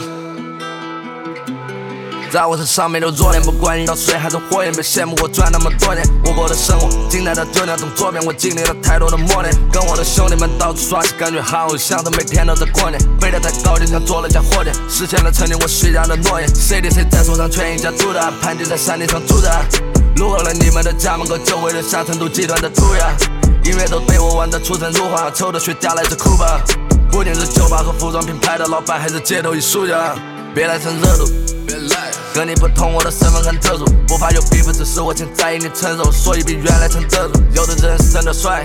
在我身上没有弱点，不管遇到水还是火焰，别羡慕我赚那么多年。我过的生活，精彩的就那种左边，我经历了太多的磨练。跟我的兄弟们到处耍起，感觉好像是每天都在过年。飞得太高，就像做了架火箭，实现了曾经我许下的诺言。谁的谁在手上全一家独大，盘踞在山顶上住着。路过了你们的家门口，就会留下成都集团的涂鸦。音乐都被我玩得出神入化，抽的雪茄来自库巴。不仅是酒吧和服装品牌的老板，还是街头艺术家。别来蹭热度，跟你不同，我的身份很特殊，不怕有 beef，只是我欠在意你承受，所以比原来撑得住。有的人生得帅，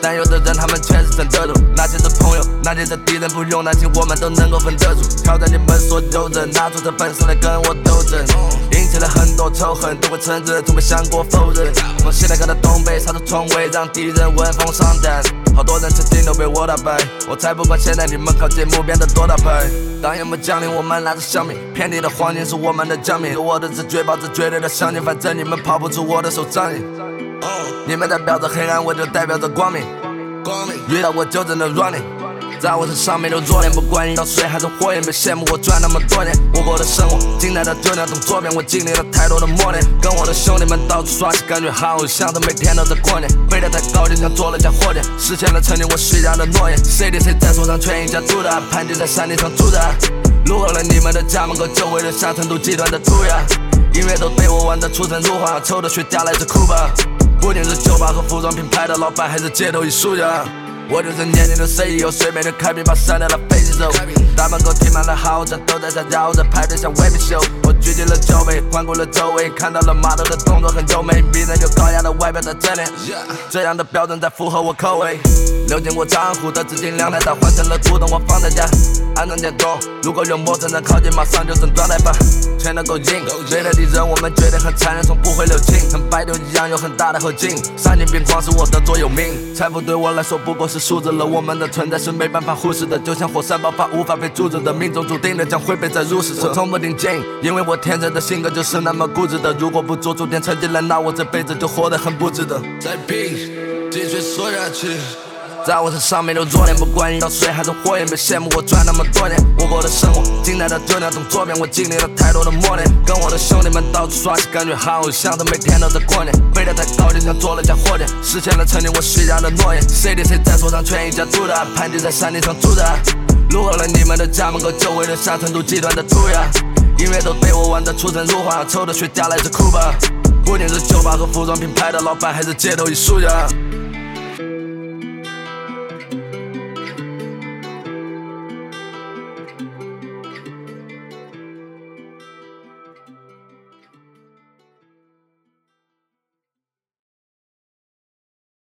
但有的人他们确实真得住。那些是朋友，那些是敌人，不用担心，我们都能够分得住。挑战你们所有人，拿出这本事来跟我斗争，引起了很多仇恨，都会承认，从没想过否认。从西南看到东北，杀出重围，让敌人闻风丧胆。好多人曾经都被我打败，我才不管现在你们靠近目变得多大牌。当夜幕降临，我们拿着香米，遍地的黄金是我们的奖品。用我的直觉，保持绝对的相信，反正你们跑不出我的手掌印。你们代表着黑暗，我就代表着光明。光明遇到我就只能 running，在我身上没有弱点，不管遇到水还是火焰，别羡慕我赚那么多钱。我过的生活，精彩的就那种左边，我经历了太多的磨练。跟我的兄弟们到处耍起，感觉好像都每天都在过年。飞得太高，就像做了架火箭，实现了曾经我许下的诺言。CDC 在手上全一家独大，盘踞在山顶上住着。路过了你们的家门口，就会留下成都集团的涂鸦。音乐都被我玩得出神入化，抽的雪茄来自库巴。不仅是酒吧和服装品牌的老板，还是街头艺术家。我就是年轻的 CEO，随便就开瓶把山带到飞机走。大门口停满了豪车，都在下轿着排队像维密秀。我举起了酒杯，环顾了周围，看到了码头的动作很优美，迷人又高雅的外表在这里。这样的标准在符合我口味。流进我账户的资金量太大，换成了古董，我放在家，安装监控。如果有陌生人靠近，马上就整状态吧。钱都够硬，对待敌人我们绝对很残忍，从不会留情，跟白牛一样有很大的后劲。丧尽病狂是我的座右铭，财富对我来说不过是数字了，我们的存在是没办法忽视的，就像火山爆发无法被阻止的，命中注定的将会被载入史册。我从不顶进，因为我天生的性格就是那么固执的，如果不做出点成绩来，那我这辈子就活得很不值得。再拼，继续说下去。在我身上没留弱点，不管遇到水还是火焰，别羡慕我赚那么多年。我过的生活，精彩的就那种作品，我经历了太多的磨练。跟我的兄弟们到处耍起，感觉好像都每天都在过年。飞得太高，就像做了架火箭，实现了曾经我许下的诺言。CDC 在手上全一家独大，盘踞在山顶上住着。路过了你们的家门口，就会留下成都集团的涂鸦。音乐都被我玩得出神入化，抽的雪茄来自库巴。不仅是酒吧和服装品牌的老板，还是街头艺术家。